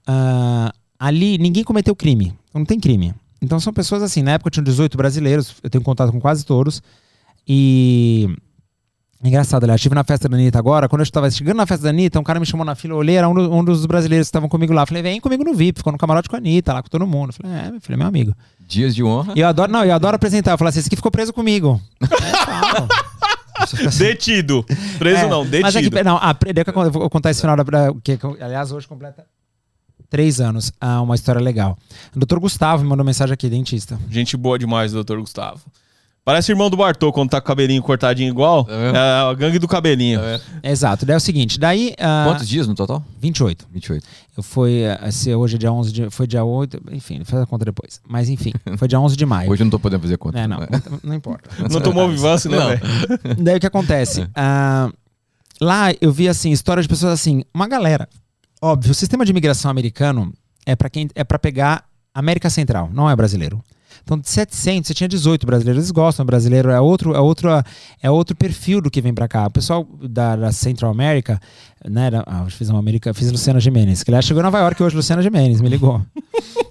Ah, ali, ninguém cometeu crime. Não tem crime. Então são pessoas assim, na época tinham 18 brasileiros, eu tenho contato com quase todos. E. Engraçado, aliás, estive na festa da Anitta agora. Quando eu estava chegando na festa da Anitta, um cara me chamou na fila, eu olhei, era um, do- um dos brasileiros que estavam comigo lá. Falei, vem comigo no VIP, ficou no camarote com a Anitta, lá com todo mundo. Falei, é, meu filho, é meu amigo. Dias de honra. E eu adoro, não, eu adoro apresentar. Eu falo assim, esse aqui ficou preso comigo. É, Detido. Preso é, não, detido. Mas é que, não, ah, eu vou contar esse final, da, da- que, que, aliás, hoje completa três anos. Ah, uma história legal. O doutor Gustavo me mandou mensagem aqui, dentista. Gente boa demais, doutor Gustavo. Parece irmão do Bartô quando tá com o cabelinho cortadinho igual. É? É a gangue do cabelinho. Exato. Daí é o seguinte, daí... ah, Quantos dias no total? 28. 28. Eu fui, ah, se hoje é dia 11, de, foi dia 8, enfim, faz a conta depois. Mas enfim, foi dia 11 de maio. Hoje eu não tô podendo fazer conta. É, não, não importa. Não tomou vivance, né, Não. velho? Daí o que acontece? Ah, lá eu vi assim, história de pessoas assim, uma galera. Óbvio, o sistema de imigração americano é para quem é para pegar América Central, não é brasileiro. Então, de 700, você tinha 18 brasileiros. Eles gostam, brasileiro é outro, é outro, é outro perfil do que vem pra cá. O pessoal da, da Central America, né? da- ah, eu fiz uma América, fiz Luciana Gimenez, que aliás chegou em Nova York hoje, Luciana Gimenez, me ligou.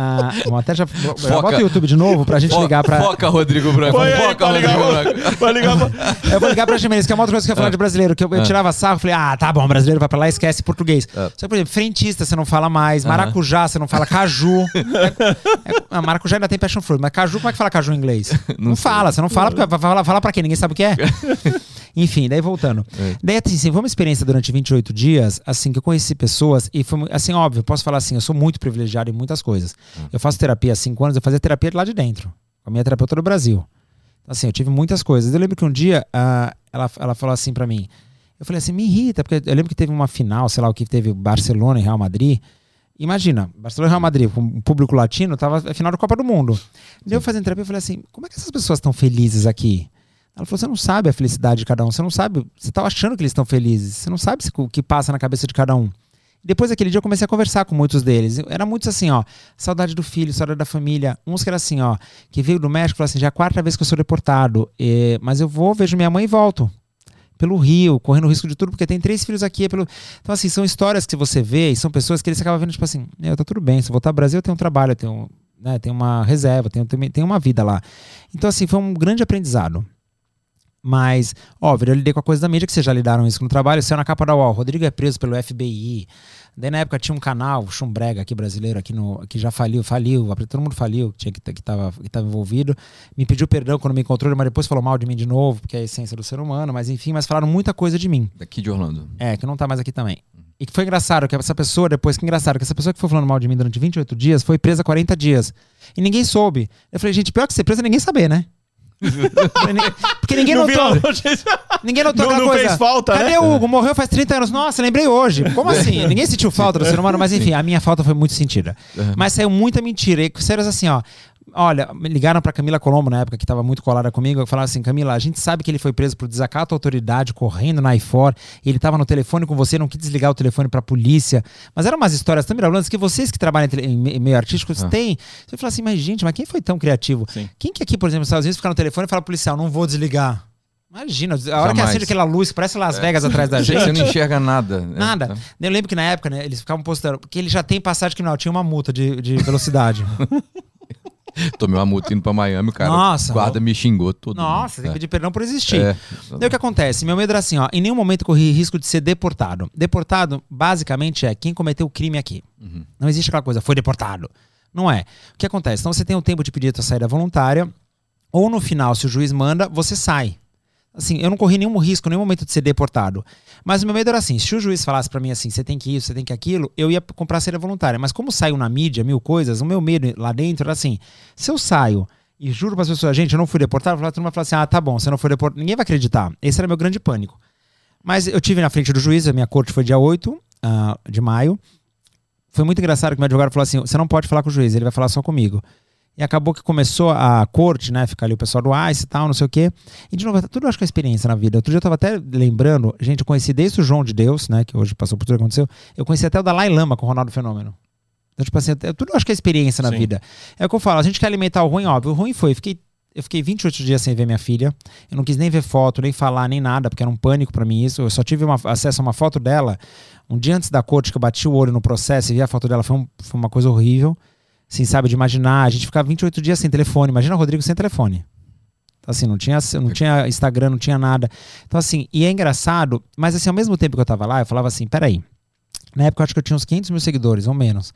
Ah, até já, já Foca. bota o YouTube de novo pra gente Fo- ligar pra. Foca, Rodrigo Branco. Põe aí Foca, pra ligar, Rodrigo Branco. ligar pra... Eu vou ligar pra Jimenez, que é uma outra coisa que eu ia falar de brasileiro, que eu, eu tirava sarro, falei, ah, tá bom, brasileiro vai pra lá e esquece português. É. Só que, por exemplo, frentista você não fala mais, maracujá você não fala, caju. É- é- maracujá ainda tem passion fruit, mas caju, como é que fala caju em inglês? Não, fala, você não fala, porque vai falar, fala pra quem? Ninguém sabe o que é. Enfim, daí voltando. É. Daí, assim, foi uma experiência durante 28 dias, assim, que eu conheci pessoas e foi, assim, óbvio, posso falar assim, eu sou muito privilegiado em muitas coisas. Eu faço terapia há cinco anos, eu fazia terapia de lá de dentro, com a minha terapeuta do Brasil. Então, assim, eu tive muitas coisas. Eu lembro que um dia ah, ela, ela falou assim pra mim, eu falei assim, me irrita, porque eu lembro que teve uma final, sei lá o que teve Barcelona e Real Madrid. Imagina, Barcelona e Real Madrid, com o público latino, tava a final da Copa do Mundo. Daí eu fazendo terapia, eu falei assim, como é que essas pessoas estão felizes aqui? Ela falou, você não sabe a felicidade de cada um, você não sabe, você tá achando que eles estão felizes, você não sabe o que passa na cabeça de cada um. Depois daquele dia eu comecei a conversar com muitos deles. Era muitos assim, ó, saudade do filho, saudade da família. Uns que era assim, ó, que veio do México e falou assim, já é a quarta vez que eu sou deportado, eh, mas eu vou, vejo minha mãe e volto. Pelo Rio, correndo risco de tudo, porque tem três filhos aqui. É pelo... Então, assim, são histórias que você vê e são pessoas que eles acabam vendo, tipo assim, meu, tá tudo bem, se eu voltar ao Brasil, eu tenho um trabalho, eu tenho, né, tenho uma reserva, tenho, tenho uma vida lá. Então, assim, foi um grande aprendizado. Mas, óbvio, eu lidei com a coisa da mídia, que vocês já lidaram isso no trabalho. Saiu na capa da UOL. Rodrigo é preso pelo FBI. Daí na época tinha um canal, Chumbrega aqui brasileiro, aqui no, que já faliu, faliu, todo mundo faliu, que, tinha, que, que, tava, que tava envolvido. Me pediu perdão quando me encontrou, mas depois falou mal de mim de novo, porque é a essência do ser humano, mas enfim, mas falaram muita coisa de mim. Daqui de Orlando. É, que não tá mais aqui também. E que foi engraçado, que essa pessoa, depois que engraçado, que essa pessoa que foi falando mal de mim durante 28 dias foi presa 40 dias. E ninguém soube. Eu falei, gente, pior que ser presa é ninguém saber, né? Porque ninguém Não notou. Ninguém notou Não- aquela não coisa. fez falta, Cadê né? o Hugo? Morreu faz 30 anos. Nossa, lembrei hoje. Como assim? Ninguém sentiu falta do ser humano, mas enfim, a minha falta foi muito sentida. Mas saiu muita mentira. E sérios assim, ó. Olha, ligaram pra Camila Colombo na época que tava muito colada comigo. Falaram assim: Camila, a gente sabe que ele foi preso por desacato à autoridade, correndo na IFOR. Ele tava no telefone com você, não quis desligar o telefone pra polícia. Mas eram umas histórias tão mirabolantes que vocês que trabalham em meio artístico Ah. têm. Você fala assim: mas gente, mas quem foi tão criativo? Sim. Quem que aqui, por exemplo, nos Estados Unidos fica no telefone e fala policial: não vou desligar? Imagina, a hora que acende aquela luz, parece Las Vegas atrás da gente. Você não enxerga nada. Nada. Eu lembro que na época, né, eles ficavam postando, porque ele já tem passagem criminal, tinha uma multa de, de velocidade. Tomei uma multa indo pra Miami, o cara. Nossa, o guarda me xingou todo. Nossa, tem que mundo. pedir perdão por existir. É. Daí o que acontece? Meu medo era assim, ó, em nenhum momento corri risco de ser deportado. Deportado, basicamente, é quem cometeu o crime aqui. Uhum. Não existe aquela coisa, foi deportado. Não é. O que acontece? Então você tem o tempo de pedir a tua saída voluntária, ou no final, se o juiz manda, você sai. Assim, eu não corri nenhum risco, nenhum momento de ser deportado. Mas o meu medo era assim: se o juiz falasse pra mim assim, você tem que isso, você tem que aquilo, eu ia comprar saída voluntária. Mas como saiu na mídia mil coisas, o meu medo lá dentro era assim: se eu saio e juro para as pessoas, gente, eu não fui deportado, a turma fala assim: ah, tá bom, você não foi deportado. Ninguém vai acreditar. Esse era meu grande pânico. Mas eu tive na frente do juiz, a minha corte foi dia 8 ah, de maio. Foi muito engraçado que meu advogado falou assim: você não pode falar com o juiz, ele vai falar só comigo. E acabou que começou a corte, né? Ficar ali o pessoal do ICE e tal, não sei o quê. E de novo, tudo eu acho que é experiência na vida. Outro dia eu tava até lembrando, gente, eu conheci desde o João de Deus, né? Que hoje passou por tudo que aconteceu. Eu conheci até o Dalai Lama com o Ronaldo Fenômeno. Então, tipo assim, eu- tudo eu acho que é experiência na Sim. vida. É o que eu falo, a gente quer alimentar o ruim, óbvio. O ruim foi, eu fiquei, eu fiquei 28 dias sem ver minha filha. Eu não quis nem ver foto, nem falar, nem nada, porque era um pânico pra mim isso. Eu só tive uma- acesso a uma foto dela um dia antes da corte, que eu bati o olho no processo e vi a foto dela. Foi, um- foi uma coisa horrível. Assim, sabe, de imaginar. A gente ficava 28 dias sem telefone. Imagina o Rodrigo sem telefone. Assim, não tinha, não tinha Instagram, não tinha nada. Então, assim, e é engraçado, mas assim, ao mesmo tempo que eu tava lá, eu falava assim, peraí. Na época eu acho que eu tinha uns 500 mil seguidores, ou menos.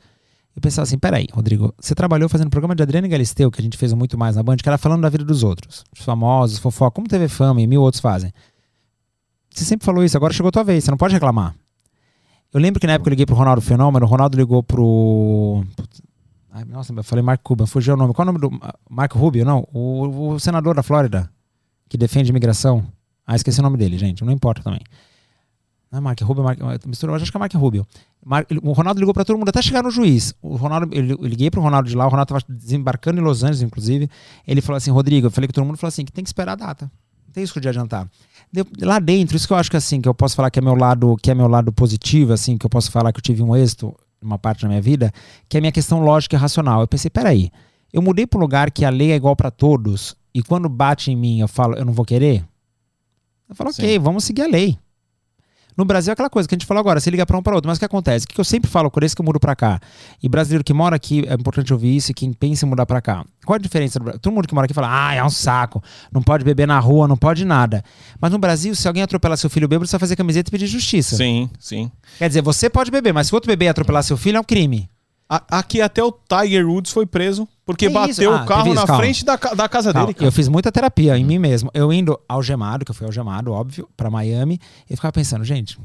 Eu pensava assim, peraí, Rodrigo, você trabalhou fazendo programa de Adriana Galisteu, que a gente fez muito mais na Band, que era falando da vida dos outros. Os famosos, fofoca, como TV Fama e mil outros fazem. Você sempre falou isso, agora chegou a tua vez, você não pode reclamar. Eu lembro que na época eu liguei pro Ronaldo Fenômeno, o Ronaldo ligou pro... Ai, nossa, eu falei Mark Cuban, fugiu o nome. Qual é o nome do... Marco Rubio, não? O, o senador da Flórida, que defende imigração. Ah, esqueci o nome dele, gente, não importa também. Não é Mark Rubio, Mark, misturou, acho que é Mark Rubio. Mar- ele- o Ronaldo ligou pra todo mundo até chegar no juiz. O Ronaldo, eu, liguei pro Ronaldo de lá, o Ronaldo tava desembarcando em Los Angeles, inclusive. Ele falou assim: Rodrigo, eu falei com todo mundo, falou assim: que tem que esperar a data. Não tem isso de adiantar. Deu- lá dentro, isso que eu acho que assim, que eu posso falar que é meu lado, que é meu lado positivo, assim, que eu posso falar que eu tive um êxito numa parte da minha vida, que é a minha questão lógica e racional. Eu pensei, peraí, eu mudei para um lugar que a lei é igual para todos, e quando bate em mim, eu falo, eu não vou querer? Eu falo, ok, vamos seguir a lei. No Brasil é aquela coisa que a gente falou agora, você liga para um para outro, mas o que acontece? O que eu sempre falo, por isso que eu mudo para cá. E brasileiro que mora aqui, é importante ouvir isso, e quem pensa em mudar para cá. Qual a diferença? Todo mundo que mora aqui fala, ah, é um saco, não pode beber na rua, não pode nada. Mas no Brasil, se alguém atropelar seu filho bêbado, você vai fazer camiseta e pedir justiça. Sim, sim. Quer dizer, você pode beber, mas se outro beber e atropelar seu filho, é um crime. A- aqui até o Tiger Woods foi preso porque É bateu. Ah, o carro na calma. frente da, da casa Não, dele. cara. eu fiz muita terapia em mim mesmo. Eu indo algemado, que eu fui algemado, óbvio, pra Miami, e ficava pensando, gente,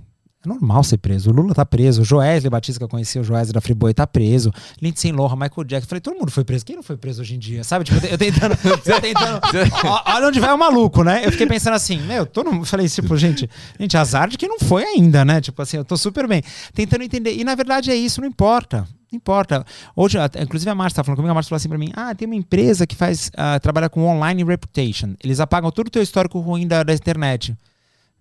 é normal ser preso. O Lula tá preso, o Joesley Batista, que eu conheci, o Joesley da Friboi, tá preso. Lindsay Lohan, Michael Jackson. Falei, todo mundo foi preso. Quem não foi preso hoje em dia? Sabe? Tipo, eu tentando. eu tentando Ó, olha onde vai o maluco, né? Eu fiquei pensando assim, meu, todo mundo. Falei, tipo, gente, gente, azar de quem não foi ainda, né? Tipo assim, eu tô super bem. Tentando entender. E na verdade é isso, não importa. Não importa. Hoje, inclusive a Márcia tá falando comigo, a Márcia falou assim pra mim: ah, tem uma empresa que faz, ah, trabalha com online reputation. Eles apagam todo o teu histórico ruim da, da internet.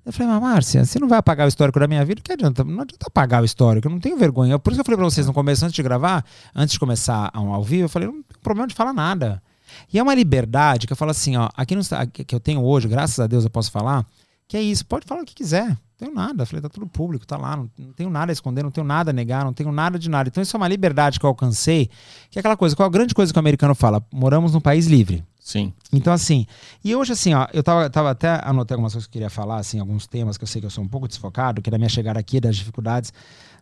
Eu falei, mas Márcia, você não vai apagar o histórico da minha vida? Que adianta? Não adianta apagar o histórico, eu não tenho vergonha. Por isso que eu falei pra vocês no começo, antes de gravar, antes de começar um ao vivo, eu falei, não tem problema de falar nada. E é uma liberdade que eu falo assim, ó, aqui no, que eu tenho hoje, graças a Deus eu posso falar, que é isso, pode falar o que quiser. Não tenho nada. Falei, tá tudo público, tá lá, não, não tenho nada a esconder, não tenho nada a negar, não tenho nada de nada. Então isso é uma liberdade que eu alcancei, que é aquela coisa, qual a grande coisa que o americano fala? Moramos num país livre. Sim. Então, assim, e hoje, assim, ó, eu tava, tava até anotei algumas coisas que eu queria falar, assim, alguns temas que eu sei que eu sou um pouco desfocado, que é da minha chegada aqui, das dificuldades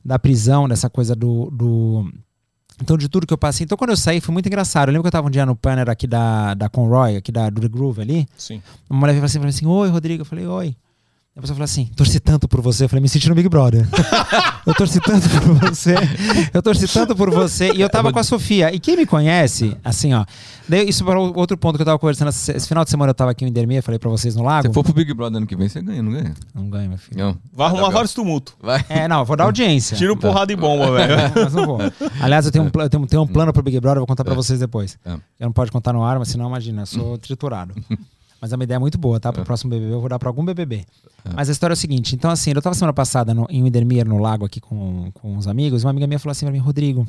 da prisão, dessa coisa do. do então, de tudo que eu passei. Então, quando eu saí, foi muito engraçado. Eu lembro que eu tava um dia no banner aqui da, da Conroy, aqui da, do The Groove ali. Sim. Uma mulher veio assim, falou assim: Oi, Rodrigo. Eu falei: Oi. A pessoa falou assim: torci tanto por você. Eu falei: me senti no Big Brother. eu torci tanto por você. Eu torci tanto por você. E eu tava com a Sofia. E quem me conhece, assim, ó. Daí, isso para o outro ponto que eu tava conversando. Esse final de semana eu tava aqui em Indermeia, falei pra vocês no lago. Se for pro Big Brother ano que vem, você ganha, não ganha? Não ganho, meu filho. Não. Vai arrumar vários tumultos. Vai. É, não, vou dar audiência. Tira o porrada e bomba, velho. Mas não vou. Aliás, eu tenho um, eu tenho, tenho um plano pro Big Brother, eu vou contar pra vocês depois. É. Eu não pode contar no ar, mas senão, imagina, eu sou triturado. Mas é uma ideia muito boa, tá? Pro próximo BBB, eu vou dar pra algum BBB. Mas a história é o seguinte: então, assim, eu tava semana passada no, em Windermere, no lago, aqui com, com uns amigos. Uma amiga minha falou assim pra mim: Rodrigo,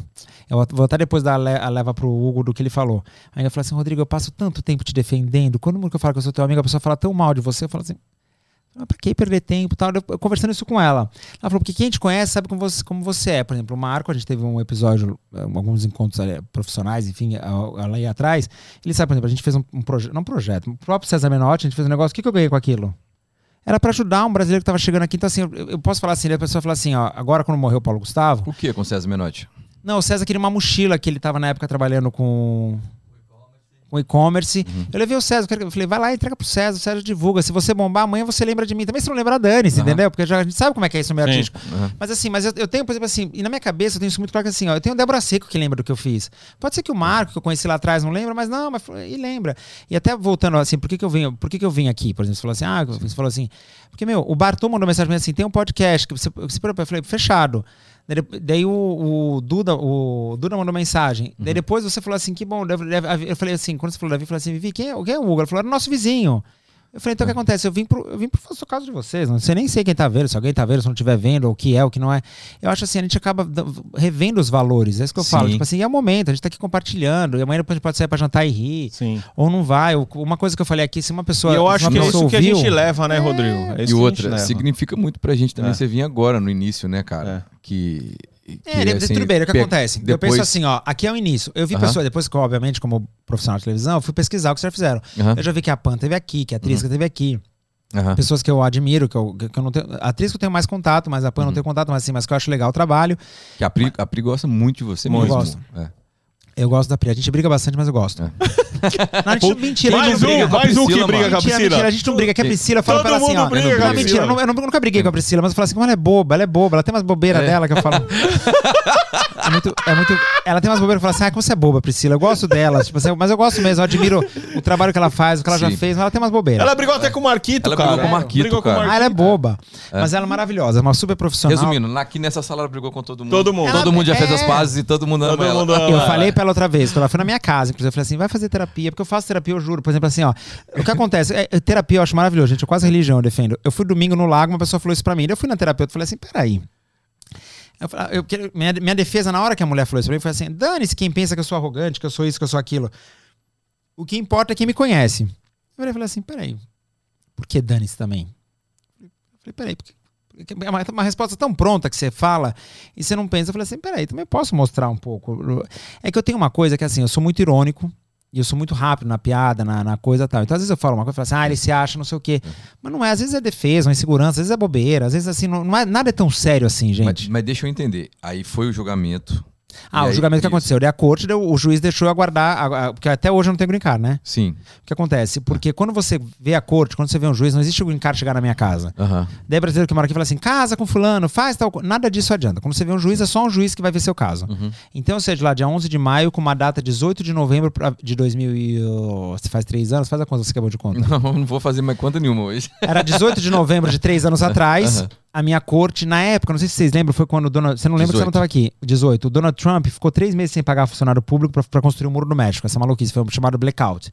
eu vou até depois dar a le- a leva pro Hugo do que ele falou. Aí ela falou assim: Rodrigo, eu passo tanto tempo te defendendo. Quando eu falo que eu sou teu amigo, a pessoa fala tão mal de você, eu falo assim. Ah, pra que perder tempo tal? Eu, eu conversando isso com ela. Ela falou, porque quem te conhece sabe como você, como você é. Por exemplo, o Marco, a gente teve um episódio, eh, alguns encontros ali, profissionais, enfim, a- a- lá aí atrás. Ele sabe, por exemplo, a gente fez um, um projeto, não um projeto, o próprio César Menotti, a gente fez um negócio, o que, que eu ganhei com aquilo? Era pra ajudar um brasileiro que tava chegando aqui. Então, assim, eu, eu posso falar assim, a pessoa fala assim, ó, agora quando morreu o Paulo Gustavo, O que com o César Menotti? não, o César queria uma mochila que ele tava na época trabalhando com com e-commerce. Eu levei o César, eu falei, vai lá e entrega pro César, o César divulga. Se você bombar, amanhã você lembra de mim. Também se não lembrar, dane-se, Aham. entendeu? Porque já, a gente sabe como é que é isso no meio Sim. artístico. Aham. Mas assim, mas eu, eu tenho, por exemplo, assim, e na minha cabeça eu tenho isso muito claro que assim, ó, eu tenho o Débora Seco que lembra do que eu fiz. Pode ser que o Marco, que eu conheci lá atrás, não lembra, mas não, mas e lembra. E até voltando assim, por que, que eu vim, por que, que eu vim aqui? Por exemplo, você falou assim, ah, você falou assim, porque, meu, o Bartô mandou mensagem assim, tem um podcast que você, você eu falei, fechado. Daí, daí o, o Duda, o Duda mandou mensagem. Daí depois você falou assim, que bom. Eu falei assim, quando você falou Davi, eu falei assim, Vivi, quem é, quem é o Hugo? Ele falou, era o nosso vizinho. Eu falei, então o que acontece? Eu vim pro, eu vim pro faço caso de vocês. Não sei nem sei quem tá vendo, se alguém tá vendo, se não estiver vendo, ou o que é, o que não é. Eu acho assim, a gente acaba revendo os valores. É isso que eu falo. Sim. Tipo assim, é o momento, a gente tá aqui compartilhando. E amanhã depois a gente pode sair pra jantar e rir. Sim. Ou não vai. Ou- Uma coisa que eu falei aqui, se uma pessoa. E eu acho que é isso que a gente ouviu- leva, né, Rodrigo? É isso E que a gente outra, leva. significa muito pra gente também É. você vir agora, no início, né, cara? É. Que. Que, É, de- assim, tudo bem, o que acontece? Eu Depois, penso assim, ó, aqui é o início. Eu vi pessoas, depois que, eu, obviamente, como profissional de televisão, eu fui pesquisar o que vocês fizeram. Eu já vi que a Pan teve aqui, que a Trisca teve aqui. Pessoas que eu admiro, que eu, que eu não tenho. A Trisca eu tenho mais contato, mas a Pan eu não tenho contato, mas assim, mas que eu acho legal o trabalho. Que a Pri, a Pri gosta muito de você Muito. mesmo. Gosto. É. Eu gosto da Pri. A gente briga bastante, mas eu gosto. É. Não, a gente, mentira, a gente Mais não briga um, com a mais um que Priscila, briga mano. com a Mentira, mentira, a Priscila. gente não briga, que a Priscila fala Todo pra ela assim, mundo ó. briga Não, mentira, Priscila. eu, não- eu não- nunca briguei com a Priscila, mas eu falo assim, como ela é boba, ela é boba, ela tem umas bobeiras É. dela que eu falo. É muito, é muito. Ela tem umas bobeiras que eu falo assim, ah, como você é boba, Priscila. Eu gosto dela, tipo assim, mas eu gosto mesmo, eu admiro o trabalho que ela faz, o que ela já Sim. fez, mas ela tem umas bobeiras. Ela brigou até com o Marquito, Ela cara. brigou com o Marquito, Brigou com o cara. Ah, ela é boba. Mas ela é maravilhosa, é uma super profissional. Resumindo, aqui nessa sala ela brigou com todo mundo. Todo mundo. Todo mundo já fez É. as pazes e todo mundo ama ela. Eu falei pra ela outra vez, ela foi na minha casa, inclusive, eu falei assim, vai fazer terapia, porque eu faço terapia, eu juro. Por exemplo, assim, ó, o que acontece? É, é, terapia eu acho maravilhoso, gente, eu quase religião eu defendo. Eu fui domingo no lago, uma pessoa falou isso pra mim, eu fui na terapeuta, eu falei assim, peraí. Eu, ah, eu minha, minha defesa, na hora que a mulher falou isso pra mim, foi assim, dane-se quem pensa que eu sou arrogante, que eu sou isso, que eu sou aquilo. O que importa é quem me conhece. Eu falei, assim, peraí, por que dane-se também? Eu falei, peraí, porque é uma, uma resposta tão pronta que você fala e você não pensa. Eu falei assim, peraí, também posso mostrar um pouco. É que eu tenho uma coisa que assim, eu sou muito irônico e eu sou muito rápido na piada, na, na coisa e tal. Então às vezes eu falo uma coisa e falo assim, ah, ele se acha, não sei o quê. Mas não é, às vezes é defesa, uma insegurança, às vezes é bobeira, às vezes assim, não, não é, nada é tão sério assim, Mas, gente. mas deixa eu entender. Aí foi o julgamento. Ah, E o aí, julgamento que isso. aconteceu, daí a corte, deu- o juiz deixou eu aguardar, a- a- porque até hoje eu não tenho green card, né? Sim. O que acontece? Porque quando você vê a corte, quando você vê um juiz, não existe o green card chegar na minha casa. Aham. Daí brasileiro que mora aqui fala assim, casa com fulano, faz tal coisa. Nada disso adianta. Quando você vê um juiz, é só um juiz que vai ver seu caso. Uhum. Então, seja lá dia 11 de maio, com uma data 18 de novembro pra- de 2000 e... oh, Você faz três anos? Faz a conta, você acabou de conta. Não, não vou fazer mais conta nenhuma hoje. Era 18 de novembro de três anos atrás. Aham. A minha corte, na época, não sei se vocês lembram, foi quando o Donald... Você não lembra que você não 18. estava aqui. 18. O Donald Trump ficou três meses sem pagar funcionário público pra construir o muro do México. Essa maluquice foi chamado blackout.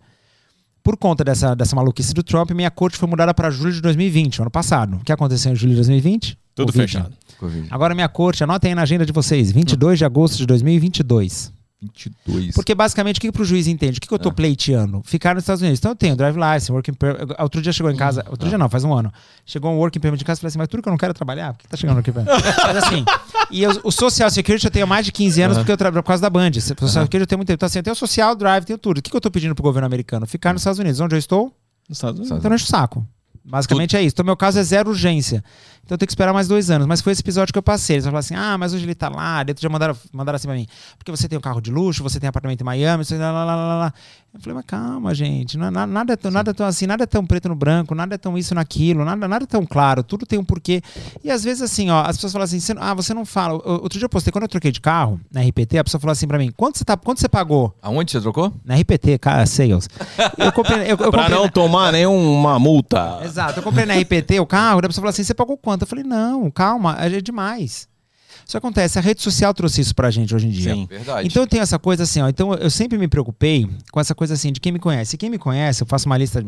Por conta dessa, dessa maluquice do Trump, minha corte foi mudada para julho de 2020, ano passado. O que aconteceu em julho de 2020? Tudo Covid. fechado. Covid. Agora minha corte, anotem aí na agenda de vocês, 22 de agosto de 2022. 22. Porque basicamente o que, que pro juiz entende? O que, que eu tô pleiteando? Ficar nos Estados Unidos. Então eu tenho drive license, working permit. Outro dia chegou em casa, outro dia não, faz um ano. Chegou um working permit em casa e falei assim, mas tudo que eu não quero é trabalhar, por que tá chegando aqui permit? mas assim, e eu- o social security eu tenho mais de 15 anos porque eu trabalho por causa da Band. O social security eu tenho muito tempo. Então assim, eu tenho o social, drive, tenho tudo. O que, que eu tô pedindo pro governo americano? Ficar nos Estados Unidos. Onde eu estou? Nos Estados Unidos. Então não enche o saco. Basicamente é isso. Então, meu caso é zero urgência. Então, eu tenho que esperar mais dois anos. Mas foi esse episódio que eu passei. Eles falaram assim: ah, mas hoje ele tá lá. Dentro já mandaram, mandaram assim pra mim: porque você tem um carro de luxo, você tem apartamento em Miami, você. Lá, lá, lá, lá. Eu falei, mas calma, gente. Não, é na- nada, é tão, nada é tão assim, nada é tão preto no branco, nada é tão isso naquilo, nada, nada é tão claro. Tudo tem um porquê. E às vezes, assim, ó, as pessoas falam assim: ah, você não fala. Outro dia eu postei, quando eu troquei de carro na RPT, a pessoa falou assim pra mim: quanto você, tá, quanto você pagou? Aonde você trocou? Na RPT, cara, sales. Eu comprei. Eu, eu Pra comprei não na- tomar nenhuma multa. Exato. Eu comprei na RPT o carro, a pessoa falou assim: você pagou quanto? Eu falei, não, calma, é demais. Isso acontece, a rede social trouxe isso pra gente hoje em dia. Sim. Verdade. Então eu tenho essa coisa assim, ó. Então eu sempre me preocupei com essa coisa assim de quem me conhece. E quem me conhece, eu faço uma lista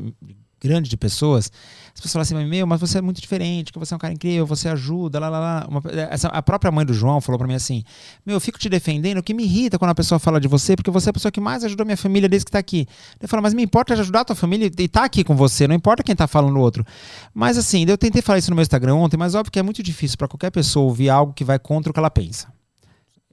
grande de pessoas. As pessoas falam assim, meu, mas você é muito diferente, que você é um cara incrível, você ajuda, lá, lá, lá. Uma- essa, a própria mãe do João falou pra mim assim: Meu, eu fico te defendendo, o que me irrita quando a pessoa fala de você, porque você é a pessoa que mais ajudou minha família desde que tá aqui. Eu falo, mas me importa ajudar a tua família e tá aqui com você, não importa quem tá falando o outro. Mas assim, eu tentei falar isso no meu Instagram ontem, mas óbvio que é muito difícil pra qualquer pessoa ouvir algo que vai contra o que ela pensa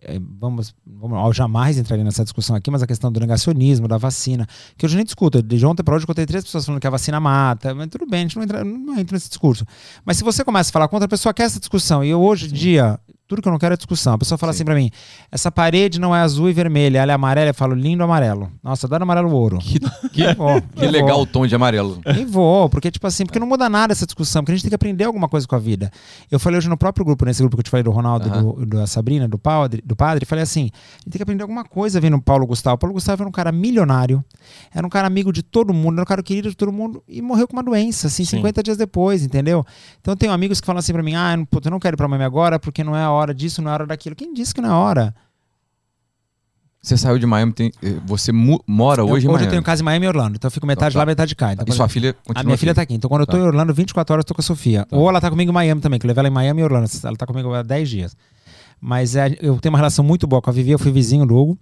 é, vamos, vamos eu jamais entraria nessa discussão aqui, mas a questão do negacionismo, da vacina, que hoje nem discuto. De ontem para hoje eu contei três pessoas falando que a vacina mata, mas tudo bem, a gente não entra, não entra nesse discurso. Mas se você começa a falar contra, a pessoa quer essa discussão. E eu hoje em dia, tudo que eu não quero é discussão. A pessoa fala assim para mim: essa parede não é azul e vermelha, ela é amarela. Eu falo, lindo amarelo. Nossa, adoro amarelo ouro. Que, que, vou, que legal vou. o tom de amarelo. Nem vou, porque, tipo assim, porque não muda nada essa discussão, porque a gente tem que aprender alguma coisa com a vida. Eu falei hoje no próprio grupo, nesse grupo que eu te falei do Ronaldo e do, da Sabrina, do padre, do padre, falei assim: a gente tem que aprender alguma coisa vendo o Paulo Gustavo. O Paulo Gustavo era um cara milionário, era um cara amigo de todo mundo, era um cara querido de todo mundo e morreu com uma doença, assim, Sim. 50 dias depois, entendeu? Então eu tenho amigos que falam assim pra mim: ah, eu não, puta, eu não quero ir pra Miami agora porque não é a hora disso, não é hora daquilo. Quem disse que não é a hora? Você saiu de Miami, tem- eh, você mu- mora Eu- hoje em eu Miami. tenho casa em Miami e Orlando, então eu fico metade Então tá. lá, metade cá. Então, E sua filha continua a minha filha aqui. tá aqui. Então, quando eu tô Tá. em Orlando, 24 horas eu tô com a Sofia. Ou ela tá comigo em Miami também, que eu levei ela em Miami e Orlando. Ela tá comigo há 10 dias. Mas é, eu tenho uma relação muito boa com a Vivi. Eu fui vizinho do Hugo.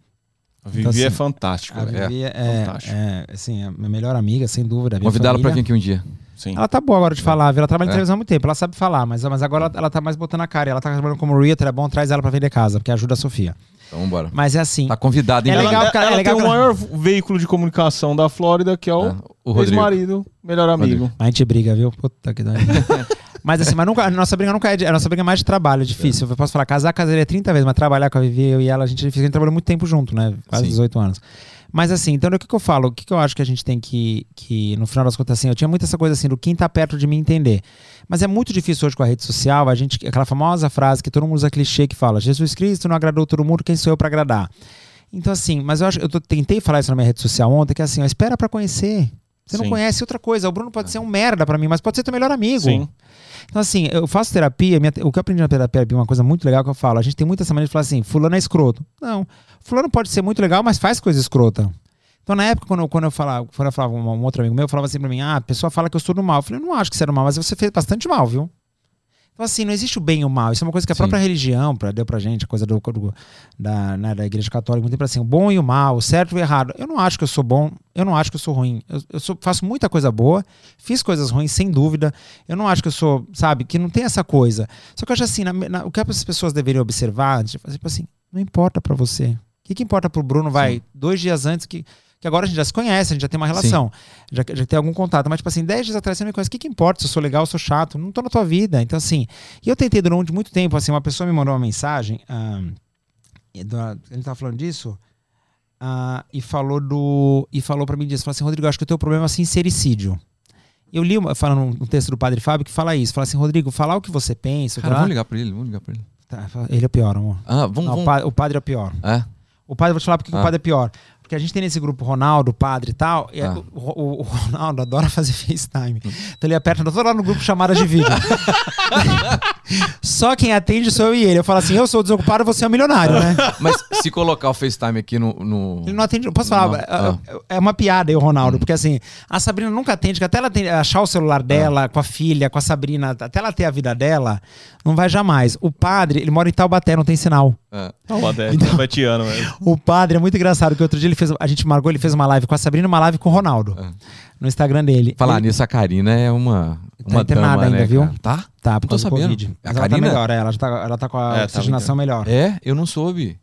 A Vivi Então, assim, é fantástico. A né? Vivi é, fantástico. é, assim, a minha melhor amiga, sem dúvida. a minha Convidar ela pra família. vir aqui um dia. Sim. Ela tá boa agora de falar, viu? Ela trabalha em É? televisão há muito tempo, ela sabe falar, mas, mas agora ela, ela tá mais botando a cara. Ela tá trabalhando como realtor, é bom, traz ela pra vender casa, porque ajuda a Sofia. Então vambora. Mas é assim. Tá convidado, hein? É legal, ela cara, é ela legal tem o maior veículo de comunicação da Flórida, que é o, É, o Rodrigo. ex-marido, melhor amigo. A gente briga, viu? Puta que dói. Mas assim, mas nunca, a nossa briga nunca é de, a nossa briga é mais de trabalho, é difícil. Eu posso falar, casar, casaria 30 vezes, mas trabalhar com a Vivi, eu e ela, a gente, é difícil. a gente trabalhou muito tempo junto, né? Quase Sim. 18 anos. Mas assim, então o que, que eu falo? O que, que eu acho que a gente tem que, que, no final das contas, assim, eu tinha muito essa coisa assim, do quem tá perto de mim entender. Mas é muito difícil hoje com a rede social, a gente, aquela famosa frase que todo mundo usa clichê que fala: Jesus Cristo não agradou todo mundo, quem sou eu pra agradar? Então, assim, mas eu acho, eu tô- tentei falar isso na minha rede social ontem, que é assim, ó, espera pra conhecer. Você não Sim. conhece outra coisa. O Bruno pode ser um merda pra mim, mas pode ser teu melhor amigo. Sim. Então, assim, eu faço terapia, minha- o que eu aprendi na terapia é uma coisa muito legal que eu falo. A gente tem muita essa maneira de falar assim, fulano é escroto. Não. Fulano pode ser muito legal, mas faz coisa escrota. Então, na época, quando eu, quando eu falava, quando eu falava com um, um outro amigo meu, falava assim pra mim, ah, a pessoa fala que eu sou do mal. Eu falei, eu não acho que você é do mal, mas você fez bastante mal, viu? Então, assim, não existe o bem e o mal. Isso é uma coisa que a Sim. própria religião pra, deu pra gente, a coisa do, do- da, né, da igreja católica, muito tempo assim, o bom e o mal, o certo e o errado. Eu não acho que eu sou bom, eu não acho que eu sou ruim. Eu, eu sou- faço muita coisa boa, fiz coisas ruins, sem dúvida. Eu não acho que eu sou, sabe, que não tem essa coisa. Só que eu acho assim, na- na- o que as pessoas deveriam observar, tipo tipo assim, não importa pra você. O que, que importa pro Bruno, vai, dois dias antes que. Que agora a gente já se conhece, a gente já tem uma relação, já, já tem algum contato. Mas, tipo assim, 10 dias atrás você não me conhece. O que, que importa se eu sou legal, se eu sou chato? Não tô na tua vida. Então, assim, e eu tentei durante muito tempo, assim, uma pessoa me mandou uma mensagem, ah, e gente tava falando disso, ah, e falou do. E falou pra mim disso, falou assim, Rodrigo, acho que o teu problema é sincericídio. Eu li uma, falando um texto do Padre Fábio que fala isso. Fala assim, Rodrigo, falar o que você pensa. Cara, falar- vamos ligar pra ele, vamos ligar pra ele. Tá, ele é o pior, amor. Ah, vamos, Não, o, vamos. o padre é o pior. É? O padre, vou te falar porque que Ah. o padre é pior. Porque a gente tem nesse grupo Ronaldo, padre e tal. E Ah. o, o- Ronaldo adora fazer FaceTime. Então ele aperta, eu tô lá no grupo chamadas de vídeo. Só quem atende sou eu e ele. Eu falo assim, eu sou desocupado, você é um milionário, né? Mas se colocar o FaceTime aqui no. no- Ele não atende. Posso falar? Não, É- ah. É uma piada aí, o Ronaldo, porque assim, a Sabrina nunca atende, que até ela tem- achar o celular dela, com a filha, com a Sabrina, até ela ter a vida dela, não vai jamais. O padre, ele mora em Taubaté, não tem sinal. Ah, Não, até Então- vai te ano, velho. O padre é muito engraçado, que outro dia ele fez, a gente marcou, ele fez uma live com a Sabrina uma live com o Ronaldo. Ah. No Instagram dele. falar Ele- nisso, a Karina é uma. Uma internada dama, ainda, né, viu? cara? Tá? Tá, por Não tô causa do sabendo. Covid. A Mas ela tá Karina? melhor, é, ela, já tá, ela tá com a É, tá oxigenação melhor. É, eu não soube.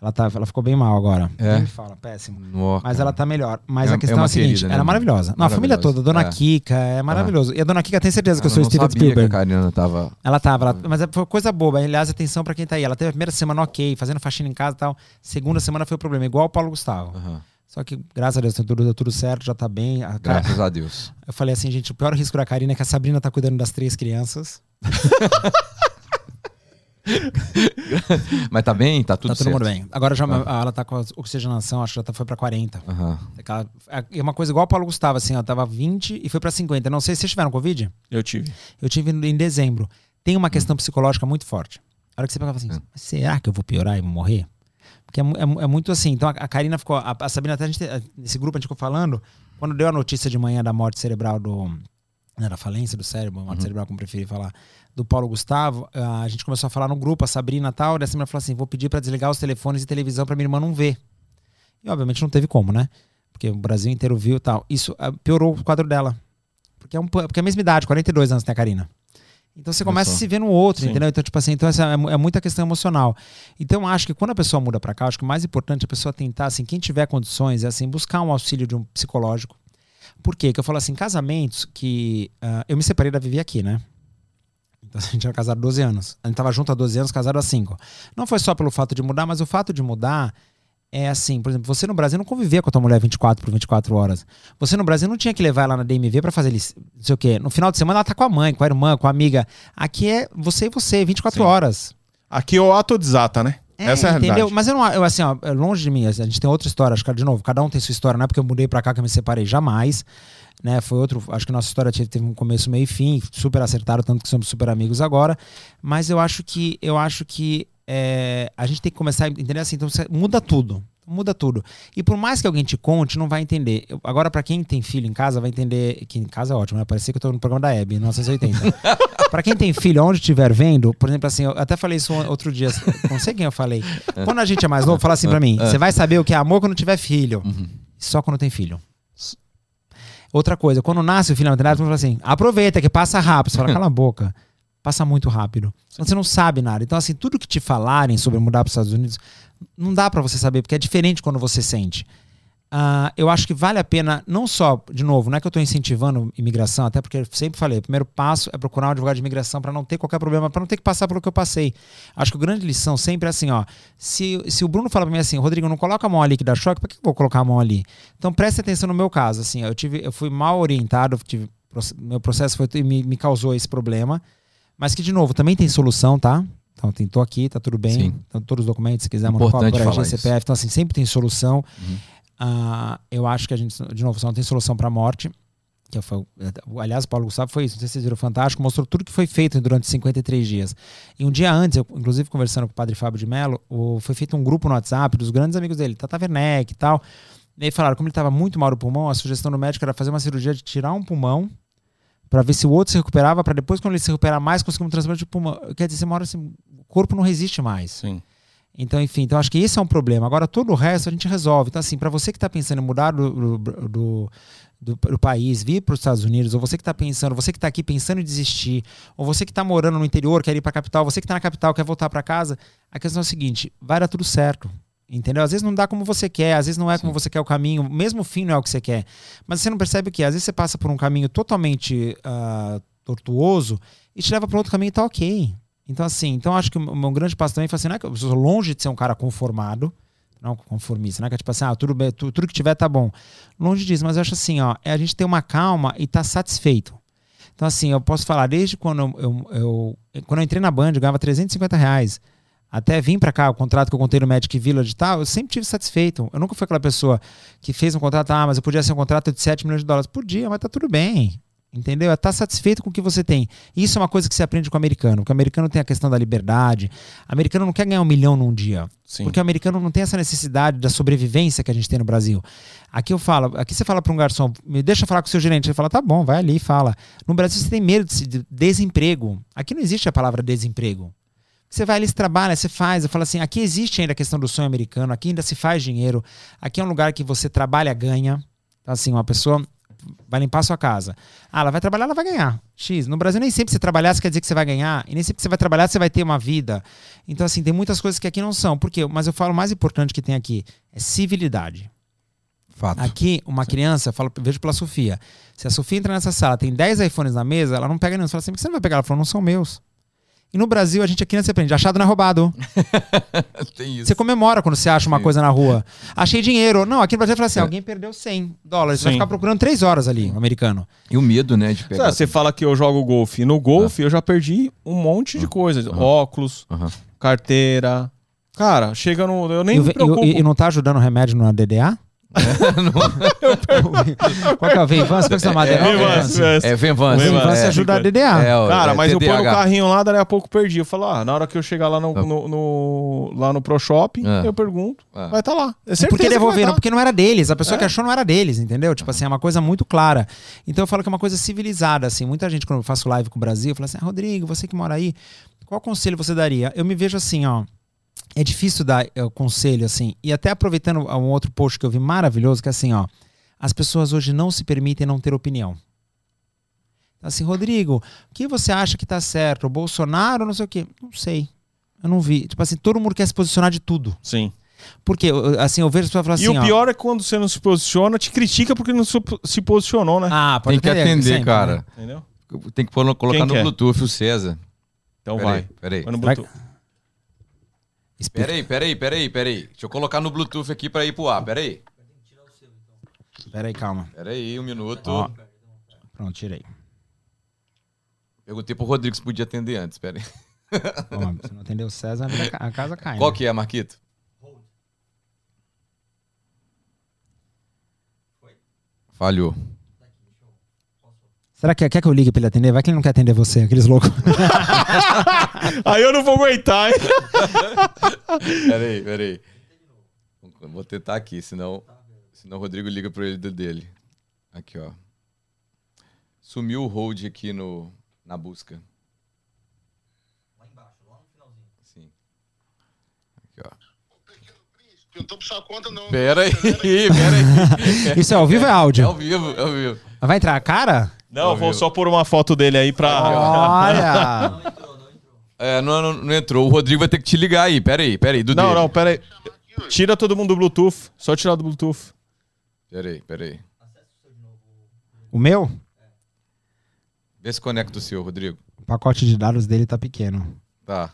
Ela, tá, ela ficou bem mal agora. É. Me fala, péssimo. Nó, Mas ela tá melhor. Mas É- a questão é é, a seguinte, querida, né, ela é maravilhosa. Não, a família toda. Dona É. Kika é maravilhoso. E a Dona Kika tem certeza que eu Eu sou não Steven sabia que a Spielberg. Karina tava. Ela tava, ela- mas é- foi coisa boba. Aliás, atenção pra quem tá aí. Ela teve a primeira semana ok, fazendo faxina em casa e tal. Segunda semana foi o problema, igual o Paulo Gustavo. Aham. Só que, graças a Deus, tá tudo, deu tudo certo, já tá bem. A Graças a Deus. Eu falei assim, gente, o pior risco da Karina é que a Sabrina tá cuidando das três crianças. Mas tá bem? Tá tudo tá todo certo. mundo bem. Agora já ela tá com a oxigenação, acho que já tá, foi pra 40. Aham. Aquela- É uma coisa igual o Paulo Gustavo, assim, ó, tava 20 e foi pra 50. Não sei se vocês tiveram Covid. Eu tive. Eu tive em dezembro. Tem uma questão psicológica muito forte. A hora que você pegava assim, Hum. "Mas será que eu vou piorar e vou morrer? Porque é, é é muito assim. Então a, a Karina ficou. A, a Sabrina, até a gente, te- nesse grupo a gente ficou falando, quando deu a notícia de manhã da morte cerebral do. Né, da falência do cérebro, morte cerebral, como preferir falar, do Paulo Gustavo, ah, a gente começou a falar no grupo, a Sabrina e tal, e a Sabrina falou assim: vou pedir pra desligar os telefones e televisão pra minha irmã não ver. E obviamente não teve como, né? Porque o Brasil inteiro viu e tal. Isso ah, piorou o quadro dela. Porque é, um, porque é a mesma idade, 42 anos a Karina. Então você começa a se ver no outro, Sim. entendeu? Então, tipo assim, então essa é, é muita questão emocional. Então, eu acho que quando a pessoa muda pra cá, acho que o mais importante é a pessoa tentar, assim, quem tiver condições, é assim, buscar um auxílio de um psicológico. Por quê? Que eu falo assim, casamentos que. ah, eu me separei da Vivi aqui, né? Então a gente era casado há 12 anos. A gente tava junto há 12 anos, casado há 5. Não foi só pelo fato de mudar, mas o fato de mudar é assim, por exemplo, você no Brasil não convivia com a tua mulher 24 por 24 horas. Você no Brasil não tinha que levar ela na DMV pra fazer não sei o quê. No final de semana ela tá com a mãe, com a irmã, com a amiga. Aqui é você e você, 24 Sim. horas. Aqui é o ato desata, né? Essa é a entendeu? realidade. Mas eu não, eu assim, ó, é longe de mim, a gente tem outra história, acho que de novo, cada um tem sua história, não é porque eu mudei pra cá que eu me separei jamais, né? Foi outro, acho que nossa história teve, um começo, meio e fim, super acertaram, tanto que somos super amigos agora, mas eu acho que eu acho que é, a gente tem que começar a entender assim, então você muda tudo. Muda tudo. E por mais que alguém te conte, não vai entender. Eu- agora, pra quem tem filho em casa, vai entender. Que em casa é ótimo, né? Parecia que eu tô no programa da Hebe, 1980. Pra quem tem filho, onde estiver vendo, por exemplo, assim, eu até falei isso outro dia, não sei quem eu falei. Quando a gente é mais novo, fala assim pra mim: você vai saber o que é amor quando tiver filho. Só quando tem filho. Outra coisa, quando nasce o filho na maternidade, você fala assim: aproveita que passa rápido. Você fala, cala a boca. Passa muito rápido. Então, Você não sabe nada. Então, assim, tudo que te falarem sobre mudar para os Estados Unidos, não dá pra você saber, porque é diferente quando você sente. Ah, eu acho que vale a pena, não só, de novo, não é que eu estou incentivando imigração, até porque eu sempre falei, o primeiro passo é procurar um advogado de imigração para não ter qualquer problema, para não ter que passar pelo que eu passei. Acho que a grande lição sempre é assim, ó, se, se o Bruno fala para mim assim, Rodrigo, não coloca a mão ali que dá choque, por que eu vou colocar a mão ali? Então preste atenção no meu caso, assim, eu tive, eu fui mal orientado, tive, meu processo foi, me, me causou esse problema, mas que, de novo, também tem solução, tá? Então, tem, tô aqui, tá tudo bem. Sim. Então, todos os documentos, se quiser, monocópio. CPF. Então, assim, sempre tem solução. Uhum. Ah, eu acho que a gente, de novo, só não tem solução para morte. Que foi, aliás, o Paulo Gustavo foi isso. Não sei se vocês viram fantástico. Mostrou tudo que foi feito durante 53 dias. E um dia antes, eu, inclusive conversando com o padre Fábio de Mello, o- foi feito um grupo no WhatsApp dos grandes amigos dele, Tata Werneck e tal. E aí falaram, como ele estava muito mal do pulmão, a sugestão do médico era fazer uma cirurgia de tirar um pulmão para ver se o outro se recuperava, para depois, quando ele se recuperar mais, conseguir um transplante de pulmão. Quer dizer, você mora assim, o corpo não resiste mais. Sim. Então, enfim, então acho que esse é um problema. Agora, todo o resto a gente resolve. Então, assim, para você que está pensando em mudar do, do, do, do- do país, vir para os Estados Unidos, ou você que está pensando, você que está aqui pensando em desistir, ou você que está morando no interior, quer ir para a capital, você que está na capital, quer voltar para casa, a questão é a seguinte: vai dar tudo certo. Entendeu? Às vezes não dá como você quer, às vezes não é como você quer o caminho, mesmo o fim não é o que você quer. Mas você não percebe o que? Às vezes você passa por um caminho totalmente ah, tortuoso e te leva para outro caminho e tá ok. Então, assim, então acho que o meu grande passo também foi assim, não é que eu sou longe de ser um cara conformado, não conformista, não é que é tipo assim, ah, tudo, bem, tu- tudo que tiver tá bom. Longe disso, mas eu acho assim, ó, é a gente ter uma calma e tá satisfeito. Então, assim, eu posso falar, desde quando eu, eu- eu- quando eu entrei na Band, eu ganhava 350 reais. Até vim pra cá, o contrato que eu contei no Magic Village e tal, eu sempre tive satisfeito. Eu nunca fui aquela pessoa que fez um contrato, ah, mas eu podia ser um contrato de 7 milhões de dólares. Podia, mas tá tudo bem. Entendeu? É estar satisfeito com o que você tem. Isso é uma coisa que você aprende com o americano. Porque o americano tem a questão da liberdade. O americano não quer ganhar um milhão num dia. Sim. Porque o americano não tem essa necessidade da sobrevivência que a gente tem no Brasil. Aqui eu falo, aqui você fala para um garçom, me deixa falar com o seu gerente. Ele fala, tá bom, vai ali e fala. No Brasil você tem medo de desemprego. Aqui não existe a palavra desemprego. Você vai ali, você trabalha, você faz. Eu falo assim, aqui existe ainda a questão do sonho americano, aqui ainda se faz dinheiro. Aqui é um lugar que você trabalha, ganha. Então, assim, uma pessoa vai limpar a sua casa. Ah, ela vai trabalhar, ela vai ganhar. X. No Brasil, nem sempre você trabalhar, você quer dizer que você vai ganhar. E nem sempre que você vai trabalhar, você vai ter uma vida. Então, assim, tem muitas coisas que aqui não são. Por quê? Mas eu falo, o mais importante que tem aqui é civilidade. Fato. Aqui, uma criança, eu falo, vejo pela Sofia. Se a Sofia entra nessa sala, tem 10 iPhones na mesa, ela não pega nenhum. Você fala assim, por que você não vai pegar? Ela falou, não são meus. E no Brasil, a gente, a criança aprende, achado não é roubado. Tem isso. Você comemora quando você acha uma Sim. coisa na rua. Achei dinheiro. Não, aqui no Brasil fala assim: É. alguém perdeu 100 dólares. Você vai ficar procurando 3 horas ali, o americano. E o medo, né, de pegar. Ah, Você fala que eu jogo golfe. No golfe eu já perdi um monte de coisas. Óculos, Aham. carteira. Cara, chega no. Eu nem E, me e- preocupo. e- e não tá ajudando o remédio na DDA? Qual que é o Venvance? Como é que você chama? É, Venvance, Venvance. É, Venvance. Venvance é, ajuda a DDA. é, ó, Cara, é mas eu ponho TDAH. carrinho lá, daí a pouco perdi. Eu falo, ah, na hora que eu chegar lá no, Tá. no- no- lá no Pro Shopping, É. eu pergunto. É. Vai estar lá. É É certeza porque devolveram, tá. porque não era deles. A pessoa É. que achou não era deles, entendeu? Tipo assim, é uma coisa muito clara. Então eu falo que é uma coisa civilizada, assim. Muita gente, quando eu faço live com o Brasil, fala assim, ah, Rodrigo, você que mora aí, qual conselho você daria? Eu me vejo assim, ó. É difícil dar eh, conselho, assim. E até aproveitando um outro post que eu vi maravilhoso, que é assim, ó. As pessoas hoje não se permitem não ter opinião. Então, Assim, Rodrigo, o que você acha que tá certo? O Bolsonaro ou não sei o quê? Não sei. Eu não vi. Tipo assim, todo mundo quer se posicionar de tudo. Sim. Porque, assim, eu vejo as pessoas falando E assim, o ó, pior é quando você não se posiciona, te critica porque não se posicionou, né? Ah, pode Tem que entender, atender, sempre, cara. né? Entendeu? Tem que colocar Quem no quer? Bluetooth o César. Então Peraí, vai. peraí. Vai no Vai- Bluetooth. Explica. Peraí, peraí, peraí, peraí. Deixa eu colocar no Bluetooth aqui pra ir pro ar. Peraí. Pera aí, calma. Peraí, um minuto. Ó. Pronto, tirei. Perguntei pro Rodrigo se podia atender antes. Peraí. Ó, se não atender o César, a casa cai. Qual né? que é, Marquito? Falhou. Será que quer que eu ligue pra ele atender? Vai que ele não quer atender você, aqueles loucos. Aí eu não vou aguentar, hein? Peraí, peraí. Vou tentar aqui, senão, senão o Rodrigo liga pro ele do dele. Aqui, ó. Sumiu o hold aqui no, na busca. Lá embaixo, lá no finalzinho. Sim. Aqui, ó. Eu não tô sua conta, não. Pera aí, pera aí. Isso é ao vivo ou é É áudio? ao vivo, é ao vivo. Vai entrar a cara? Não, eu vou só pôr uma foto dele aí pra. Olha! É, não, não, não entrou. O Rodrigo vai ter que te ligar aí. Pera aí, pera aí. Do Não, dele. não, pera aí. Tira todo mundo do Bluetooth. Só tirar do Bluetooth. Pera aí, pera aí. O meu? Vê se conecta o seu, Rodrigo. O pacote de dados dele tá pequeno. Tá.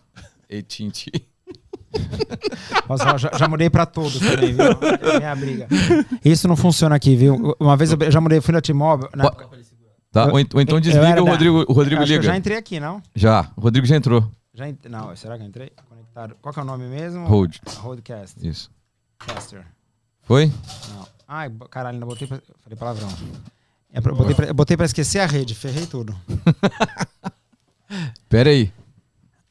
AT&T. Nossa, já, já mudei pra todos também, viu? É minha briga. Isso não funciona aqui, viu? Uma vez eu já mudei, fui na T-Mobile. na Tá? Ou, ou então desliga o Rodrigo, o Rodrigo que eu liga. já entrei aqui, não? Já. O Rodrigo já entrou. Já ent... Não, será que eu entrei? Conectado. Qual que é o nome mesmo? Hold. Roadcast. Isso. Caster. Foi? Não. Ai, caralho, ainda botei pra... Falei palavrão. É pra- botei, pra... botei pra esquecer a rede, ferrei tudo. Pera aí.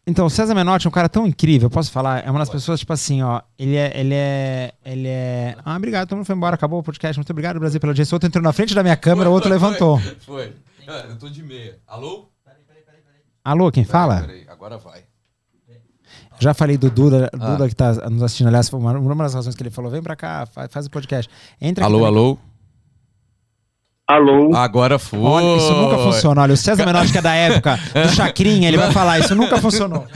Então, o César Menotti é um cara tão incrível, posso falar? É uma das pessoas, tipo assim, ó. Ele é. Ele é. Ele é. Ah, obrigado, todo mundo foi embora, acabou o podcast. Muito obrigado, Brasil, pela audiência. O outro entrou na frente da minha câmera, o outro levantou. Foi. Ah, Eu tô de meia. Alô? Alô, quem fala? Peraí, agora vai. Já falei do Duda, Ah. Duda que tá nos assistindo. Aliás, foi uma, uma das razões que ele falou: vem pra cá, faz, faz o podcast. Entra aqui Alô, também. alô? Alô? Agora foi. Olha, isso nunca funcionou. Olha, o César Menotti, que é da época do Chacrinha, ele vai falar: isso nunca funcionou.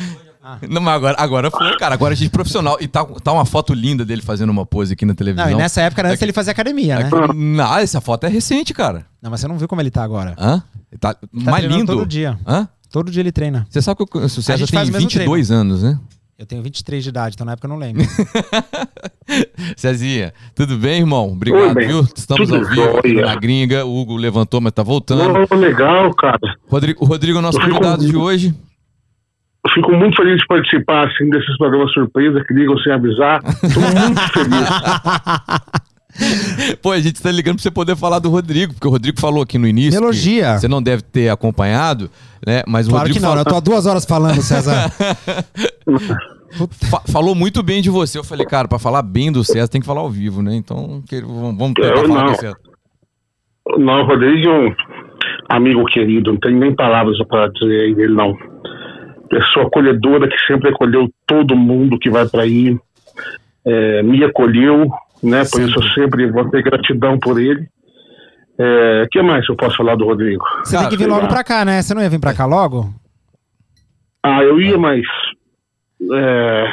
Não, mas agora, agora foi, cara. Agora a gente é profissional. E tá, tá uma foto linda dele fazendo uma pose aqui na televisão. Não, e nessa época, antes ele fazia academia, né? Não, essa foto é recente, cara. Não, mas você não viu como ele tá agora. Hã? Tá, Tá mais lindo. todo dia. Hã? Todo dia ele treina. Você sabe que o César tem faz o mesmo 22 anos, né? Eu tenho 23 de idade, então na época eu não lembro. Cezinha, tudo bem, irmão? Obrigado, bem. viu? Estamos Tudo ao vivo aqui na gringa. O Hugo levantou, mas tá voltando. Ô, legal, cara. Rodrigo, o Rodrigo é o nosso Eu fico- convidado de hoje. Eu fico muito feliz de participar assim, desses programas surpresa que ligam sem avisar. Tô muito feliz. Pô, a gente tá ligando pra você poder falar do Rodrigo, porque o Rodrigo falou aqui no início. Elogia. Você não deve ter acompanhado, né? Mas o Claro Rodrigo que não, falou, eu tô há duas horas falando, César. fa- falou muito bem de você. Eu falei, cara, pra falar bem do César tem que falar ao vivo, né? Então, vamos tentar Eu falar não. com o César. Não, o Rodrigo é um amigo querido, não tem nem palavras para dizer aí dele, não. Pessoa acolhedora que sempre acolheu todo mundo que vai para aí, é, me acolheu, né? Por isso eu sempre vou ter gratidão por ele. O que mais eu posso falar do Rodrigo? Você tem que vir logo pra cá, né? Você não ia vir pra cá logo? Ah, eu ia, mas é,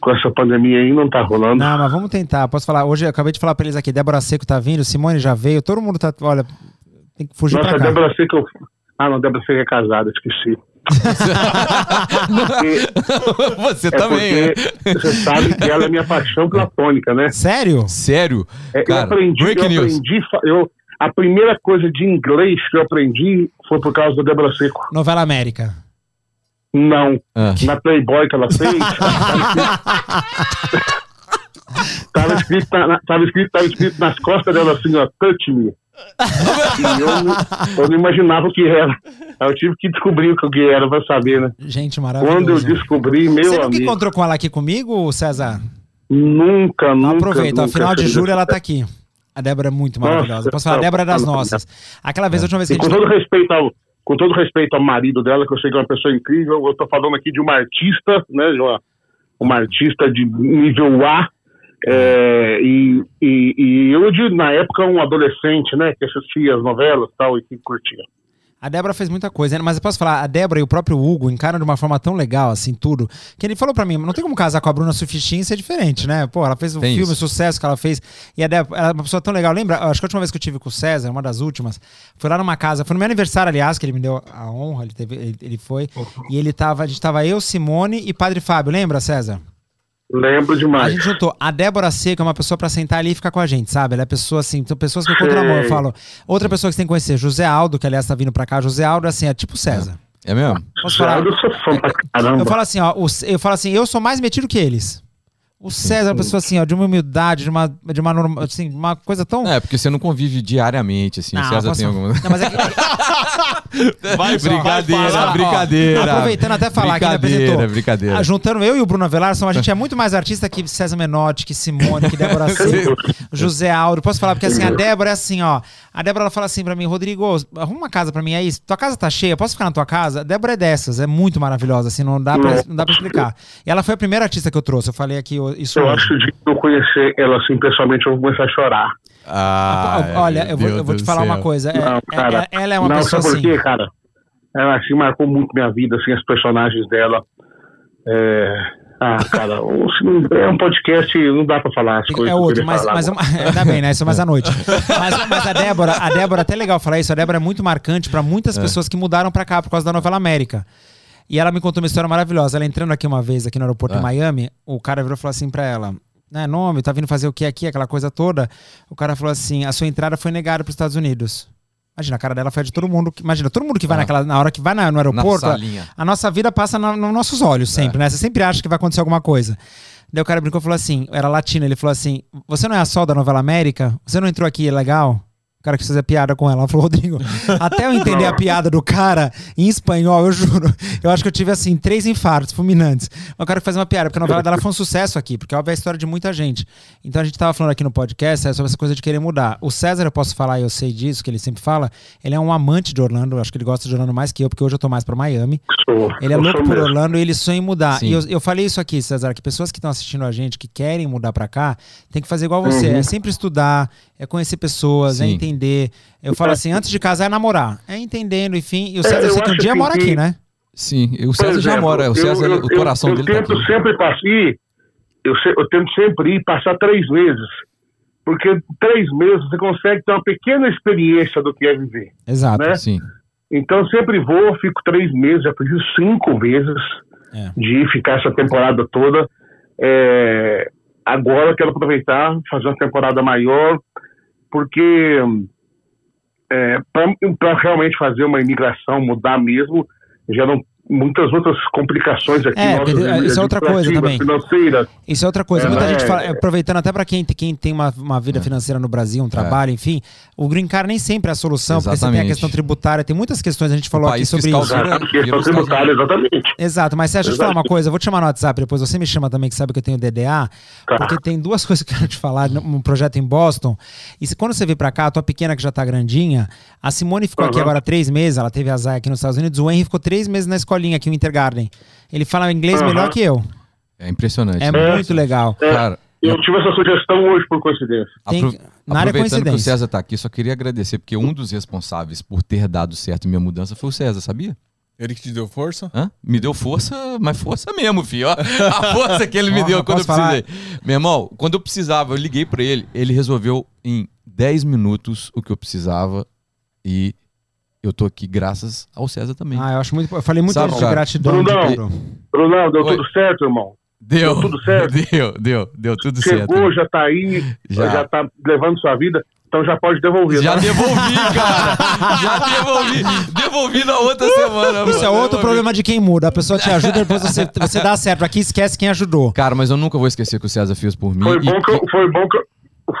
com essa pandemia aí não tá rolando. Não, mas vamos tentar. Posso falar? Hoje eu acabei de falar pra eles aqui. Débora Seco tá vindo, Simone já veio, todo mundo tá. Olha, tem que fugir Nossa, pra a cá. Débora Seca. eu- Ah, não, Débora Seca é casada, esqueci. Porque- Você é também, né? porque você sabe que ela é minha paixão platônica, né? Sério? Sério? É, eu Cara, aprendi, breaking eu aprendi, eu, a primeira coisa de inglês que eu aprendi foi por causa da Débora Seco. Novela América. Não. Ah. Na Playboy que ela fez, tava escrito, tava escrito, tava escrito, tava escrito nas costas dela assim, ó, touch me. Eu, não- eu não imaginava o que era. Eu tive que descobrir o que era pra saber, né? Gente, Quando eu maravilhoso. descobri, meu Você nunca amigo, encontrou com ela aqui comigo, César? nunca, Então nunca. aproveita, nunca final de julho ela tá aqui. A Débora é muito Nossa, maravilhosa. Posso falar, a tá- Débora é das tá- nossas. Aquela vez, a última vez que E a com gente. todo respeito ao com todo respeito ao marido dela, que eu sei que é uma pessoa incrível, eu tô falando aqui de uma artista, né, de uma, uma artista de nível A, é, e, e, e eu, de, na época, um adolescente, né, que assistia as novelas e tal, e que curtia. A Débora fez muita coisa, né? mas eu posso falar, a Débora e o próprio Hugo encaram de uma forma tão legal, assim, tudo, que ele falou pra mim, não tem como casar com a Bruna Sufistin e ser diferente, né? Pô, ela fez o Tem filme, o sucesso que ela fez, e a Débora, ela é uma pessoa tão legal, lembra? Acho que a última vez que eu tive com o César, uma das últimas, foi lá numa casa, foi no meu aniversário, aliás, que ele me deu a honra, ele, teve, ele, ele foi, e ele tava, a gente tava eu, Simone e Padre Fábio, lembra, César? Lembro A demais. gente juntou. A Débora Seca é uma pessoa pra sentar ali e ficar com a gente, sabe? Ela é pessoa assim, são pessoas que eu conto no amor. Eu falo. Outra pessoa que você tem que conhecer, José Aldo, que aliás tá vindo pra cá. José Aldo, assim, é tipo César. É mesmo? Posso falar? Eu sou fã pra caramba. Eu falo assim, ó, eu falo assim, eu sou mais metido que eles. O César é uma pessoa assim, ó, de uma humildade, de uma, de uma, norma- assim, uma coisa tão. É, porque você não convive diariamente, assim. o César posso- tem alguma. Não, mas é que- Vai, brincadeira, ó, brincadeira. Aproveitando até falar que Brincadeira, apresentou. brincadeira. Ah, Juntando eu e o Bruno Avelar, a gente é muito mais artista que César Menotti, que Simone, que Débora Seco, José Aldo. Posso falar? Porque assim, a Débora é assim, ó. A Débora ela fala assim pra mim, Rodrigo, arruma uma casa pra mim aí. Tua casa tá cheia, posso ficar na tua casa? A Débora é dessas, é muito maravilhosa, assim, não dá pra, não dá pra explicar. E ela foi a primeira artista que eu trouxe, eu falei aqui isso Eu acho que de eu conhecer ela assim pessoalmente, eu vou começar a chorar. Ah, Olha, meu eu vou, eu vou te falar céu. uma coisa. é- Não, é- cara. é- ela é uma não, pessoa sabe por assim. quê, cara? Ela assim marcou muito minha vida, assim, as personagens dela. É... Ah, cara, é um podcast, não dá pra falar as coisas É que eu outro, mas, mas uma- ainda bem, né? Isso é mais à noite. Mas, mas a Débora, a Débora, até legal falar isso, a Débora é muito marcante pra muitas pessoas que mudaram pra cá por causa da novela América. E ela me contou uma história maravilhosa. Ela entrando aqui uma vez, aqui no aeroporto em Miami, o cara virou e falou assim pra ela: né, nome, tá vindo fazer o que aqui, aquela coisa toda. O cara falou assim: a sua entrada foi negada pros Estados Unidos. Imagina, a cara dela foi a de todo mundo. que- Imagina, todo mundo que vai Ah. naquela, na hora que vai na- no aeroporto, salinha. a nossa vida passa nos nossos olhos sempre, né? Você sempre acha que vai acontecer alguma coisa. Daí o cara brincou e falou assim: era latino, ele falou assim: Você não é a Sol da novela América? Você não entrou aqui, é legal? Cara quis fazer piada com ela. Ela falou, Rodrigo, até eu entender a piada do cara em espanhol, eu juro, eu acho que eu tive assim, três infartos fulminantes. O cara que faz uma piada, porque a novela dela foi um sucesso aqui, porque óbvio é a história de muita gente. Então a gente tava falando aqui no podcast é, sobre essa coisa de querer mudar. O César, eu posso falar, e eu sei disso, que ele sempre fala, ele é um amante de Orlando, eu acho que ele gosta de Orlando mais que eu, porque hoje eu tô mais pra Miami. Sou, Ele é louco por. Orlando e ele sonha em mudar. Sim. E eu, eu falei isso aqui, César, que pessoas que estão assistindo a gente, que querem mudar pra cá, tem que fazer igual você. É sempre estudar, é conhecer pessoas, é Sim. Entender. Eu falo assim, antes de casar é namorar. É entendendo, enfim. E o César, eu eu sei que um dia assim mora que- aqui, né? Sim, o César já exemplo, mora. O César, eu- eu- o coração eu, dele eu tá tento aqui. sempre passar, ir, eu, eu tento sempre ir passar três meses. Porque três meses você consegue ter uma pequena experiência do que é viver. Exato. né? Sim. Então sempre vou, fico três meses, já fiz cinco vezes É. de ir ficar essa temporada toda. É, agora eu quero aproveitar, fazer uma temporada maior, porque para realmente fazer uma imigração, mudar mesmo, já não, muitas outras complicações aqui. É, nossas, porque isso é outra coisa também. Financeiras. Isso é outra coisa. É, Muita é, gente fala, é. aproveitando até para quem, quem tem uma, uma vida financeira no Brasil, um trabalho, enfim, o green card nem sempre é a solução, porque você tem a Exatamente. questão tributária, tem muitas questões, a gente falou aqui sobre isso. A questão tributária, exatamente. Exato, mas deixa eu te falar uma coisa, eu vou te chamar no WhatsApp depois, você me chama também, que sabe que eu tenho DDA, Tá. porque tem duas coisas que eu quero te falar, um projeto em Boston, e se, quando você vir pra cá, a tua pequena que já tá grandinha, a Simone ficou aqui Aham. agora três meses, ela teve a Zaya aqui nos Estados Unidos, o Henry ficou três meses na escolinha aqui, o Intergarden. Ele fala inglês Aham. melhor que eu, É impressionante. é né? muito legal. É, Cara, eu tive essa sugestão hoje, por coincidência. Tem- apro- na área aproveitando que o. César tá aqui, só queria agradecer, porque um dos responsáveis por ter dado certo minha mudança foi o César, sabia? Ele que te deu força? Hã? Me deu força, mas força mesmo, filho. ó. A força que ele me deu eu quando eu falar? precisei. Meu irmão, quando eu precisava, eu liguei pra ele, ele resolveu em 10 minutos o que eu precisava e eu tô aqui graças ao César também. Ah, eu acho muito. Eu falei muito Sabe, de cara? gratidão. Brunão, de tudo. Brunão, deu Oi. tudo certo, irmão? deu, deu tudo certo? Deu, deu, deu tudo certo. Chegou, já tá aí, Já. já. tá levando sua vida, então já pode devolver. Já tá? devolvi, cara. Já devolvi. Devolvi na outra semana. Isso é mano. outro Devolvi. problema de quem muda. A pessoa te ajuda, depois você, você dá certo. Aqui esquece quem ajudou. Cara, mas eu nunca vou esquecer que o César fez por mim. Foi e bom, que eu, foi, bom que eu,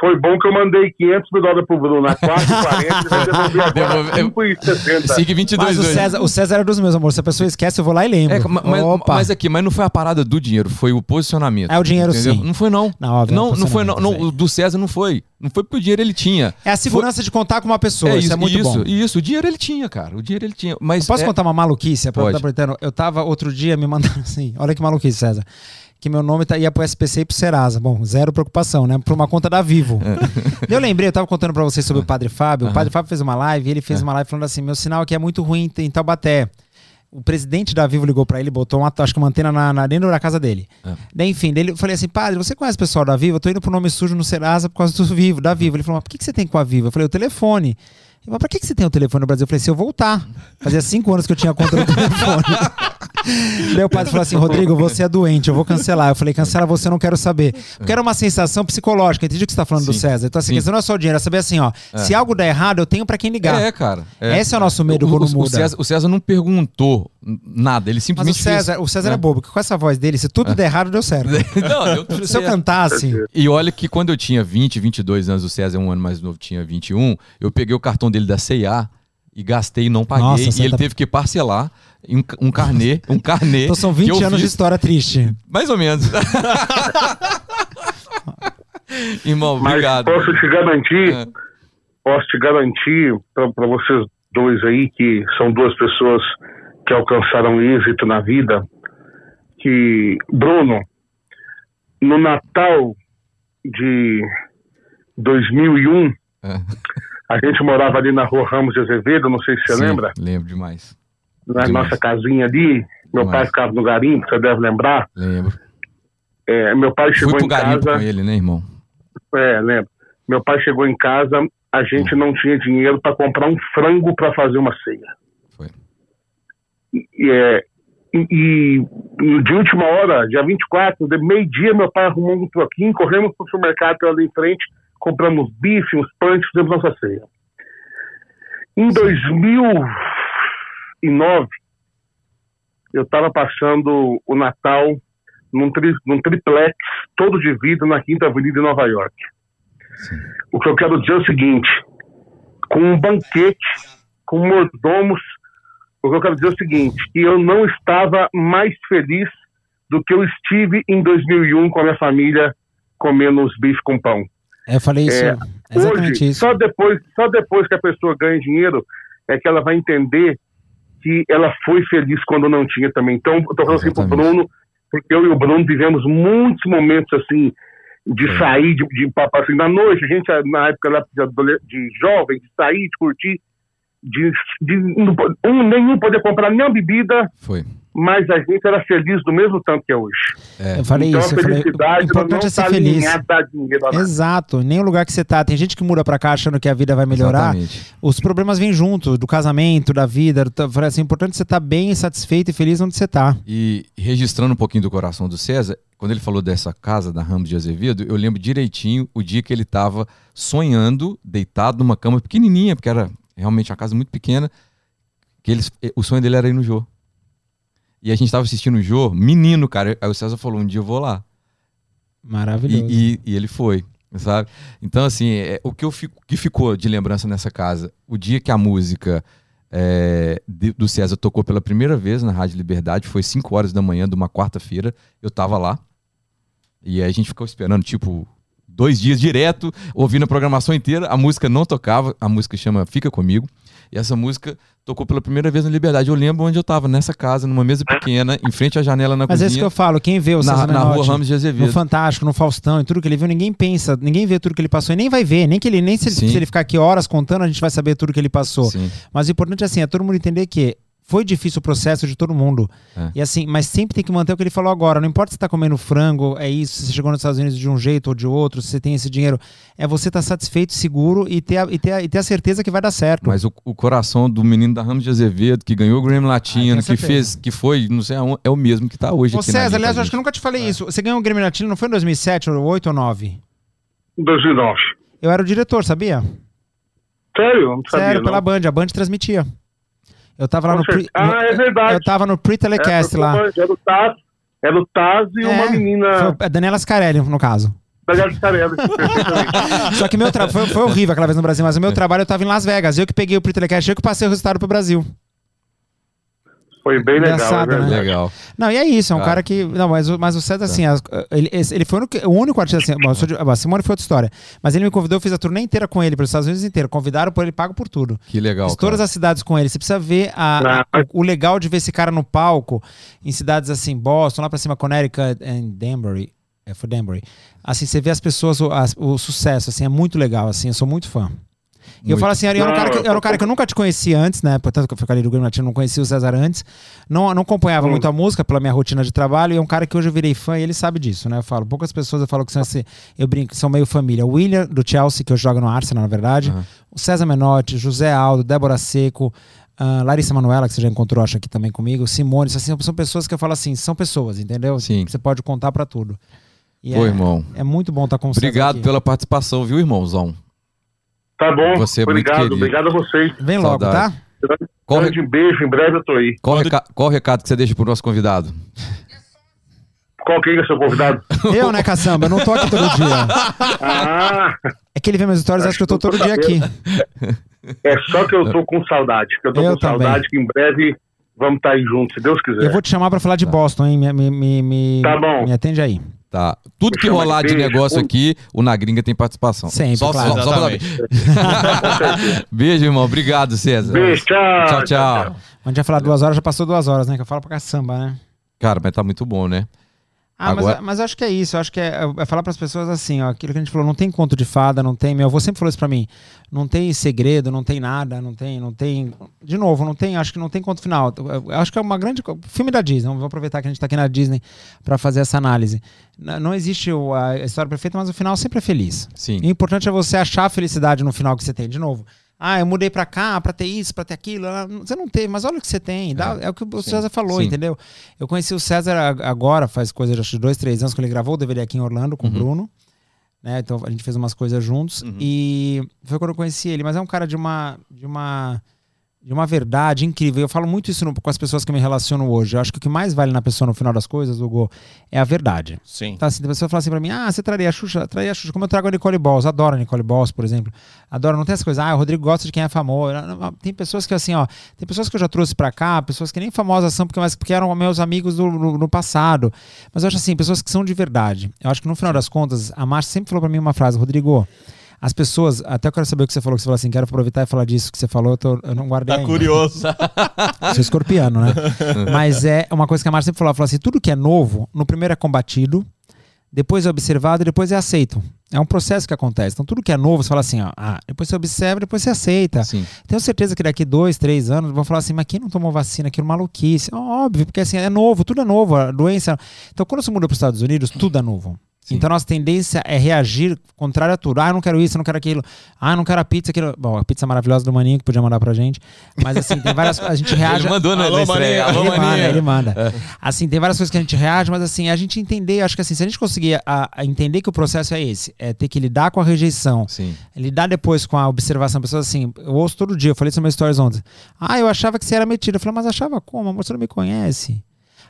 foi bom que eu mandei 500 mil dólares pro Bruno na 4,40 e vai devolver agora Devolve- 5,60. Sig 22 Mas o. César, o César é dos meus, amor. Se a pessoa esquece, eu vou lá e lembro. É, ma- mas, Opa. mas aqui, mas não foi a parada do dinheiro, foi o posicionamento. É o dinheiro, entendeu? sim. Não foi, não. Não, óbvio, não, é o não foi, não. não, O do César não foi. Não foi porque o dinheiro ele tinha. É a segurança de contar com uma pessoa. É isso, isso, é muito isso, bom. isso. O dinheiro ele tinha, cara. O dinheiro ele tinha. Mas Posso é- contar uma maluquice? Pode. Aproveitando, eu tava outro dia me mandando assim, olha que maluquice, César. Que meu nome tá, ia pro SPC e pro Serasa. Bom, zero preocupação, né? Por uma conta da Vivo. É. eu lembrei, eu tava contando pra vocês sobre o Padre Fábio. O Padre Fábio fez uma live e ele É. fez uma live falando assim: meu sinal aqui é muito ruim em Taubaté. O presidente da Vivo ligou pra ele, botou uma, acho que uma antena na, na- dentro da casa dele. É. Daí, enfim, daí eu falei assim, padre, você conhece o pessoal da Vivo? Eu tô indo pro nome sujo no Serasa por causa do Vivo, da Vivo. Ele falou, mas por que, que você tem com a Vivo? Eu falei, o telefone. Ele falou, pra que, que você tem o telefone no Brasil? Eu falei, se eu voltar. Fazia cinco anos que eu tinha conta do telefone. Daí o padre falou assim, Rodrigo, você é doente, eu vou cancelar. Eu falei, cancela você, não quero saber. Porque era uma sensação psicológica, entendi o que você tá falando do Sim. César. Então, assim, Sim. questão não é só o dinheiro, é saber assim, ó, se algo der errado, eu tenho pra quem ligar. É, cara. Esse é o nosso medo o, quando o- o muda. César, o César não perguntou nada, ele Mas o simplesmente César, o César é. É. bobo, porque com essa voz dele, se tudo der errado, deu certo. fez. não, deu Se eu cantasse. E olha que quando eu tinha 20, 22 anos, o César, um ano mais novo, tinha 21, eu peguei o cartão dele da C&A e gastei e não paguei. Nossa, e ele tá- teve que parcelar um, um carnê, um carnê. Então são que 20 eu anos de fiz- história triste. Mais ou menos. Irmão, Mas obrigado. posso te garantir, É. posso te garantir para vocês dois aí, que são duas pessoas que alcançaram êxito na vida, que, Bruno, no Natal de 2001, É. a gente morava ali na rua Ramos de Azevedo, não sei se você Sim, lembra, Lembro demais. na demais. nossa casinha ali, meu Demais. pai ficava no garimpo, você deve lembrar. Lembro. É, meu pai Fui chegou pro em garimpo casa... com ele, né, irmão? É, lembro. Meu pai chegou em casa, a gente não tinha dinheiro para comprar um frango para fazer uma ceia. Foi. E, é, e, e de última hora, dia 24, de meio-dia, meu pai arrumou um troquinho, corremos para o supermercado ali em frente, compramos bife, uns pães, fizemos nossa ceia. Em 2009, eu estava passando o Natal num, tri, num triplex, todo de vidro, na Quinta Avenida em Nova York. O que eu quero dizer é o seguinte: com um banquete, com mordomos, o que eu quero dizer é o seguinte: que eu não estava mais feliz do que eu estive em 2001 com a minha família comendo os bifes com pão. É, eu falei isso. É, exatamente Hoje, isso. Só depois, só depois que a pessoa ganha dinheiro é que ela vai entender que ela foi feliz quando não tinha também. Então, eu tô falando assim pro. Bruno, porque eu e o Bruno vivemos muitos momentos assim de É. sair de, de assim da noite, a gente na época lá de, de jovem, de sair, de curtir, de, de um, nenhum poder comprar nenhuma bebida, Foi. Mas a gente era feliz do mesmo tanto que é hoje. É. Eu falei então isso. a Eu falei, felicidade o importante não é ser tá feliz. dinheiro. Exato, nem o lugar que você tá. Tem gente que muda pra cá achando que a vida vai melhorar. Exatamente. Os problemas vêm junto, do casamento, da vida. Eu falei assim, o importante é você estar bem, satisfeito e feliz onde você tá. E registrando um pouquinho do coração do César, quando ele falou dessa casa da Ramos de Azevedo, eu lembro direitinho o dia que ele estava sonhando, deitado numa cama pequenininha, porque era realmente uma casa muito pequena, que eles, o sonho dele era ir no Jô. E a gente tava assistindo o Jô, menino, cara. Aí o César falou: um dia eu vou lá. Maravilhoso. E, e- e ele foi, sabe? Então, assim, é, o que, eu fico, que ficou de lembrança nessa casa, o dia que a música é, de- do César tocou pela primeira vez na Rádio Liberdade, foi 5 horas da manhã de uma quarta-feira, eu tava lá. E aí a gente ficou esperando, tipo, dois dias direto, ouvindo a programação inteira. A música não tocava, a música chama Fica Comigo. E essa música tocou pela primeira vez na Liberdade. Eu lembro onde eu tava, nessa casa, numa mesa pequena, em frente à janela na Mas é cozinha. isso que eu falo, quem vê o na, César na rua Menotti Ramos de no Azevedo. Fantástico, no Faustão e tudo que ele viu, ninguém pensa, ninguém vê tudo que ele passou e nem vai ver, nem que ele nem se, se ele ficar aqui horas contando, a gente vai saber tudo que ele passou. Sim. Mas o importante é assim, é todo mundo entender que foi difícil o processo de todo mundo. É. E assim, mas sempre tem que manter o que ele falou agora. Não importa se tá comendo frango, é isso, se você chegou nos Estados Unidos de um jeito ou de outro, se você tem esse dinheiro. É você estar satisfeito, seguro e ter, a, e, ter a, e ter a certeza que vai dar certo. Mas o, o coração do menino da Ramos de Azevedo, que ganhou o Grammy Latino, Ah, que fez, que foi, não sei é o mesmo que tá hoje Ô aqui César, aliás, eu acho que eu nunca te falei isso. Você ganhou o Grêmio Latino, não foi em 2007, ou 8 ou 9? 2009. Eu era o diretor, sabia? Sério? Eu Não sabia, Sério, não. pela Band. A Band transmitia. Eu tava lá Com no pre. Ah, é verdade. Eu tava no pre-telecast É, lá. Era o Taz, era o Taz e É, uma menina Foi a Daniela Scarelli, no caso. da Gás Carelli. perfeitamente. Só que meu tra... foi, foi horrível aquela vez no Brasil, mas o meu trabalho eu tava em Las Vegas. Eu que peguei o pre-telecast, eu que passei o resultado pro Brasil. Foi bem legal, é Engraçado, né? Legal. Não, e é isso, é um Ah. cara que. Não, mas, o- mas o César, assim, as- ele, ele foi o único- o único artista assim. Bom, de- a Simone foi outra história. Mas ele me convidou, eu fiz a turnê inteira com ele, pelos Estados Unidos inteiro. Convidaram por ele, pago por tudo. Que legal. Fiz todas cara. as cidades com ele. Você precisa ver a- a- Ah. o, o legal de ver esse cara no palco em cidades assim, Boston, lá pra cima, Connecticut, em Danbury. É, foi Danbury. Assim, você vê as pessoas, o, as- o sucesso, assim, é muito legal, assim, eu sou muito fã. E eu falo assim, eu era, um cara que, eu era um cara que eu nunca te conhecia antes, né? Portanto, que eu ali do Grêmio Latino, não conhecia o César antes. Não, não acompanhava Hum. muito a música pela minha rotina de trabalho. E é um cara que hoje eu virei fã e ele sabe disso, né? Eu falo, poucas pessoas eu falo que são assim, eu brinco, são meio família. O William, do Chelsea, que hoje joga no Arsenal, na verdade. Aham. O César Menotti, José Aldo, Débora Seco, ah, Larissa Manuela, que você já encontrou, acho, aqui também comigo. Simone, isso, assim, são pessoas que eu falo assim, são pessoas, entendeu? Sim. Você pode contar pra tudo. E Pô, é, irmão. é muito bom estar com o César Obrigado aqui. pela participação, viu, irmãozão? Tá bom, Você é muito obrigado, querido. obrigado a vocês. Vem logo, Saudade. tá? Qual, Grande beijo, em breve eu tô aí. qual, Quando- reca- qual recado que você deixa pro nosso convidado? Qual que é seu convidado? Eu, né, Caçamba? Eu não tô aqui todo dia. Ah, É que ele vê meus stories, acho que eu tô todo dia aqui. é só que eu tô com saudade. Que eu tô Eu com saudade que em breve vamos estar aí juntos, se Deus quiser. Eu vou te chamar pra falar de Boston, hein? Me, me, me- Tá bom. Me atende aí. Tá. Tudo que Chama rolar de negócio aqui, o Na Gringa tem participação. Sempre, só, claro. só, só pra Beijo, irmão. Obrigado, César. Beijo, tchau. Tchau, tchau. A gente vai falar duas horas, já passou duas horas, né? Que eu falo pra caçamba, né? Cara, mas tá muito bom, né? Ah, Agora- mas, mas acho que é isso. Acho que é, é falar pras pessoas assim, ó. Aquilo que a gente falou, não tem conto de fada, não tem. Meu avô sempre falou isso pra mim. Não tem segredo, não tem nada, não tem, não tem. De novo, não tem, acho que não tem conto final. Eu- acho que é uma grande. Filme da Disney. Vamos aproveitar que a gente tá aqui na Disney pra fazer essa análise. Não existe a história perfeita, mas o final sempre é feliz. Sim. E o importante é você achar a felicidade no final que você tem. De novo. Ah, eu mudei pra cá pra ter isso, pra ter aquilo. Você não teve, mas olha o que você tem. Dá- é, o que o sim, César falou, sim. entendeu? Eu conheci o César agora, faz coisa de dois, três anos, que ele gravou o DVD aqui em Orlando com o Bruno. Né? Então a gente fez umas coisas juntos. E foi quando eu conheci ele. Mas é um cara de uma. De uma de uma verdade incrível. Eu falo muito isso no- com as pessoas que me relaciono hoje. Eu acho que o que mais vale na pessoa no final das coisas, Hugo, é a verdade. Sim. Tá, assim, a pessoa fala assim pra mim, ah, você traria a Xuxa? Traria a Xuxa. Como eu trago a Nicole Balls, adoro a Nicole Balls, por exemplo. Adoro, não tem essa coisa, ah, o Rodrigo gosta de quem é famoso. Tem pessoas que assim, ó, tem pessoas que eu já trouxe pra cá, pessoas que nem famosas são, porque, mas, porque eram meus amigos do, no, no passado. Mas eu acho assim, pessoas que são de verdade. Eu acho que no final das contas, a Márcia sempre falou pra mim uma frase, Rodrigo, as pessoas, até eu quero saber o que você falou, que você falou assim, quero aproveitar e falar disso que você falou, eu, tô- eu não guardei Tá ainda. curioso. Sou escorpiano, né? Mas é uma coisa que a Márcia sempre falou. Ela falou assim: tudo que é novo, no primeiro é combatido, depois é observado e depois é aceito. É um processo que acontece. Então, tudo que é novo, você fala assim: ó, ah, depois você observa, depois você aceita. Sim. Tenho certeza que daqui dois, três anos vão falar assim: mas quem não tomou vacina? Aquilo maluquice. Óbvio, porque assim, é novo, tudo é novo. A doença. Então, quando você muda para os Estados Unidos, tudo é novo. Sim. Então, nossa tendência é reagir contrário a tudo. Ah, eu não quero isso, eu não quero aquilo. Ah, eu não quero a pizza, aquilo. Bom, a pizza maravilhosa do Maninho, que podia mandar pra gente. Mas, assim, tem várias. A gente reage. Ele mandou na, Alô. Maninho. Alô, ele manda, Maninho. ele manda. Assim, tem várias coisas que a gente reage, mas assim, a gente entender, acho que assim, se a gente conseguir a- a entender que o processo é esse, é ter que lidar com a rejeição, Sim. lidar depois com a observação, pessoas assim, eu ouço todo dia, eu falei isso no meu stories ontem. Ah, eu achava que você era metido. Eu falei, mas achava como? Amor, você não me conhece.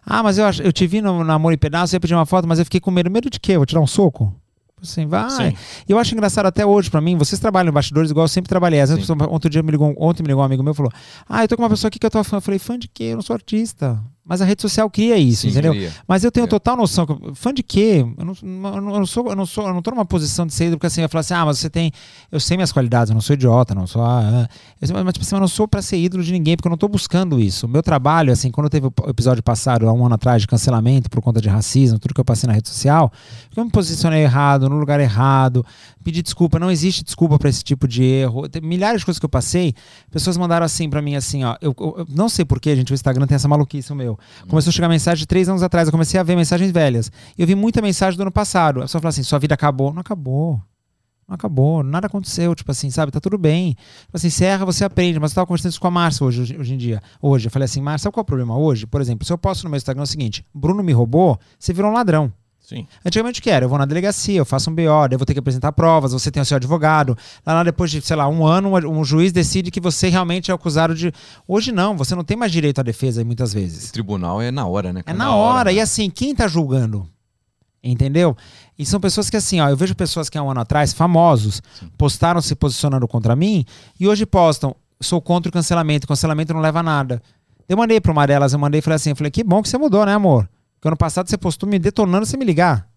Ah, mas eu, eu te vi no, no Amor em Pedaço, eu ia pedir uma foto, mas eu fiquei com medo. Medo de quê? Vou te dar um soco? Assim, vai. Sim. E eu acho engraçado até hoje pra mim, vocês trabalham em bastidores igual eu sempre trabalhei. Às vezes, outro dia me ligou, ontem me ligou um amigo meu e falou: Ah, eu tô com uma pessoa aqui que eu tô fã. Eu falei, fã de quê? Eu não sou artista. Mas a rede social cria isso, Sim, entendeu? cria. Mas eu tenho É. total noção. Fã de quê? Eu não, eu não- sou, eu não sou, eu não tô numa posição de ser ídolo, porque assim, eu falar assim, ah, mas você tem. Eu sei minhas qualidades, eu não sou idiota, não sou. Ah, ah. Eu, mas, tipo assim, eu não sou pra ser ídolo de ninguém, porque eu não tô buscando isso. O meu trabalho, assim, quando teve o episódio passado, há um ano atrás, de cancelamento por conta de racismo, tudo que eu passei na rede social, eu me posicionei errado, no lugar errado, pedi desculpa, não existe desculpa pra esse tipo de erro. Tem milhares de coisas que eu passei, pessoas mandaram assim pra mim, assim, ó, eu, eu- eu não sei porquê, gente, o Instagram tem essa maluquice, o meu. Começou a chegar mensagem de três anos atrás, eu comecei a ver mensagens velhas. E eu vi muita mensagem do ano passado. A pessoa fala assim, sua vida acabou. Não acabou. Não acabou, nada aconteceu, tipo assim, sabe? Tá tudo bem. Tipo assim, você erra, você aprende. Mas eu tava conversando isso com a Márcia hoje, hoje, hoje em dia. Hoje, eu falei assim, Márcia, sabe qual é o problema hoje? Por exemplo, se eu posto no meu Instagram o seguinte, Bruno me roubou, você virou um ladrão. Sim. Antigamente o que era? Eu vou na delegacia, eu faço um BO, daí eu vou ter que apresentar provas, você tem o seu advogado. Lá, lá depois de, sei lá, um ano, um, juiz decide que você realmente é acusado de. Hoje não, você não tem mais direito à defesa muitas vezes. Tribunal é na hora, né? É cara? na hora. né? E assim, quem tá julgando? Entendeu? E são pessoas que, assim, ó, eu vejo pessoas que há um ano atrás, famosos, postaram se posicionando contra mim e hoje postam, sou contra o cancelamento, cancelamento não leva a nada. Eu mandei pra uma delas, eu mandei e falei assim, eu falei, que bom que você mudou, né, amor? Porque ano passado você postou me detonando sem me ligar.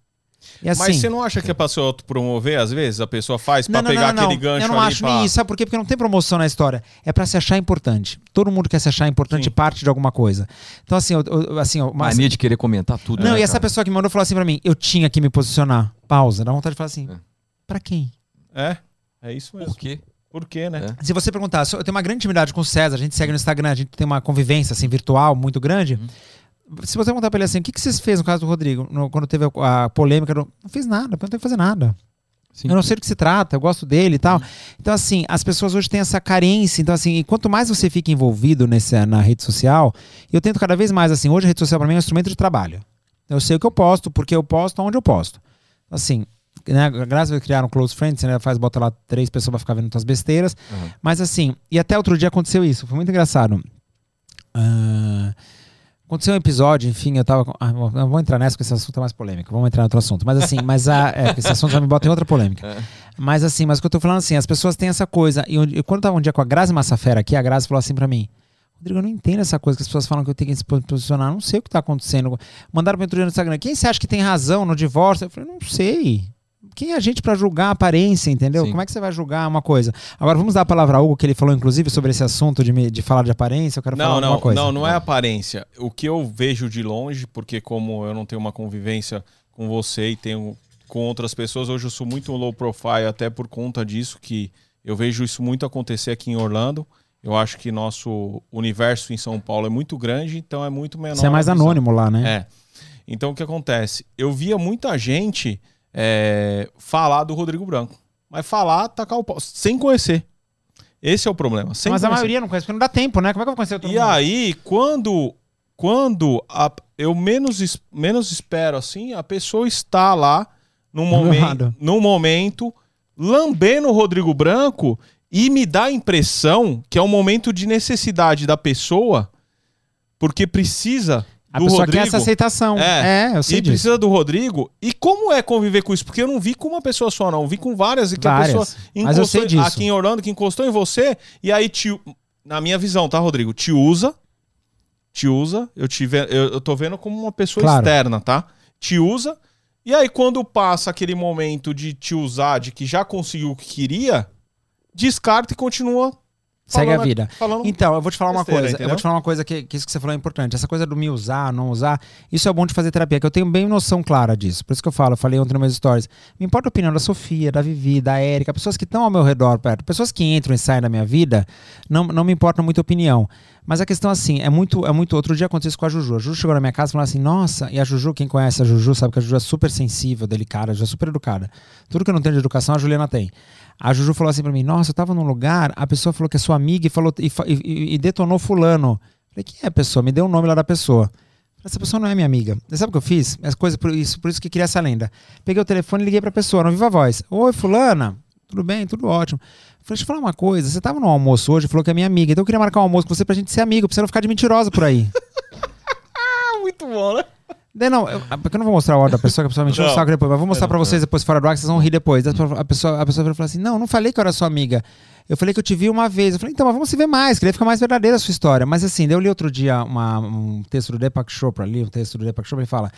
E assim, Mas você não acha que é pra se autopromover, às vezes? A pessoa faz pra pegar aquele gancho Eu não ali acho pra... nem isso. Sabe por quê? Porque não tem promoção na história. É pra se achar importante. Todo mundo quer se achar importante Sim. parte de alguma coisa. Então, assim, eu, eu- assim, ó, mas, Mania de querer comentar tudo. não, né, e essa cara? pessoa que me mandou falou assim pra mim: eu tinha que me posicionar. Pausa. Dá vontade de falar assim: É. pra quem? É, é isso mesmo. Por quê? Por quê, né? É. Se você perguntar, eu tenho uma grande intimidade com o César, a gente segue no Instagram, a gente tem uma convivência assim, virtual muito grande. Uhum. Se você perguntar pra ele assim, o que, que vocês fez no caso do Rodrigo, no- quando teve a, a polêmica? do- Não fiz nada, eu não tenho que fazer nada. Sim. Eu não sei do que se trata, eu gosto dele e tal. Então, assim, as pessoas hoje têm essa carência. Então, assim, e quanto mais você fica envolvido nesse, na rede social, eu tento cada vez mais, assim, hoje a rede social para mim é um instrumento de trabalho. Eu sei o que eu posto, porque eu posto, onde eu posto. Assim, né, graças a Deus criaram Close Friends, você né, faz, bota lá três pessoas pra ficar vendo tuas besteiras. Uhum. Mas assim, e até outro dia aconteceu isso, foi muito engraçado. Ah, aconteceu um episódio, enfim, eu tava. com- Ah, não vou entrar nessa, porque esse assunto é mais polêmico. Vamos entrar em outro assunto. Mas assim, mas a, é, esse assunto já me bota em outra polêmica. Mas assim, mas o que eu tô falando assim, as pessoas têm essa coisa. E eu, eu- quando eu tava um dia com a Grazi Massafera aqui, a Grazi falou assim pra mim. Rodrigo, eu não entendo essa coisa que as pessoas falam que eu tenho que se posicionar. Eu Não sei o que tá acontecendo. Mandaram pra outro dia no Instagram. Quem você acha que tem razão no divórcio? Eu falei, não sei. Quem é a gente pra julgar a aparência, entendeu? Sim. Como é que você vai julgar uma coisa? Agora vamos dar a palavra a Hugo, que ele falou, inclusive, sobre esse assunto de, me- de falar de aparência. Eu quero falar Não, alguma não, coisa. não, não é aparência. O que eu vejo de longe, porque como eu não tenho uma convivência com você e tenho com outras pessoas, hoje eu sou muito low profile até por conta disso que eu vejo isso muito acontecer aqui em Orlando. Eu acho que nosso universo em São Paulo é muito grande, então é muito menor. Você é mais anônimo lá, né? É. Então o que acontece? Eu via muita gente é, falar do Rodrigo Branco, mas falar, tacar o pau, sem conhecer. Esse é o problema. Sem Mas a conhecer. maioria não conhece, porque não dá tempo, né? Como é que eu vou conhecer todo E mundo? aí, quando, quando a- eu menos, menos espero assim, a pessoa está lá num momento, num momento lambendo o Rodrigo Branco e me dá a impressão que é um momento de necessidade da pessoa, porque precisa A do pessoa Rodrigo. quer essa aceitação. É. É, eu sei E disso. precisa do Rodrigo. E como é conviver com isso? Porque eu não vi com uma pessoa só, não. Eu vi com várias. E que a Várias. pessoa Mas eu sei disso. aqui em Orlando, que encostou em você. E aí, te, na minha visão, tá, Rodrigo? Te usa. Te usa. Eu, te eu, eu tô vendo como uma pessoa Claro. externa, tá? Te usa. E aí, quando passa aquele momento de te usar, de que já conseguiu o que queria, descarta e continua. Segue a falando- vida. Falando Então, eu vou te falar uma Besteira, coisa. Eu entendeu? vou te falar uma coisa que, que isso que você falou é importante. Essa coisa do me usar, não usar, isso é bom de fazer terapia, que eu tenho bem noção clara disso. Por isso que eu falo, eu falei ontem nos meus stories. Me importa a opinião da Sofia, da Vivi, da Érica, pessoas que estão ao meu redor perto, pessoas que entram e saem da minha vida, não, não me importa muito a opinião. Mas a questão, assim, é muito, é muito. Outro dia aconteceu isso com a Juju. A Juju chegou na minha casa e falou assim: Nossa, e a Juju, quem conhece a Juju, sabe que a Juju é super sensível, delicada, a é super educada. Tudo que eu não tenho de educação, a Juliana tem. A Juju falou assim pra mim: Nossa, eu tava num lugar, a pessoa falou que é sua amiga e, falou, e, e- e detonou Fulano. Falei: Quem é a pessoa? Me deu o nome lá da pessoa. Essa pessoa não é minha amiga. Você sabe o que eu fiz? As coisas, por isso, por isso que queria essa lenda. Peguei o telefone e liguei pra pessoa, não viva a voz. Oi, Fulana. Tudo bem? Tudo ótimo. Falei, deixa eu falar uma coisa. Você tava no almoço hoje falou que é minha amiga. Então eu queria marcar um almoço com você pra gente ser amigo, pra você não ficar de mentirosa por aí. muito bom, né? Não, eu, porque eu não vou mostrar o áudio da pessoa, que a pessoa me encheu o saco depois, mas vou mostrar É, pra não, vocês depois fora do ar, que vocês vão rir depois. A pessoa, a pessoa falou assim: Não, eu não falei que eu era sua amiga. Eu falei que eu te vi uma vez. Eu falei, então, mas vamos se ver mais, que daí fica mais verdadeira a sua história. Mas assim, eu li outro dia uma- um texto do Deepak Chopra ali, um texto do Deepak Chopra, ele fala: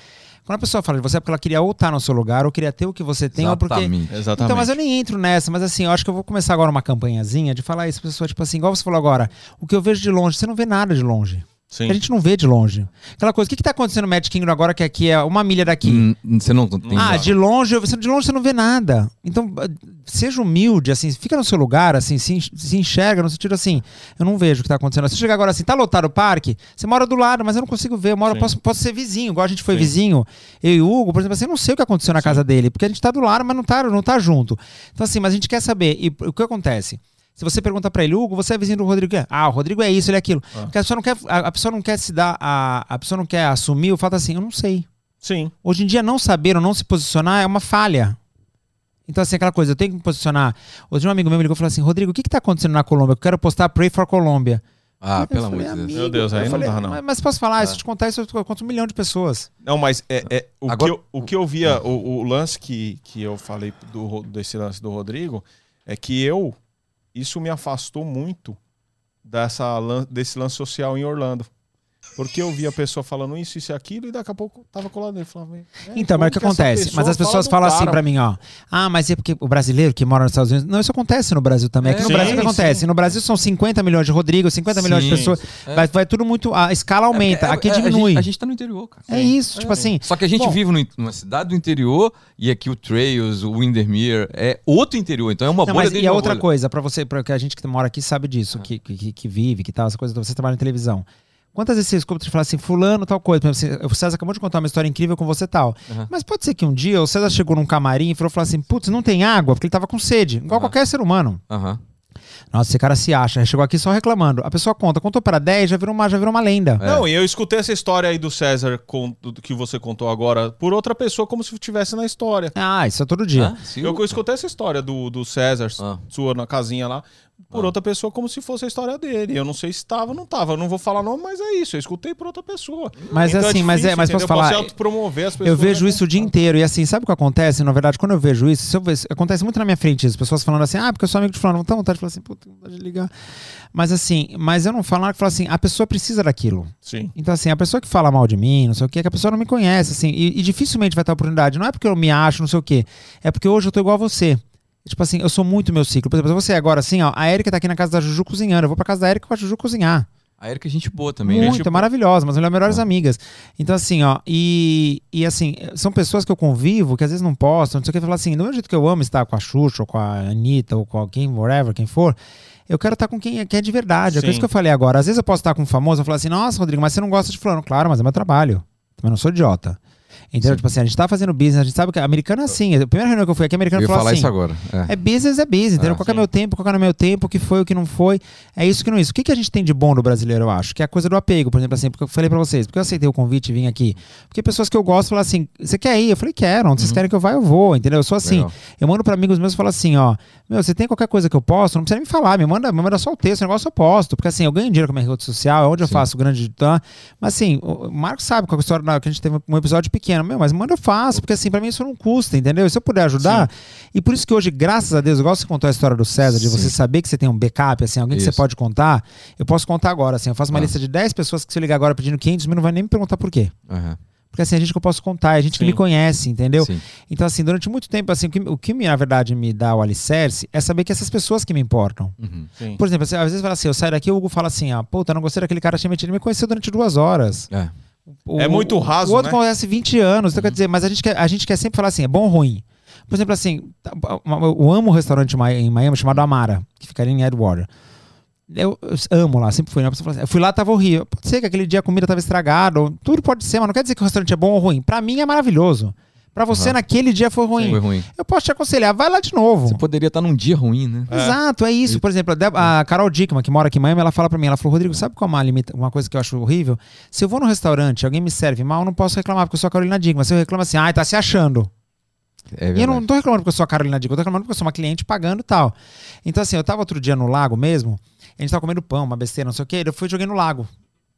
quando a pessoa fala de você é porque ela queria ou estar no seu lugar, ou queria ter o que você tem, ou porque. Exatamente. Exatamente. Então, mas eu nem entro nessa, mas assim, eu acho que eu vou começar agora uma campanhazinha de falar isso pra pessoa, tipo assim, igual você falou agora, o que eu vejo de longe, você não vê nada de longe. Sim. A gente não vê de longe. Aquela coisa, o que, que tá acontecendo no Magic Kingdom agora, que aqui é uma milha daqui? Hum, Você não tem. ah, de longe, você- de longe você não vê nada. Então, ah, seja humilde, assim, fica no seu lugar, assim, se, en- se enxerga no sentido assim, eu não vejo o que tá acontecendo. Se chegar agora assim, tá lotado o parque, você mora do lado, mas eu não consigo ver, eu moro, Sim. posso, posso ser vizinho, igual a gente foi Sim. vizinho, eu e o Hugo, por exemplo, assim, eu não sei o que aconteceu na casa dele, porque a gente tá do lado, mas não tá, não tá junto. Então, assim, mas a gente quer saber, e o que acontece? Se você pergunta pra ele, Hugo, você é vizinho do Rodrigo? É. Ah, o Rodrigo é isso, ele é aquilo. Ah. Porque a pessoa não quer, a, a pessoa não quer se dar, a, a pessoa não quer assumir o fato assim, eu não sei. Sim. Hoje em dia, não saber ou não se posicionar é uma falha. Então, assim, aquela coisa, eu tenho que me posicionar. Hoje um amigo meu me ligou e falou assim: Rodrigo, o que, que tá acontecendo na Colômbia? Eu quero postar Pray for Colômbia. Ah, Eu pelo amor de Deus. "Amigo", Meu Deus, aí eu não falei, dá, não. Mas, mas posso falar, É. se eu te contar isso, eu conto um milhão de pessoas. Não, mas é, é- o, Agora- que eu, o que eu via, o, o lance que, que eu falei do, desse lance do Rodrigo, é que eu, isso me afastou muito dessa, desse lance social em Orlando. Porque eu via a pessoa falando isso, isso e aquilo, e daqui a pouco tava colado nele. Falava, "É, Então, mas o que essa acontece? Mas as fala pessoas do falam assim cara?" pra mim, ó. Ah, mas é porque o brasileiro que mora nos Estados Unidos. Não, isso acontece no Brasil também. Aqui É, no sim, Brasil o que acontece? sim. No Brasil são 50 milhões de Rodrigo, 50 milhões de Sim. pessoas. É. Vai, vai tudo muito. A escala aumenta. É, aqui é, a diminui. gente- A gente tá no interior, cara. É isso, tipo assim. Só que a gente Bom. vive no- numa cidade do interior e aqui o Trails, o Windermere é outro interior. Então é uma Não, bolha mas, dentro e a outra bolha. coisa, pra você, porque a gente que mora aqui sabe disso, que, que, que vive, que tal, essa coisa, você trabalha em televisão. Quantas vezes você escuta te falar assim, fulano, tal coisa, por exemplo, você- o César acabou de contar uma história incrível com você tal. Aham. Mas pode ser que um dia o César chegou num camarim e falou, falou assim, putz, não tem água, porque ele tava com sede, igual Aham. qualquer ser humano. Aham. Nossa, esse cara se acha, chegou aqui só reclamando. A pessoa conta, contou para 10, já virou uma, já virou uma lenda. É. Não, e eu escutei essa história aí do César com, do que você contou agora por outra pessoa, como se estivesse na história. Ah, isso é todo dia. Ah, Eu o- escutei essa história do, do César, Ah. sua na casinha lá, por Ah. outra pessoa, como se fosse a história dele. Eu não sei se estava ou não estava. Eu não vou falar nome, mas é isso. Eu escutei por outra pessoa. Mas Então assim, mas é, difícil, mas posso entendeu? falar, Você autopromover as pessoas. Eu vejo é isso o dia inteiro. E assim, sabe o que acontece? Na verdade, quando eu vejo isso, eu ver- acontece muito na minha frente isso. Pessoas falando assim, ah, porque eu sou amigo de fulano. Não tem vontade de falar assim, puta, vontade de ligar. Mas assim, mas eu não falo nada que falo assim, a pessoa precisa daquilo. Sim. Então, assim, a pessoa que fala mal de mim, não sei o quê, é que a pessoa não me conhece, assim, e, e dificilmente vai ter oportunidade. Não é porque eu me acho, não sei o quê. É porque hoje eu tô igual a você. Tipo assim, eu sou muito meu ciclo. Por exemplo, você agora, assim, ó, a Erika tá aqui na casa da Juju cozinhando. Eu vou pra casa da Erika com a Juju cozinhar. A Erika é gente boa também, né? Muito, é maravilhosa, mas melhores melhores amigas. Então, assim, ó, e, e assim, são pessoas que eu convivo, que às vezes não postam, não sei o que, falar assim, do mesmo jeito que eu amo estar com a Xuxa, ou com a Anitta, ou com alguém, whatever, quem for, eu quero estar com quem é, que é de verdade. É Sim. isso que eu falei agora. Às vezes eu posso estar com um famoso e falar assim, nossa, Rodrigo, mas você não gosta de fulano. Claro, mas é meu trabalho. Também não sou idiota. Entendeu? Tipo assim, a gente tá fazendo business, a gente sabe que americano é assim. A primeira reunião que eu fui aqui, Eu americano ia falou falar assim. isso agora. É. É business, é business, entendeu? Ah, qual que é sim. meu tempo, qual é meu tempo, o que foi, o que não foi. É isso que não é isso. O que, que a gente tem de bom no brasileiro, eu acho? Que é a coisa do apego, por exemplo, assim, porque eu falei pra vocês, porque eu aceitei o convite e vim aqui. Porque pessoas que eu gosto falam assim: você quer ir? Eu falei, quero. Onde vocês querem que eu vá, eu vou, entendeu? Eu sou assim. Legal. Eu mando pra amigos meus e falo assim: ó, meu, você tem qualquer coisa que eu posto, não precisa me falar, me manda, me manda só o texto, o negócio eu posto. Porque assim, eu ganho dinheiro com a minha rede social, é onde eu Sim. faço o grande. Mas assim, o o Marco sabe qual é a história que a gente teve um episódio pequeno. Meu, mas manda eu faço, porque assim, pra mim isso não custa, entendeu? E se eu puder ajudar. E por isso que hoje, graças a Deus, igual você contou a história do César, de você Sim. saber que você tem um backup, assim, alguém que você Isso. pode contar, eu posso contar agora, assim, eu faço uma Ah. lista de 10 pessoas que se eu ligar agora pedindo 500 mil, não vai nem me perguntar por quê. Aham. Porque assim, a gente que eu posso contar, é gente que Sim. me conhece, entendeu? Sim. Então, assim, durante muito tempo, assim, o que, o que na verdade, me dá o alicerce é saber que essas pessoas que me importam. Uhum. Sim. Por exemplo, assim, às vezes fala assim, eu saio daqui, o Hugo fala assim, ah, puta, não gostei daquele cara, tinha metido, ele me conheceu durante duas horas. É. O- É muito raso, O outro né? conhece 20 anos, então quer dizer, mas a gente, quer, a gente quer sempre falar assim, é bom ou ruim? Por exemplo, assim, tá- eu amo um restaurante em Mi- em Miami chamado Amara, que ficaria em Edgewater. Eu, eu amo lá, sempre fui. Né? Assim, Eu fui lá, tava horrível. Pode ser que aquele dia a comida tava estragada, tudo pode ser, mas não quer dizer que o restaurante é bom ou ruim. Pra mim é maravilhoso. Pra você, Aham. naquele dia foi ruim. Foi ruim. Eu posso te aconselhar, vai lá de novo. Você poderia estar num dia ruim, né? Exato, é isso. Por exemplo, a Deb- a Carol Dickman, que mora aqui em Miami, ela fala pra mim, ela falou, Rodrigo, sabe qual é uma, limita- uma coisa que eu acho horrível? Se eu vou no restaurante, alguém me serve mal, eu não posso reclamar, porque eu sou a Carolina Dickman. Se eu reclamo assim, ai, tá se achando. É E eu não tô reclamando porque eu sou a Carolina Dickman, eu tô reclamando porque eu sou uma cliente pagando e tal. Então assim, eu tava outro dia no lago mesmo, a gente tava comendo pão, uma besteira, não sei o quê, eu fui e joguei no lago,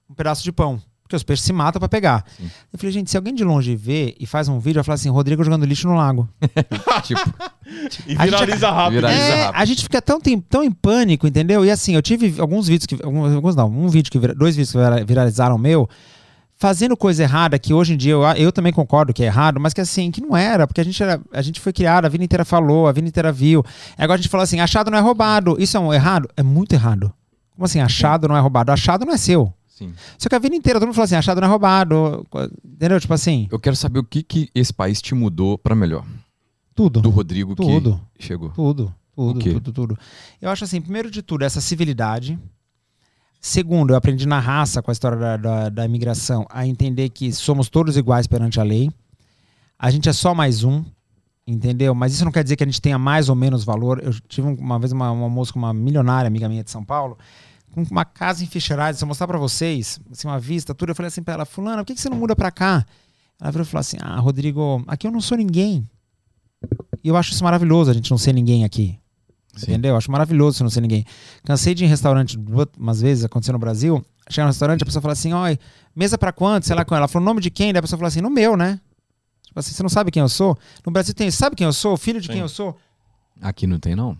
um pedaço de pão. Porque os peixes se matam pra pegar. Sim. Eu falei, gente, se alguém de longe vê e faz um vídeo, vai falar assim, Rodrigo jogando lixo no lago. tipo, E A gente- viraliza rápido. Viraliza É, rápido. a gente fica tão, tão em pânico, entendeu? E assim, eu tive alguns vídeos que. Alguns, não, um vídeo que vira- dois vídeos que vira- viralizaram meu, fazendo coisa errada, que hoje em dia eu, eu também concordo que é errado, mas que assim, que não era, porque a gente, era, a gente foi criado, a vida inteira falou, a vida inteira viu. Agora a gente fala assim, achado não é roubado. Isso é um errado? É muito errado. Como assim, achado não é roubado? Achado não é seu. Sim. Só que a vida inteira todo mundo fala assim, achado não é roubado. Entendeu? Tipo assim, Eu quero saber o que, que esse país te mudou pra melhor. tudo. Do Rodrigo Tudo. que chegou. Tudo, tudo, tudo, tudo. Eu acho assim, primeiro de tudo, essa civilidade. Segundo, eu aprendi na raça, com a história da, da, da imigração, a entender que somos todos iguais perante a lei. A gente é só mais um, entendeu? Mas isso não quer dizer que a gente tenha mais ou menos valor. Eu tive um- uma vez uma, uma moça uma milionária, amiga minha de São Paulo, com uma casa em Ficheirades, se eu mostrar pra vocês, assim, uma vista, tudo, eu falei assim pra ela, fulana, por que, que você não muda pra cá? Ela virou e falou assim, ah, Rodrigo, aqui eu não sou ninguém. E eu acho isso maravilhoso, a gente não ser ninguém aqui. Sim. Entendeu? Eu acho maravilhoso você não ser ninguém. Cansei de ir em restaurante, umas vezes aconteceu no Brasil. Chegar no restaurante, a pessoa fala assim: oi, mesa pra quanto? Sei lá com ela. Falou o nome de quem? Daí a pessoa fala assim: no meu, né? Tipo assim, você não sabe quem eu sou? No Brasil tem, sabe quem eu sou? Filho de quem eu sou? Aqui não tem, não?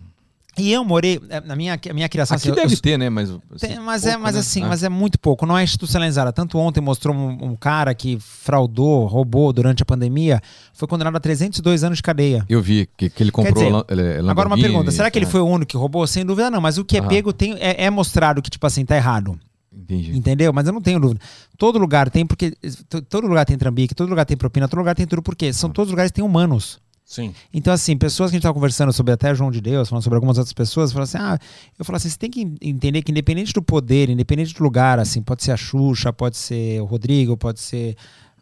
E eu morei, eh, na minha, minha criação. Aqui assim, deve eu, ter, né? Mas, tem, assim, mas é, pouco, mas né? assim, Ah. mas é muito pouco, não é institucionalizada. Tanto ontem mostrou um, um cara que fraudou, roubou durante a pandemia, foi condenado a 302 anos de cadeia. Eu vi que, que ele comprou dizer, ele- Agora uma pergunta, será que ele ah, foi o único que roubou? Sem dúvida não, mas o que é Aham. pego tem, é, é mostrado que, tipo assim, tá errado. Entendi. Entendeu? Mas eu não tenho dúvida. Todo lugar tem, porque. to- Todo lugar tem trambique, todo lugar tem propina, todo lugar tem tudo, porque são todos os lugares que tem humanos. Sim. Então, assim, pessoas que a gente tava conversando sobre até João de Deus, falando sobre algumas outras pessoas, falaram assim: ah, eu falo assim, você tem que entender que independente do poder, independente do lugar, assim, pode ser a Xuxa, pode ser o Rodrigo, pode ser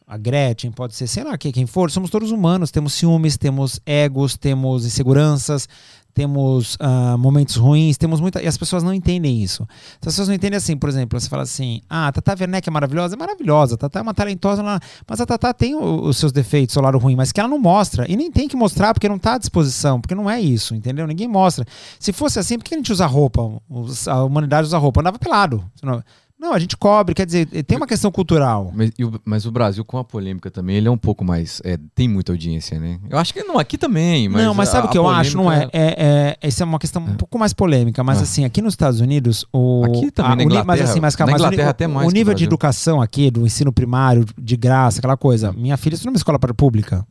a Gretchen, pode ser, sei lá, quem for, somos todos humanos, temos ciúmes, temos egos, temos inseguranças, temos ah, momentos ruins, temos muita. E as pessoas não entendem isso. As pessoas não entendem assim, por exemplo, você fala assim: ah, a Tata Werneck é maravilhosa, é maravilhosa, a Tata é uma talentosa, mas a Tata tem o- os seus defeitos, seu lado ruim, mas que ela não mostra. E nem tem que mostrar, porque não tá à disposição, porque não é isso, entendeu? Ninguém mostra. Se fosse assim, por que a gente usa roupa? A humanidade usa roupa, andava pelado. Não, a gente cobre, quer dizer, tem uma questão cultural. Mas, o- mas o Brasil, com a polêmica também, ele é um pouco mais. é, tem muita audiência, né? Eu acho que não, aqui também. Mas não, mas sabe o que eu acho? Não é, é, é. Essa é uma questão um pouco mais polêmica, mas Ah. assim, aqui nos Estados Unidos, o. Aqui também, a- na mas Inglaterra- assim, mas, calma, na mas o Inglaterra até mais O nível de educação aqui, do ensino primário, de graça, aquela coisa. Minha filha estudou numa escola pública.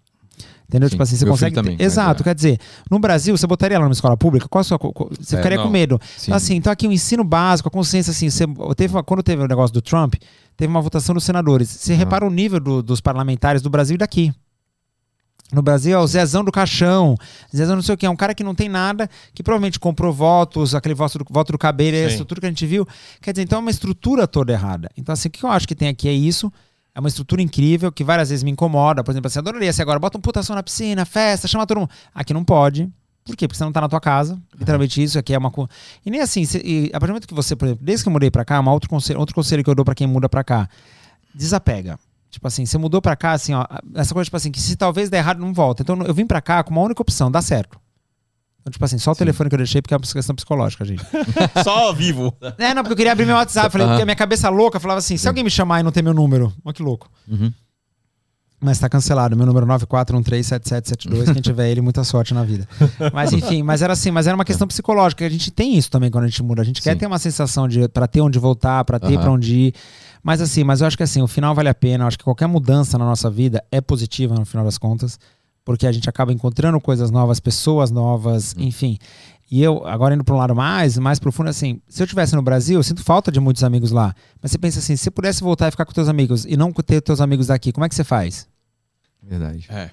Entendeu? Sim, tipo assim, você consegue. também, Exato, é. quer dizer, no Brasil, você botaria ela numa escola pública? Qual a sua, você É, ficaria não. com medo. Sim. Então, assim, então aqui o ensino básico, a consciência, assim, você, teve uma- quando teve o negócio do Trump, teve uma votação dos senadores. Você repara o nível do- dos parlamentares do Brasil e daqui. No Brasil é o Zezão do Caixão, Zezão não sei o que, é um cara que não tem nada, que provavelmente comprou votos, aquele voto do, voto do cabelo, Sim. tudo que a gente viu. Quer dizer, então é uma estrutura toda errada. Então, assim, o que eu acho que tem aqui é isso. É uma estrutura incrível que várias vezes me incomoda. Por exemplo, assim, adoraria se agora bota um putação na piscina, festa, chama todo mundo. Aqui não pode. Por quê? Porque você não tá na tua casa. Literalmente isso aqui é uma. E nem assim, se- e a partir do momento que você, por exemplo, desde que eu mudei pra cá, uma outro conselho, outro conselho que eu dou pra quem muda pra cá: desapega. Tipo assim, você mudou pra cá, assim, ó, essa coisa, tipo assim, que se talvez der errado, não volta. Então eu vim pra cá com uma única opção, dá certo. Então, tipo assim, só o telefone que eu deixei porque é uma questão psicológica, gente. Só vivo. é, não, porque eu queria abrir meu WhatsApp. Falei, Aham. porque a minha cabeça louca falava assim: se alguém me chamar e não ter meu número, olha que louco. Uhum. Mas tá cancelado. Meu número é 94137772. Quem tiver ele, muita sorte na vida. Mas enfim, mas era assim, mas era uma questão psicológica. A gente tem isso também quando a gente muda. A gente quer Sim. ter uma sensação de para ter onde voltar, para ter Aham. pra onde ir. Mas assim, mas eu acho que assim, o final vale a pena. Eu acho que qualquer mudança na nossa vida é positiva no final das contas, porque a gente acaba encontrando coisas novas, pessoas novas, enfim. E eu, agora indo para um lado mais, mais profundo, assim, se eu estivesse no Brasil, eu sinto falta de muitos amigos lá. Mas você pensa assim, se você pudesse voltar e ficar com teus amigos e não ter teus amigos daqui, como é que você faz? Verdade. É.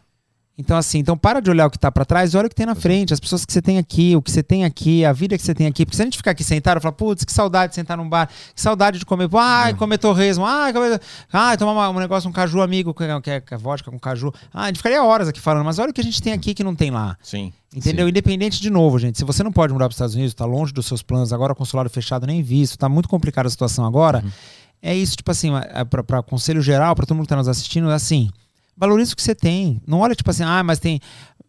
Então, assim, então para de olhar o que tá para trás, olha o que tem na frente, as pessoas que você tem aqui, o que você tem aqui, a vida que você tem aqui. Porque se a gente ficar aqui sentado e falar, putz, que saudade de sentar num bar, que saudade de comer, ai, comer torresmo, ai, comer, ai tomar uma- um negócio, um caju amigo, que é, é- que é vodka com caju. Ah, a gente ficaria horas aqui falando, mas olha o que a gente tem aqui que não tem lá. Sim. Entendeu? Independente de novo, gente. Se você não pode mudar para os Estados Unidos, tá longe dos seus planos, agora consulado fechado nem visto, tá muito complicada a situação agora. É isso, tipo assim, para conselho geral, para todo mundo que tá nos assistindo, é assim. Valoriza o que você tem. Não olha tipo assim, ah, mas tem.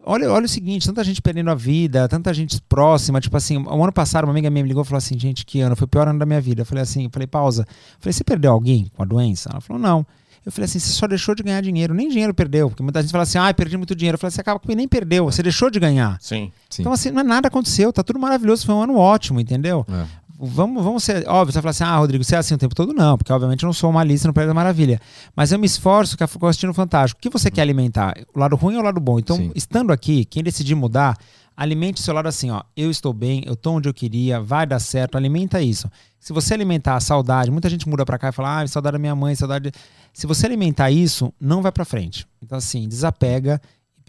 Olha, olha o seguinte, tanta gente perdendo a vida, tanta gente próxima, tipo assim, o ano passado uma amiga minha me ligou e falou assim, gente, que ano? Foi o pior ano da minha vida. Eu falei assim, eu falei, pausa. Eu falei, você perdeu alguém com a doença? Ela falou, não. Eu falei assim, você só deixou de ganhar dinheiro, nem dinheiro perdeu. Porque muita gente fala assim, ah, perdi muito dinheiro. Eu falei, você acaba que nem perdeu, você deixou de ganhar. Sim. Sim. Então, assim, não é nada aconteceu, tá tudo maravilhoso, foi um ano ótimo, entendeu? É. Vamos, vamos ser. Óbvio, você vai falar assim, ah, Rodrigo, você é assim o tempo todo? Não, porque obviamente eu não sou uma lista no Prédio da Maravilha. Mas eu me esforço que eu assistindo Fantástico. O que você quer alimentar? O lado ruim ou o lado bom? Então, Sim. estando aqui, quem decidir mudar, alimente seu lado assim, ó. Eu estou bem, eu estou onde eu queria, vai dar certo, alimenta isso. Se você alimentar a saudade, muita gente muda pra cá e fala, ah, saudade da minha mãe, saudade. de-" Se você alimentar isso, não vai pra frente. Então, assim, desapega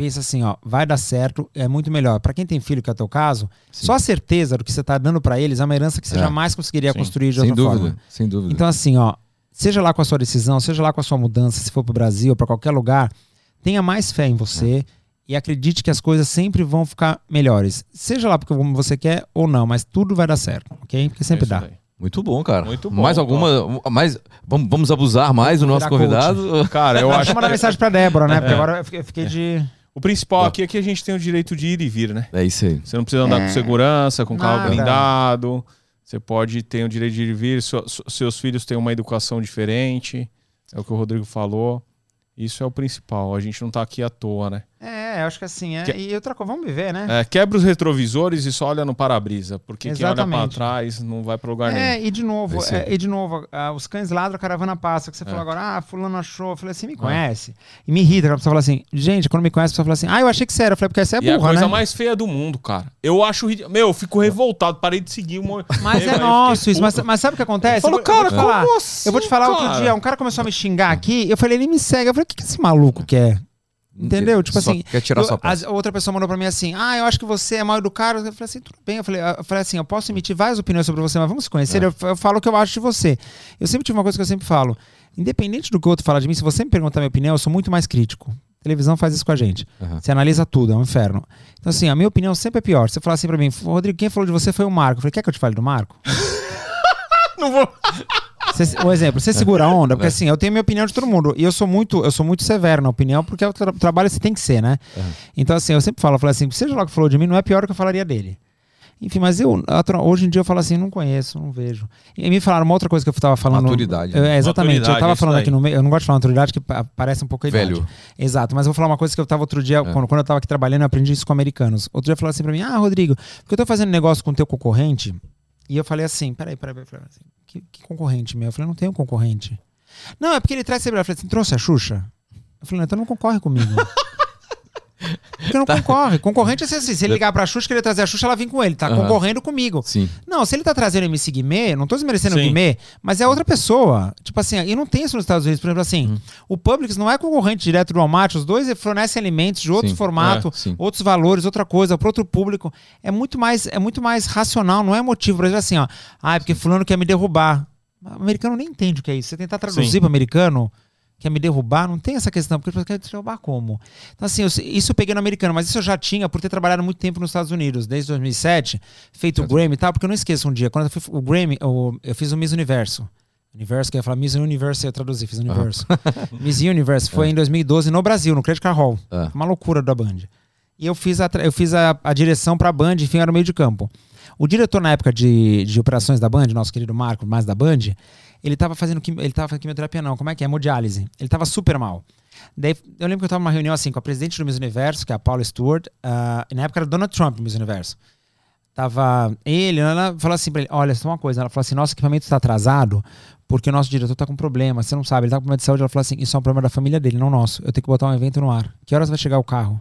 pensa assim, ó, vai dar certo, é muito melhor. Pra quem tem filho, que é o teu caso, só a certeza do que você tá dando pra eles é uma herança que você É. jamais conseguiria Sim. construir de Sem outra dúvida, forma. sem dúvida. Então, assim, ó, seja lá com a sua decisão, seja lá com a sua mudança, se for pro Brasil, para qualquer lugar, tenha mais fé em você e acredite que as coisas sempre vão ficar melhores. Seja lá porque como você quer ou não, mas tudo vai dar certo, ok? Porque sempre É dá. daí. Muito bom, cara. Muito bom, Mais alguma. Mais, vamos, vamos abusar mais do nosso virar coach. convidado? Cara, eu acho acho mandar que mensagem pra Débora, né? Porque agora eu fiquei- eu fiquei de. O principal aqui é que a gente tem o direito de ir e vir, né? É isso aí. Você não precisa andar com segurança, com carro Nada. blindado. Você pode ter o direito de ir e vir. Seu- seus filhos têm uma educação diferente. É o que o Rodrigo falou. Isso é o principal. A gente não tá aqui à toa, né? É, acho que assim. É, Que- E outra coisa, vamos viver, né? É, quebra os retrovisores e só olha no para-brisa. Porque quem olha pra Exatamente. trás não vai pra lugar nenhum. É, e de novo, é. é, e de novo, ah, os cães ladram, a caravana passa. Que você É. falou agora, ah, fulano achou. Eu falei assim, me conhece. E me irrita a pessoa fala assim, gente, quando me conhece, a pessoa fala assim, ah, eu achei que você era. Eu falei, porque você é e é a burra, coisa né? mais feia do mundo, cara. Eu acho. Meu, eu fico revoltado. Parei de seguir uma. Mas é nosso isso. Mas, mas sabe o que acontece? Falo, eu, vou- eu vou cara, falar, como assim, eu vou te falar outro cara? dia, um cara começou a me xingar aqui, eu falei, ele me segue. Eu falei, o que, que esse maluco quer? Entendeu? Tipo Só assim, Quer tirar eu- sua as- outra pessoa mandou pra mim assim: Ah, eu acho que você é mal educado. Eu falei assim: tudo bem. Eu falei, eu falei assim: eu posso emitir várias opiniões sobre você, mas vamos se conhecer. É. Eu, eu falo o que eu acho de você. Eu sempre tive uma coisa que eu sempre falo: independente do que o outro fala de mim, se você me perguntar a minha opinião, eu sou muito mais crítico. A televisão faz isso com a gente. Aham. Você analisa tudo, é um inferno. Então, assim, a minha opinião sempre é pior. Você fala assim pra mim, Rodrigo, quem falou de você foi o Marco. Eu falei, quer que eu te fale do Marco? Não vou. Você- um exemplo, você segura a onda, porque assim, eu tenho minha opinião de todo mundo. E eu sou muito, eu sou muito severo na opinião, porque é o tra- trabalho você tem que ser, né? Então, assim, eu sempre falo, eu falo assim, seja lá o que falou de mim, não é pior do que eu falaria dele. Enfim, mas eu, hoje em dia eu falo assim, não conheço, não vejo. E me falaram uma outra coisa que eu tava falando. Maturidade, né? é, exatamente. Maturidade, eu tava é falando aqui no meio, eu não gosto de falar maturidade, que pa- parece um pouco idade. Velho. Exato, mas eu vou falar uma coisa que eu tava outro dia, quando, quando eu tava aqui trabalhando, eu aprendi isso com americanos. Outro dia falaram assim pra mim, ah, Rodrigo, porque eu tô fazendo negócio com o teu concorrente, e eu falei assim, peraí, peraí, peraí, peraí assim, que, que concorrente meu? Eu falei, não tenho concorrente. Não, é porque ele traz sempre, eu falei assim, trouxe a Xuxa? Eu falei, não, então não concorre comigo. Porque não concorre. Concorrente é assim, se ele ligar pra Xuxa, querer trazer a Xuxa, ela vem com ele, tá Aham. concorrendo comigo. Sim. Não, se ele tá trazendo MC Guimê, não tô desmerecendo o. Guimê, mas é outra pessoa. Tipo assim, e não tem isso nos Estados Unidos. Por exemplo, assim, o Publix não é concorrente direto do Walmart, os dois fornecem alimentos de outro Sim, formato, é, outros valores, outra coisa, para outro público. É muito mais, é muito mais racional, não é motivo. Por exemplo, assim, ó, ah, é porque fulano quer me derrubar. O americano nem entende o que é isso. Você tentar traduzir Sim. para americano, quer me derrubar, não tem essa questão, porque ele quer te derrubar como? Então, assim, eu- isso eu peguei no americano, mas isso eu já tinha por ter trabalhado muito tempo nos Estados Unidos, desde 2007, feito o Grammy e tal, porque eu não esqueço um dia, quando eu fui o Grammy, o- eu fiz o Miss Universo. Universo, que eu ia falar Miss Universe, eu traduzi, fiz Universo. Miss Universe foi em 2012 no Brasil, no Credit Car Hall. É. Uma loucura da Band. E eu fiz a, eu fiz a, a direção pra Band, enfim, era no meio de campo. O diretor na época de, de operações da Band, nosso querido Marco, mais da Band, ele tava fazendo quim- ele tava fazendo quimioterapia não, como é que é? Hemodiálise. Ele tava super mal. Daí, eu lembro que eu tava numa reunião assim com a presidente do Miss Universo, que é a Paula Stewart, ah, e na época era Donald Trump no Miss Universo. Tava ele, ela falou assim pra ele: Olha, só uma coisa. Ela falou assim: Nosso equipamento está atrasado porque o nosso diretor tá com problema. Você não sabe, ele tá com problema de saúde. Ela falou assim: Isso é um problema da família dele, não nosso. Eu tenho que botar um evento no ar. Que horas vai chegar o carro?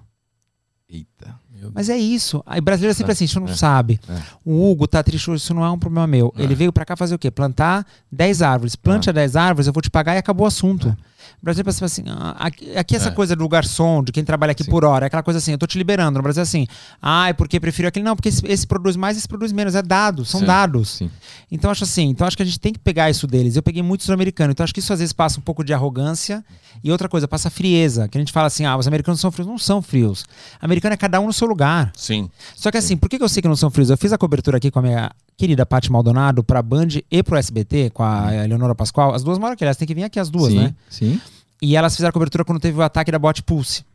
Eita. Mas é isso. Aí brasileiro é sempre É, assim, isso não é, sabe. é. O Hugo tá triste, isso não é um problema meu. Ele veio pra cá fazer o quê? Plantar 10 árvores. Plante a 10 árvores, eu vou te pagar e acabou o assunto. O Brasil pensa assim, ah, aqui, aqui essa É. coisa do garçom, de quem trabalha aqui Sim. por hora, é aquela coisa assim, eu tô te liberando. No Brasil é assim, ah, é porque prefiro aquele. Não, porque esse, esse produz mais, esse produz menos. É dados, são Sim, dados. sim. Então acho assim, então acho que a gente tem que pegar isso deles. Eu peguei muito sul-americano, então acho que isso às vezes passa um pouco de arrogância e outra coisa, passa frieza. Que a gente fala assim, ah, os americanos são frios. Não são frios. Americano é cada um no seu lugar. Sim. Só que assim, por que eu sei que não são frios? Eu fiz a cobertura aqui com a minha querida Paty Maldonado pra Band e pro SBT, com a Eleonora Pascoal. As duas moram aqui, elas têm que vir aqui as duas, sim, né? sim. E elas fizeram cobertura quando teve o ataque da bot Pulse,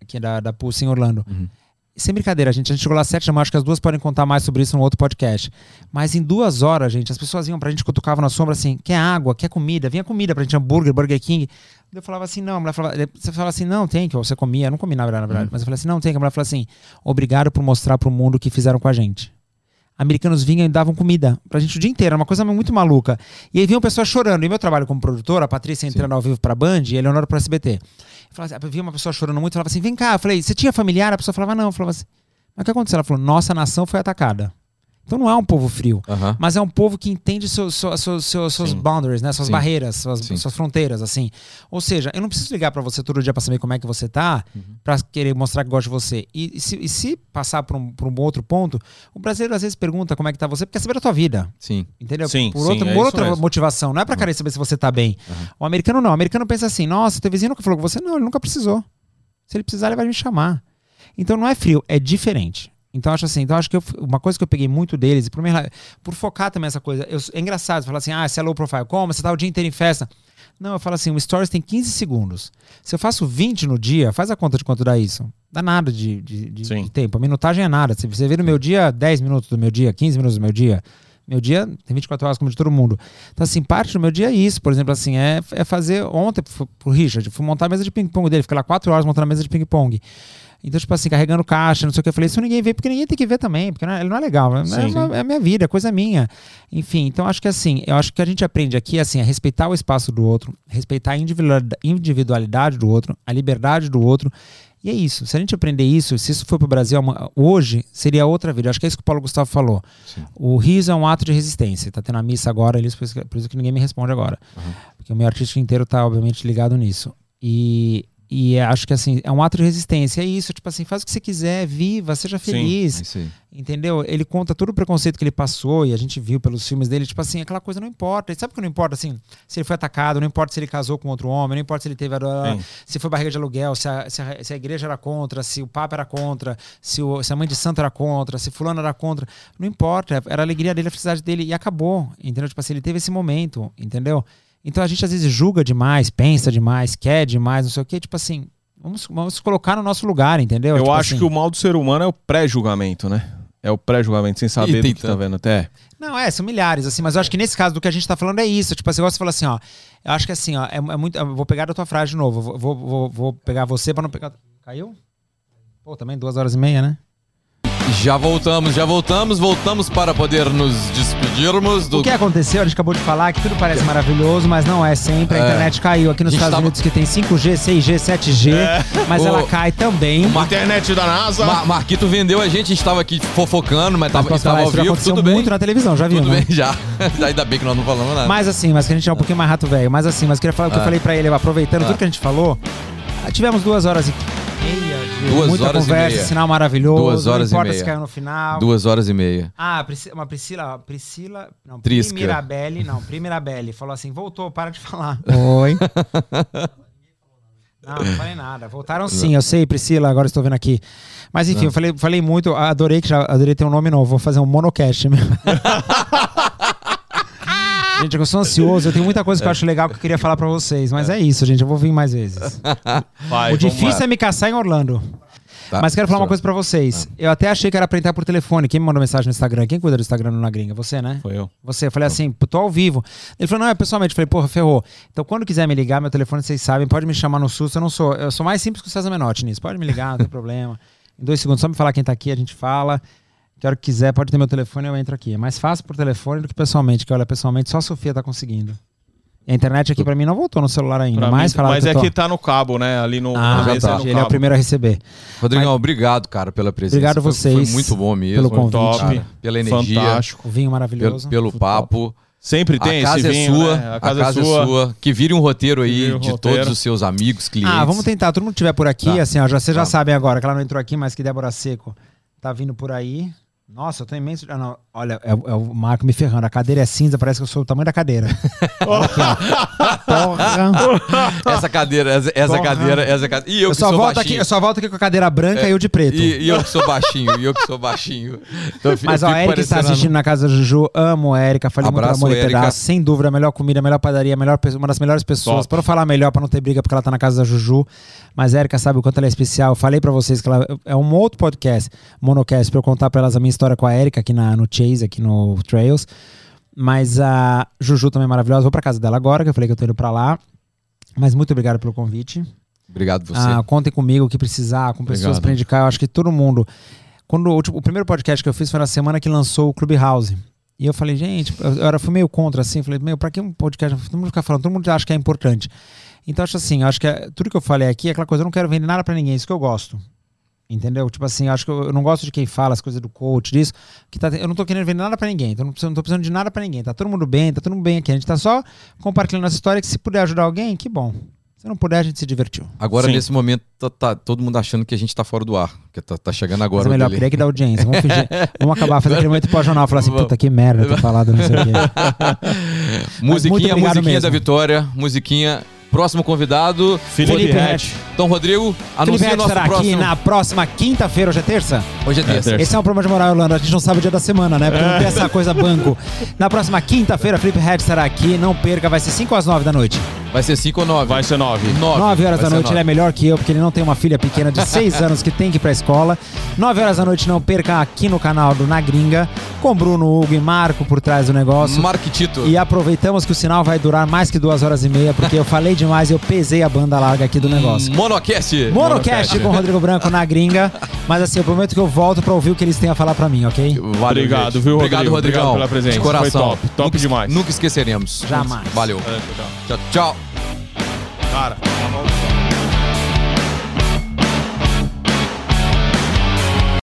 aqui da, da Pulse em Orlando. Sem brincadeira, gente. A gente chegou lá às sete da manhã, acho que as duas podem contar mais sobre isso no outro podcast. Mas em duas horas, gente, as pessoas iam pra gente, cutucavam na sombra assim, quer água, quer comida, vinha comida pra gente, hambúrguer, Burger King. Eu falava assim, não, a mulher falava, você fala assim, não, tem que, você comia, eu não comi na verdade, na verdade, mas eu falei assim, não, tem que, a mulher falou assim, obrigado por mostrar pro mundo o que fizeram com a gente. Americanos vinham e davam comida pra gente o dia inteiro, era uma coisa muito maluca. E aí vinham pessoas chorando. E meu trabalho como produtor, a Patrícia entrando ao vivo pra Band e a Eleonora pro SBT. Falava assim, via uma pessoa chorando muito, falava assim, vem cá. Eu falei, você tinha familiar? A pessoa falava, não. Eu falava assim, mas o que aconteceu? Ela falou, nossa nação foi atacada. Então não é um povo frio, mas é um povo que entende seus, seus, seus, seus, seus boundaries, né? suas Sim. barreiras, suas, suas fronteiras, assim. Ou seja, eu não preciso ligar pra você todo dia pra saber como é que você tá, Uhum. pra querer mostrar que gosto de você. E, e se, e se passar pra um, um outro ponto, o brasileiro às vezes pergunta como é que tá você, porque quer saber da tua vida. Sim. Entendeu? Sim, por sim, outra, é por outra mesmo. motivação. Não é pra querer saber se você tá bem. O americano não. O americano pensa assim: nossa, teu vizinho nunca falou com você. Não, ele nunca precisou. Se ele precisar, ele vai me chamar. Então não é frio, é diferente. Então acho assim, então acho que eu- uma coisa que eu peguei muito deles, e por, minha- por focar também essa coisa, eu- é engraçado você falar assim, ah, você é low profile, como? Você tá o dia inteiro em festa. Não, eu falo assim, o Stories tem 15 segundos. Se eu faço 20 no dia, faz a conta de quanto dá isso. Dá nada de, de, de- de tempo. A minutagem é nada. Se você vê no meu dia, 10 minutos do meu dia, 15 minutos do meu dia, meu dia tem 24 horas como de todo mundo. Então, assim, parte do meu dia é isso. Por exemplo, assim, é, é fazer. Ontem, pro Richard, fui montar a mesa de ping-pong dele. Fiquei lá 4 horas montando a mesa de ping-pong. Então, tipo assim, carregando caixa, não sei o que. Eu falei, isso ninguém vê, porque ninguém tem que ver também, porque não é, não é legal. É, Sim. é é a minha vida, é coisa minha. Enfim, então acho que assim, eu acho que a gente aprende aqui assim, a respeitar o espaço do outro, respeitar a individualidade- do outro, a liberdade do outro. E é isso. Se a gente aprender isso, se isso for pro Brasil ama- hoje, seria outra vida. Acho que é isso que o Paulo Gustavo falou. O riso é um ato de resistência. Tá tendo a missa agora, eles- por isso que, por isso que ninguém me responde agora. Porque o meu artista inteiro tá, obviamente, ligado nisso. E, e é- acho que assim, é um ato de resistência. É isso, tipo assim, faz o que você quiser, viva, seja Sim, feliz. É aí. Entendeu? Ele conta todo o preconceito que ele passou e a gente viu pelos filmes dele, tipo assim, aquela coisa não importa. E sabe que não importa, assim, se ele foi atacado, não importa se ele casou com outro homem, não importa se ele teve, Sim. se foi barriga de aluguel, se a, se, a, se a igreja era contra, se o papa era contra, se, o, se a mãe de santo era contra, se fulano era contra. Não importa, era a alegria dele, a felicidade dele e acabou, entendeu? Tipo assim, ele teve esse momento, entendeu? Então a gente às vezes julga demais, pensa demais, quer demais, não sei o quê, tipo assim, vamos, vamos colocar no nosso lugar, entendeu? Eu Tipo acho assim, que o mal do ser humano é o pré-julgamento, né? É o pré-julgamento, sem saber do que tá vendo até. Não, é, são milhares, assim, mas eu acho que nesse caso do que a gente tá falando é isso. Tipo, assim, você fala assim, ó. Eu acho que assim, ó, é, é muito. Eu vou pegar da tua frase de novo. eu Vou, vou, vou pegar você pra não pegar. Caiu? Pô, também duas horas e meia, né? Já voltamos, já voltamos, voltamos para poder nos despedirmos do. O que aconteceu? A gente acabou de falar que tudo parece maravilhoso, mas não é sempre. A É. internet caiu aqui nos Estados tava- Unidos que tem 5G, 6G, 7G, mas O- ela cai também. Internet da NASA. Ma- Marquito vendeu a gente, estava aqui fofocando, mas Mas tava, posso estava falar, ao vivo, aconteceu tudo bem. muito na televisão, já viu, Tudo né? bem, já. Ainda bem que nós não falamos nada. Mas assim, mas que a gente é um pouquinho mais rato velho. Mas assim, mas eu queria falar o que eu Ah. falei pra ele, aproveitando Ah. tudo que a gente falou. Tivemos duas horas e Duas muita horas e conversa, meia. sinal maravilhoso. Duas horas e não importa meia. se caiu no final. Duas horas e meia. Ah, uma Priscila, Priscila, não, Trisca. Primirabelli, não, Primirabelli, falou assim, voltou, para de falar. Oi. Não, não falei nada. Voltaram sim, eu sei, Priscila, agora estou vendo aqui. Mas enfim, eu falei, falei muito, adorei que já adorei ter um nome novo, vou fazer um monocast mesmo. Gente, eu sou ansioso, eu tenho muita coisa que eu acho legal que eu queria falar pra vocês, mas é isso, gente, eu vou vir mais vezes. Vai, o difícil é me caçar em Orlando. Tá? Mas quero falar uma coisa pra vocês. Eu até achei que era pra entrar por telefone. Quem me mandou mensagem no Instagram? Quem cuida do Instagram no na gringa? Você, né? Foi eu. Você. Eu falei assim, "Pô, tô ao vivo. Ele falou, não, é pessoalmente. Eu falei, porra, ferrou. Então, quando quiser me ligar, meu telefone, vocês sabem, pode me chamar no susto. Eu não sou. Eu sou mais simples que o César Menotti nisso. Pode me ligar, não tem problema. Em dois segundos, só me falar quem tá aqui, a gente fala. Que hora que quiser, pode ter meu telefone, eu entro aqui. É mais fácil por telefone do que pessoalmente, que olha, pessoalmente, só a Sofia tá conseguindo. E a internet aqui pra mim não voltou no celular ainda. Pra mais mim, mas que é tô... que tá no cabo, né? Ali no. Ah, já tá. é Ele é o primeiro a receber. Rodrigão, Mas- obrigado, cara, pela presença. Obrigado Foi- vocês Foi muito bom mesmo. pelo convite. Top. cara, pela energia, Fantástico. O vinho pelo, maravilhoso. pelo papo. Sempre tem a casa é vinho, sua, né? A casa, é sua. Que vire um roteiro aí um de roteiro. todos os seus amigos, clientes. Ah, vamos tentar. Todo mundo que estiver por aqui, Tá. assim, ó, já, vocês já Tá. sabem agora que ela não entrou aqui, mas que Débora Seco tá vindo por aí. Nossa, eu tô imenso. Ah, não. Olha, é, o- é o Marco me ferrando. A cadeira é cinza, parece que eu sou o tamanho da cadeira. Aqui, ó. Porra. Essa cadeira, essa, essa cadeira, essa cadeira. E eu, Eu que só, sou volto baixinho. aqui, eu só volto aqui com a cadeira branca e eu de preto. E, e eu que sou baixinho, e eu que sou baixinho. Então, eu fico- Mas ó, eu a Erika está assistindo na casa da Juju. Amo a Erika. Falei muito Abraço, do amor pedaço. Sem dúvida, a melhor comida, a melhor padaria, a melhor, uma das melhores pessoas. Top. Pra não falar melhor, pra não ter briga, porque ela tá na casa da Juju. Mas a Erika sabe o quanto ela é especial. Eu falei pra vocês que ela é um outro podcast, monocast, pra eu contar pra elas a minha história com a Erika aqui na, no Chase, aqui no Trails. Mas a Juju também é maravilhosa. Vou pra casa dela agora, que eu falei que eu tô indo pra lá. Mas muito obrigado pelo convite. Obrigado você. Ah, contem comigo o que precisar, com pessoas Obrigado. pra indicar. Eu acho que todo mundo. Quando o, tipo, o primeiro podcast que eu fiz foi na semana que lançou o Clubhouse. E eu falei, gente, eu, era, fui meio contra assim. Falei, meu, pra que um podcast? Todo mundo fica falando, todo mundo acha que é importante. Então, acho assim, acho que é- tudo que eu falei aqui é aquela coisa, eu não quero vender nada pra ninguém, isso que eu gosto. Entendeu? Tipo assim, acho que eu, eu não gosto de quem fala as coisas do coach, disso. Que tá, eu não tô querendo vender nada pra ninguém. Então, não, preciso- não tô precisando de nada pra ninguém. Tá todo mundo bem, tá todo mundo bem aqui. A gente tá só compartilhando essa história que se puder ajudar alguém, que bom. Se não puder, a gente se divertiu. Agora, Sim. nesse momento, tá, tá todo mundo achando que a gente tá fora do ar. Que tá, tá chegando Mas agora é o melhor, queria que dá audiência. Vamos fingir. Vamos acabar, fazer aquele momento pós-jornal. Falar assim, puta, que merda ter falado, não sei o quê. Musiquinha, musiquinha mesmo. da vitória. Musiquinha. Próximo convidado. Felipe, Felipe Hatch. Então, Rodrigo, anuncia o Red nosso estará próximo. aqui na próxima quinta-feira, hoje é terça? Hoje é terça. terça. Esse é um problema de moral, Orlando. A gente não sabe o dia da semana, né? Porque não tem essa coisa banco. Na próxima quinta-feira, Felipe Red estará aqui. Não perca, vai ser 5 às 9 da noite. Vai ser 5 ou 9? Vai ser nove. 9. 9 horas da noite, ele é nove. melhor que eu, porque ele não tem uma filha pequena de 6 anos que tem que ir pra escola. 9 horas da noite, não perca aqui no canal do Na Gringa, com Bruno, Hugo e Marco por trás do negócio. Marquitito. E aproveitamos que o sinal vai durar mais que duas horas e meia, porque eu falei demais eu pesei a banda larga aqui do negócio. Monocast. Monocast com o Rodrigo Branco na gringa. Mas assim, eu prometo que eu volto pra ouvir o que eles têm a falar pra mim, ok? Valeu, Obrigado, gente. viu, Obrigado, Rodrigo? Rodrigão. Obrigado pela presença. De coração. Foi top, top Nunca- demais. Nunca esqueceremos. Jamais. Valeu. Valeu, tchau. Tchau, tchau. Cara.